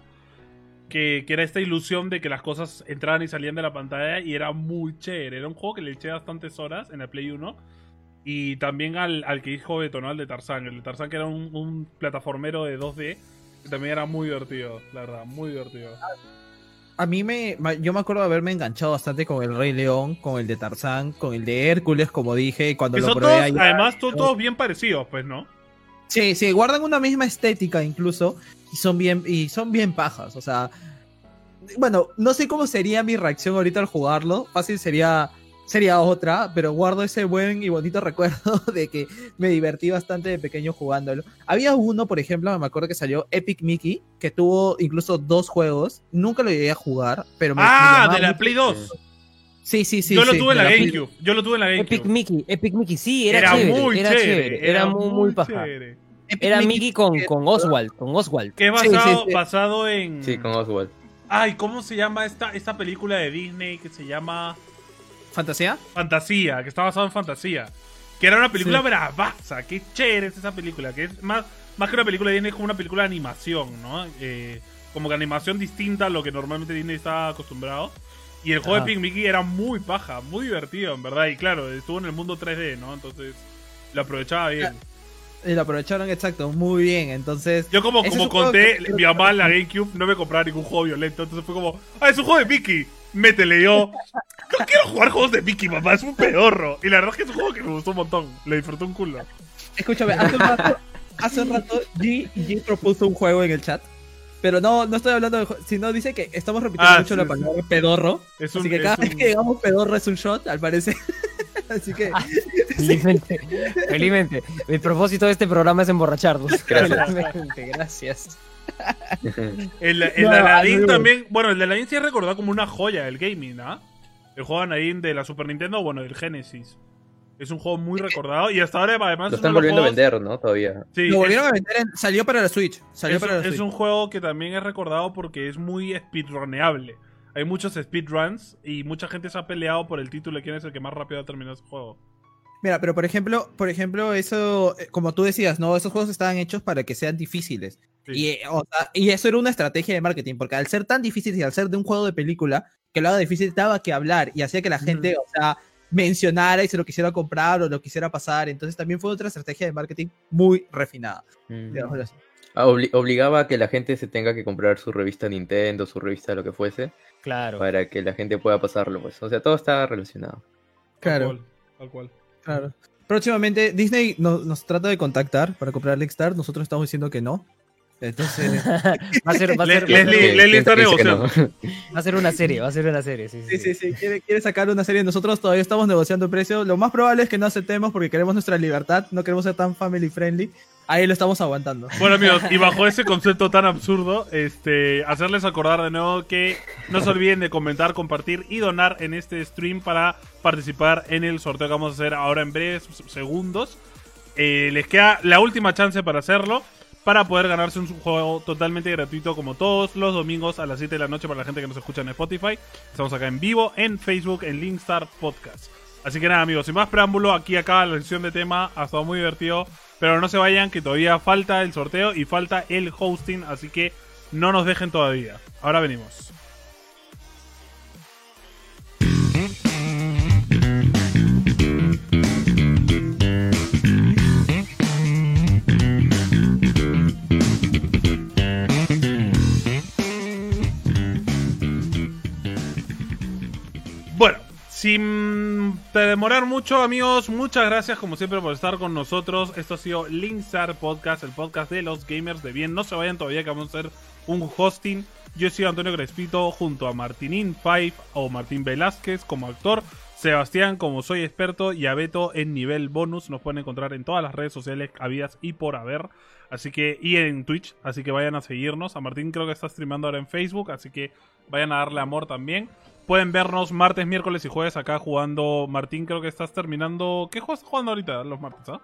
Speaker 1: que, era esta ilusión de que las cosas entraban y salían de la pantalla y era muy chévere. Era un juego que le eché bastantes horas en el Play 1. Y también al, al que dijo Beto, ¿no? Al de Tarzan. El de Tarzan que era un, plataformero de 2D. Que también era muy divertido, la verdad, muy divertido.
Speaker 3: A mí me. Yo me acuerdo de haberme enganchado bastante con el Rey León, con el de Tarzán, con el de Hércules, como dije, cuando lo
Speaker 1: probé Además, son todos bien parecidos, pues, ¿no?
Speaker 3: Sí, sí, guardan una misma estética incluso y son bien y son bien pajas, o sea, bueno, no sé cómo sería mi reacción ahorita al jugarlo, fácil sería sería otra, pero guardo ese buen y bonito recuerdo de que me divertí bastante de pequeño jugándolo. Había uno, por ejemplo, me acuerdo que salió Epic Mickey, que tuvo incluso dos juegos, nunca lo llegué a jugar, pero me
Speaker 1: Ah, de la Play 2.
Speaker 3: Sí, sí, sí.
Speaker 1: Yo lo tuve en la GameCube. Yo lo tuve en la GameCube.
Speaker 2: Epic Mickey, Epic Mickey, sí, era, chévere, muy era chévere, Era, muy, muy paja. Era Mickey con, con Oswald, con Oswald.
Speaker 1: Que es basado, en.
Speaker 4: Sí, con Oswald.
Speaker 1: Ay, ¿cómo se llama esta, esta película de Disney que se llama.
Speaker 3: ¿Fantasía?
Speaker 1: Fantasía, que está basado en fantasía. Que era una película bravaza. Qué chévere es esa película. Que es más, más que una película de Disney, es como una película de animación, ¿no? Eh, como que animación distinta a lo que normalmente Disney está acostumbrado. Y el juego de Pink Mickey era muy paja, muy divertido, en verdad. Y claro, estuvo en el mundo 3D, ¿no? Entonces lo aprovechaba bien.
Speaker 3: Y lo aprovecharon exacto, muy bien. Entonces.
Speaker 1: Yo como, como conté, mi mamá en la GameCube no me compraba ningún juego violento. Entonces fue como, ah, es un juego de Mickey. Métele yo. No quiero jugar juegos de Mickey, mamá, es un pedorro. Y la verdad es que es un juego que me gustó un montón. Le disfruté un culo.
Speaker 3: Escúchame, hace un rato, hace un rato G, G propuso un juego en el chat. Pero no, no estoy hablando de sino dice que estamos repitiendo ah, mucho la palabra pedorro. así que cada vez que digamos pedorro es un shot, al parecer. así que. Ah,
Speaker 2: felizmente, felizmente. El propósito de este programa es emborracharnos. Gracias. gracias.
Speaker 1: el, el de Aladdin también. Bueno, el de Aladdin sí es recordado como una joya del gaming, ¿no? El juego Aladdin de la Super Nintendo, bueno, del Genesis. Es un juego muy recordado y hasta ahora además...
Speaker 4: Lo están volviendo a vender, ¿no? Todavía.
Speaker 3: Sí, lo volvieron a vender, salió para la Switch. Salió
Speaker 1: es,
Speaker 3: para la
Speaker 1: es un juego que también es recordado porque es muy speedruneable. Hay muchos speedruns y mucha gente se ha peleado por el título de quién es el que más rápido ha terminado ese juego.
Speaker 3: Mira, pero por ejemplo, por ejemplo, eso, eh, como tú decías, ¿no? Esos juegos estaban hechos para que sean difíciles. Y, eh, y eso era una estrategia de marketing, porque al ser tan difícil y al ser de un juego de película, que lo haga difícil, daba que hablar y hacía que la gente, o sea, mencionara y se lo quisiera comprar o lo quisiera pasar. Entonces también fue otra estrategia de marketing muy refinada.
Speaker 4: Ah, obligaba a que la gente se tenga que comprar su revista Nintendo, su revista lo que fuese.
Speaker 2: Claro.
Speaker 4: Para que la gente pueda pasarlo, pues. O sea, todo está relacionado.
Speaker 3: Claro.
Speaker 1: Tal cual.
Speaker 3: Claro. Próximamente, Disney nos, trata de contactar para comprar Star Nosotros estamos diciendo que no. Entonces.
Speaker 2: va a ser. Va a ser
Speaker 1: Leslie, está negociando.
Speaker 2: Va a ser una serie, va a ser una serie. Sí,
Speaker 3: sí, sí. sí, Quiere, quiere, sacar una serie. Nosotros todavía estamos negociando el precio. Lo más probable es que no aceptemos porque queremos nuestra libertad. No queremos ser tan family friendly. Ahí lo estamos aguantando.
Speaker 1: Bueno, amigos, y bajo ese concepto tan absurdo, este, hacerles acordar de nuevo que no se olviden de comentar, compartir y donar en este stream para participar en el sorteo que vamos a hacer ahora en breves segundos. Eh, les queda la última chance para hacerlo para poder ganarse un juego totalmente gratuito como todos los domingos a las 7 de la noche para la gente que nos escucha en Spotify. Estamos acá en vivo, en Facebook, en Linkstar Podcast. Así que nada amigos, sin más preámbulo, aquí acá la sesión de tema ha estado muy divertido. Pero no se vayan, que todavía falta el sorteo y falta el hosting. Así que no nos dejen todavía. Ahora venimos. Bueno, sin demorar mucho, amigos, muchas gracias como siempre por estar con nosotros. Esto ha sido Linkstar Podcast, el podcast de los gamers de bien. No se vayan todavía que vamos a hacer un hosting. Yo soy Antonio Crespito junto a Martinín Five o Martín Velázquez como actor. Sebastián como soy experto y a Beto en nivel bonus. Nos pueden encontrar en todas las redes sociales habidas y por haber. Así que, y en Twitch, así que vayan a seguirnos. A Martín creo que está streamando ahora en Facebook, así que vayan a darle amor también. Pueden vernos martes, miércoles y jueves acá jugando. Martín, creo que estás terminando. ¿Qué juegas jugando ahorita los martes? ¿ah?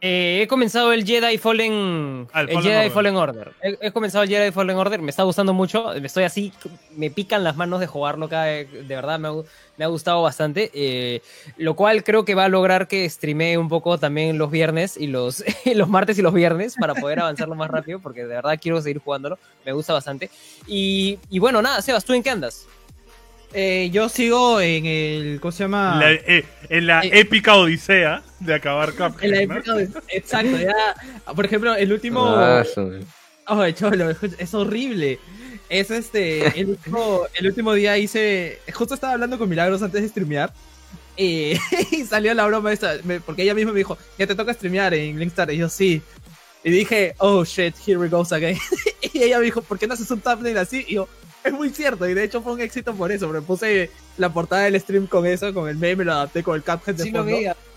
Speaker 2: Eh, he comenzado el Jedi Fallen,
Speaker 1: Ah, el
Speaker 2: el
Speaker 1: Fallen
Speaker 2: Jedi
Speaker 1: Order.
Speaker 2: Fallen Order. He, he comenzado el Jedi Fallen Order, me está gustando mucho. Me estoy así, me pican las manos de jugarlo cada De verdad, me ha, gu- me ha gustado bastante. eh, lo cual creo que va a lograr que streamee un poco también los viernes y los, los martes y los viernes para poder avanzarlo más rápido, porque de verdad quiero seguir jugándolo. Me gusta bastante. Y, y bueno, nada, Sebas, ¿tú en qué andas?
Speaker 3: Eh, yo sigo en el. ¿Cómo se llama?
Speaker 1: La- eh, en la
Speaker 3: Eh.
Speaker 1: épica odisea de acabar Cuphead.
Speaker 3: En la
Speaker 1: ¿no?
Speaker 3: época de- Exacto, ya. Por ejemplo, el último.
Speaker 4: Ah,
Speaker 3: Ay, cholo, es- horrible. Es este. El último, el último día hice. Justo estaba hablando con Milagros antes de streamear. Y, y salió la broma esta. me- Porque ella misma me dijo: Ya te toca streamear en Linkstar. Y yo, sí. Y dije: Oh shit, here we goes again. y ella me dijo: ¿Por qué no haces un thumbnail así? Y yo: Es muy cierto. Y de hecho fue un éxito por eso. Me puse la portada del stream con eso, con el meme, lo adapté con el Cuphead de
Speaker 2: Sí lo vi,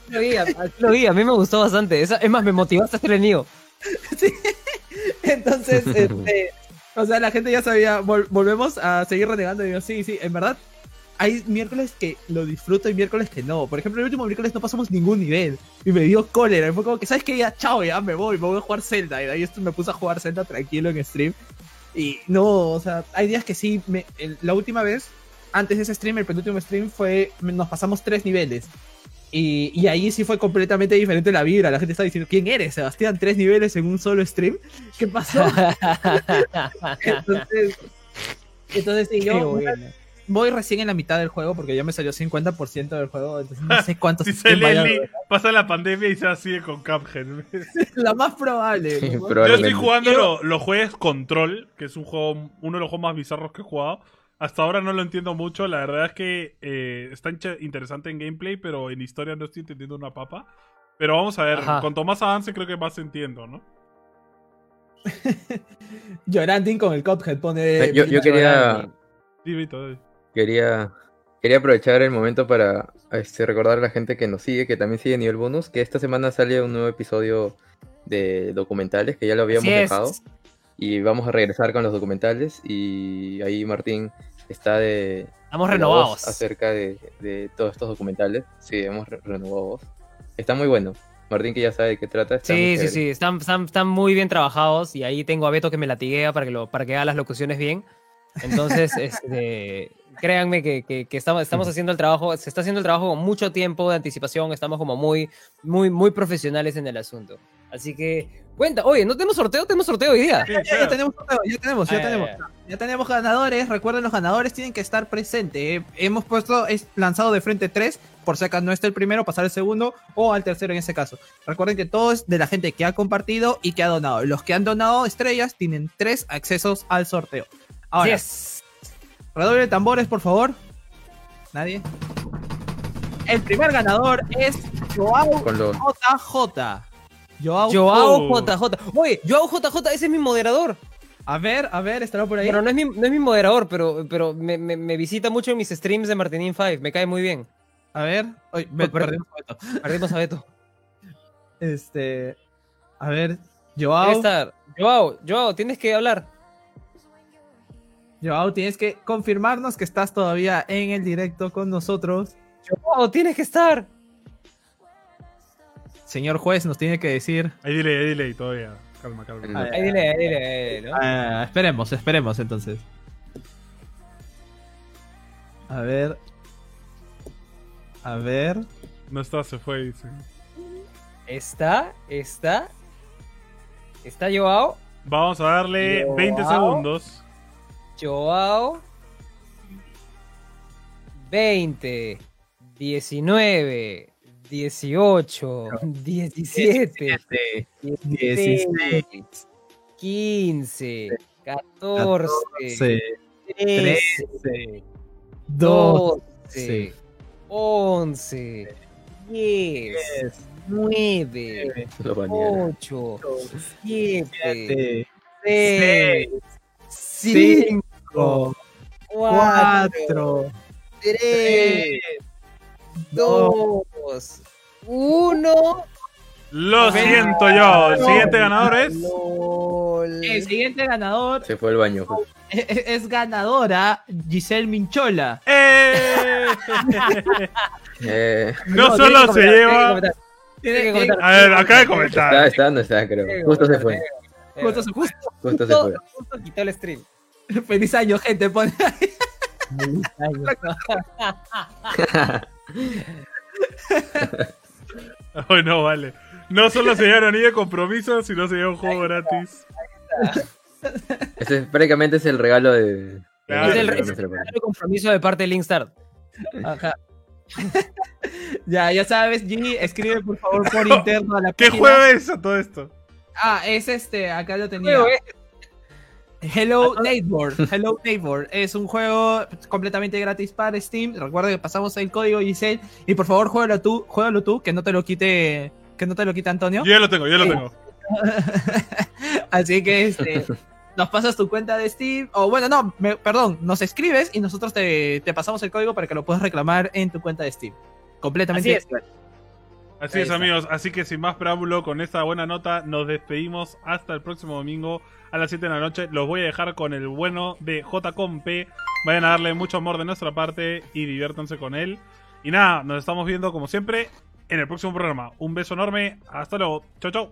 Speaker 2: sí lo vi, sí lo vi, a mí me gustó bastante. Esa- es más, me motivaste a hacer el nido.
Speaker 3: Entonces, este, o sea, la gente ya sabía, vol- volvemos a seguir renegando. Y yo, sí, sí, en verdad, hay miércoles que lo disfruto y miércoles que no. Por ejemplo, el último miércoles no pasamos ningún nivel. Y me dio cólera. Y fue como que, ¿sabes qué? Ya, chao, ya me voy, me voy a jugar Zelda. Y de ahí esto me puse a jugar Zelda tranquilo en stream. Y no, o sea, hay días que sí, me, el- la última vez, antes de ese stream, el penúltimo stream fue, nos pasamos tres niveles. Y, y ahí sí fue completamente diferente la vibra. La gente estaba diciendo, ¿quién eres, Sebastián? ¿Tres niveles en un solo stream? ¿Qué pasó? entonces, entonces sí,
Speaker 2: Qué
Speaker 3: yo
Speaker 2: bueno.
Speaker 3: Voy recién en la mitad del juego porque ya me salió 50% del juego. Entonces no sé cuántos
Speaker 1: Si se pasa la pandemia y se sigue con Cuphead.
Speaker 3: La más probable.
Speaker 4: Sí,
Speaker 3: ¿no?
Speaker 1: Yo estoy jugando lo- los juegos Control, que es un juego, uno de los juegos más bizarros que he jugado. Hasta ahora no lo entiendo mucho. La verdad es que eh, está interesante en gameplay, pero en historia no estoy entendiendo una papa. Pero vamos a ver,
Speaker 2: Ajá.
Speaker 1: cuanto más avance creo que más entiendo, ¿no?
Speaker 3: Lloranding con el Cuphead pone.
Speaker 4: Eh, Yo, yo quería,
Speaker 1: Dime todo.
Speaker 4: Quería, quería aprovechar el momento para este, recordar a la gente que nos sigue, que también sigue nivel bonus, que esta semana sale un nuevo episodio de documentales, que ya lo habíamos dejado. Y vamos a regresar con los documentales. Y ahí Martín está de,
Speaker 2: Estamos
Speaker 4: de
Speaker 2: renovados.
Speaker 4: acerca de, de todos estos documentales. Sí, hemos re- renovado voz. Está muy bueno. Martín, que ya sabe de qué trata.
Speaker 2: Sí, sí, sí, están, están, están muy bien trabajados y ahí tengo a Beto que me latiguea para que, lo, para que haga las locuciones bien. Entonces, este, créanme que, que- que estamos, estamos haciendo el trabajo, se está haciendo el trabajo con mucho tiempo de anticipación, estamos como muy, muy, muy profesionales en el asunto. Así que, cuenta, oye, ¿no tenemos sorteo? Tenemos sorteo hoy día.
Speaker 1: Sí,
Speaker 3: Ya,
Speaker 1: claro.
Speaker 3: ya tenemos, sorteo, ya tenemos, ya
Speaker 2: Ah, ya,
Speaker 3: tenemos.
Speaker 2: ya.
Speaker 3: Ya tenemos ganadores. Recuerden, los ganadores tienen que estar presentes. eh. Hemos puesto, es lanzado de frente 3, por si acaso no está el primero, pasar el segundo o al tercero en ese caso. Recuerden que todo es de la gente que ha compartido y que ha donado. Los que han donado estrellas tienen tres accesos al sorteo. Ahora,
Speaker 2: Yes.
Speaker 3: Redoble de tambores, por favor. Nadie. El primer ganador es Joao JJ. Joao,
Speaker 2: Joao
Speaker 1: Oh.
Speaker 2: JJ. Oye, Joao JJ, ese es mi moderador.
Speaker 3: A ver, a ver, estará por ahí.
Speaker 2: Bueno, no es mi, no es mi moderador, pero, pero me, me- me visita mucho en mis streams de Martinin 5. Me cae muy bien.
Speaker 3: A ver. Oye, me
Speaker 2: Oh, pero-
Speaker 3: perdimos un momento.
Speaker 2: Perdimos a Beto.
Speaker 3: Este. A ver. Joao.
Speaker 2: Joao, Joao, tienes que hablar.
Speaker 3: Joao, tienes que confirmarnos que estás todavía en el directo con nosotros.
Speaker 2: Joao, tienes que estar.
Speaker 3: Señor juez, nos tiene que decir.
Speaker 1: Ahí dile, ahí dile, todavía. Calma, calma.
Speaker 4: No.
Speaker 2: Ahí dile, ahí dile, ahí dile, ¿no?
Speaker 3: Ah, esperemos, esperemos entonces. A ver. A ver.
Speaker 1: No está, se fue, dice.
Speaker 2: Está, está. Está Joao.
Speaker 1: Vamos a darle 20 segundos.
Speaker 2: Joao. 20, 19, 18, 17, 16, 15, 14, 13, 12, 11, 10, 9, 8, 7, 6, 5, 4, 3, 2, 1.
Speaker 1: Lo siento yo. El siguiente ganador es.
Speaker 3: El siguiente ganador
Speaker 4: Se fue al baño.
Speaker 3: es, es ganadora Giselle Minchola.
Speaker 1: ¡Eh!
Speaker 4: Eh,
Speaker 1: No solo se lleva.
Speaker 2: Tiene que comentar.
Speaker 1: A ver, acaba de
Speaker 4: está,
Speaker 1: comentar.
Speaker 4: está, no está, creo. Justo se fue.
Speaker 3: Justo, justo,
Speaker 4: Justo se fue.
Speaker 2: Justo quitó el stream.
Speaker 3: feliz año, gente. Pone
Speaker 1: Ay, no, vale. No solo se lleva anillo de compromiso, sino se lleva un juego gratis.
Speaker 4: Ese es- prácticamente es el regalo de.
Speaker 1: Claro,
Speaker 4: de
Speaker 2: es el, es el
Speaker 4: parte.
Speaker 2: compromiso de parte de Linkstar.
Speaker 3: Ajá. ya, ya sabes, G, escribe por favor por interno a la
Speaker 1: ¿Qué
Speaker 3: página.
Speaker 1: juego es a todo esto?
Speaker 3: Ah, es este, acá lo tenía. Hello Neighbor. Hello Neighbor. Es un juego completamente gratis para Steam. Recuerda que pasamos el código Giselle. Y por favor, juégalo tú, juégalo tú, que no te lo quite. Que no te lo quite Antonio.
Speaker 1: Yo ya lo tengo, yo lo
Speaker 3: Sí.
Speaker 1: tengo.
Speaker 3: Así que este. Nos pasas tu cuenta de Steam. O bueno, no, me- perdón, nos escribes y nosotros te, te pasamos el código para que lo puedas reclamar en tu cuenta de Steam. Completamente
Speaker 2: Así es.
Speaker 1: Así
Speaker 2: Ahí
Speaker 1: es,
Speaker 2: está.
Speaker 1: amigos. Así que sin más preámbulo, con esta buena nota, nos despedimos hasta el próximo domingo a las 7 de la noche. Los voy a dejar con el bueno de JCOMP. Vayan a darle mucho amor de nuestra parte y diviértanse con él. Y nada, nos estamos viendo como siempre en el próximo programa. Un beso enorme. Hasta luego. Chau, chau.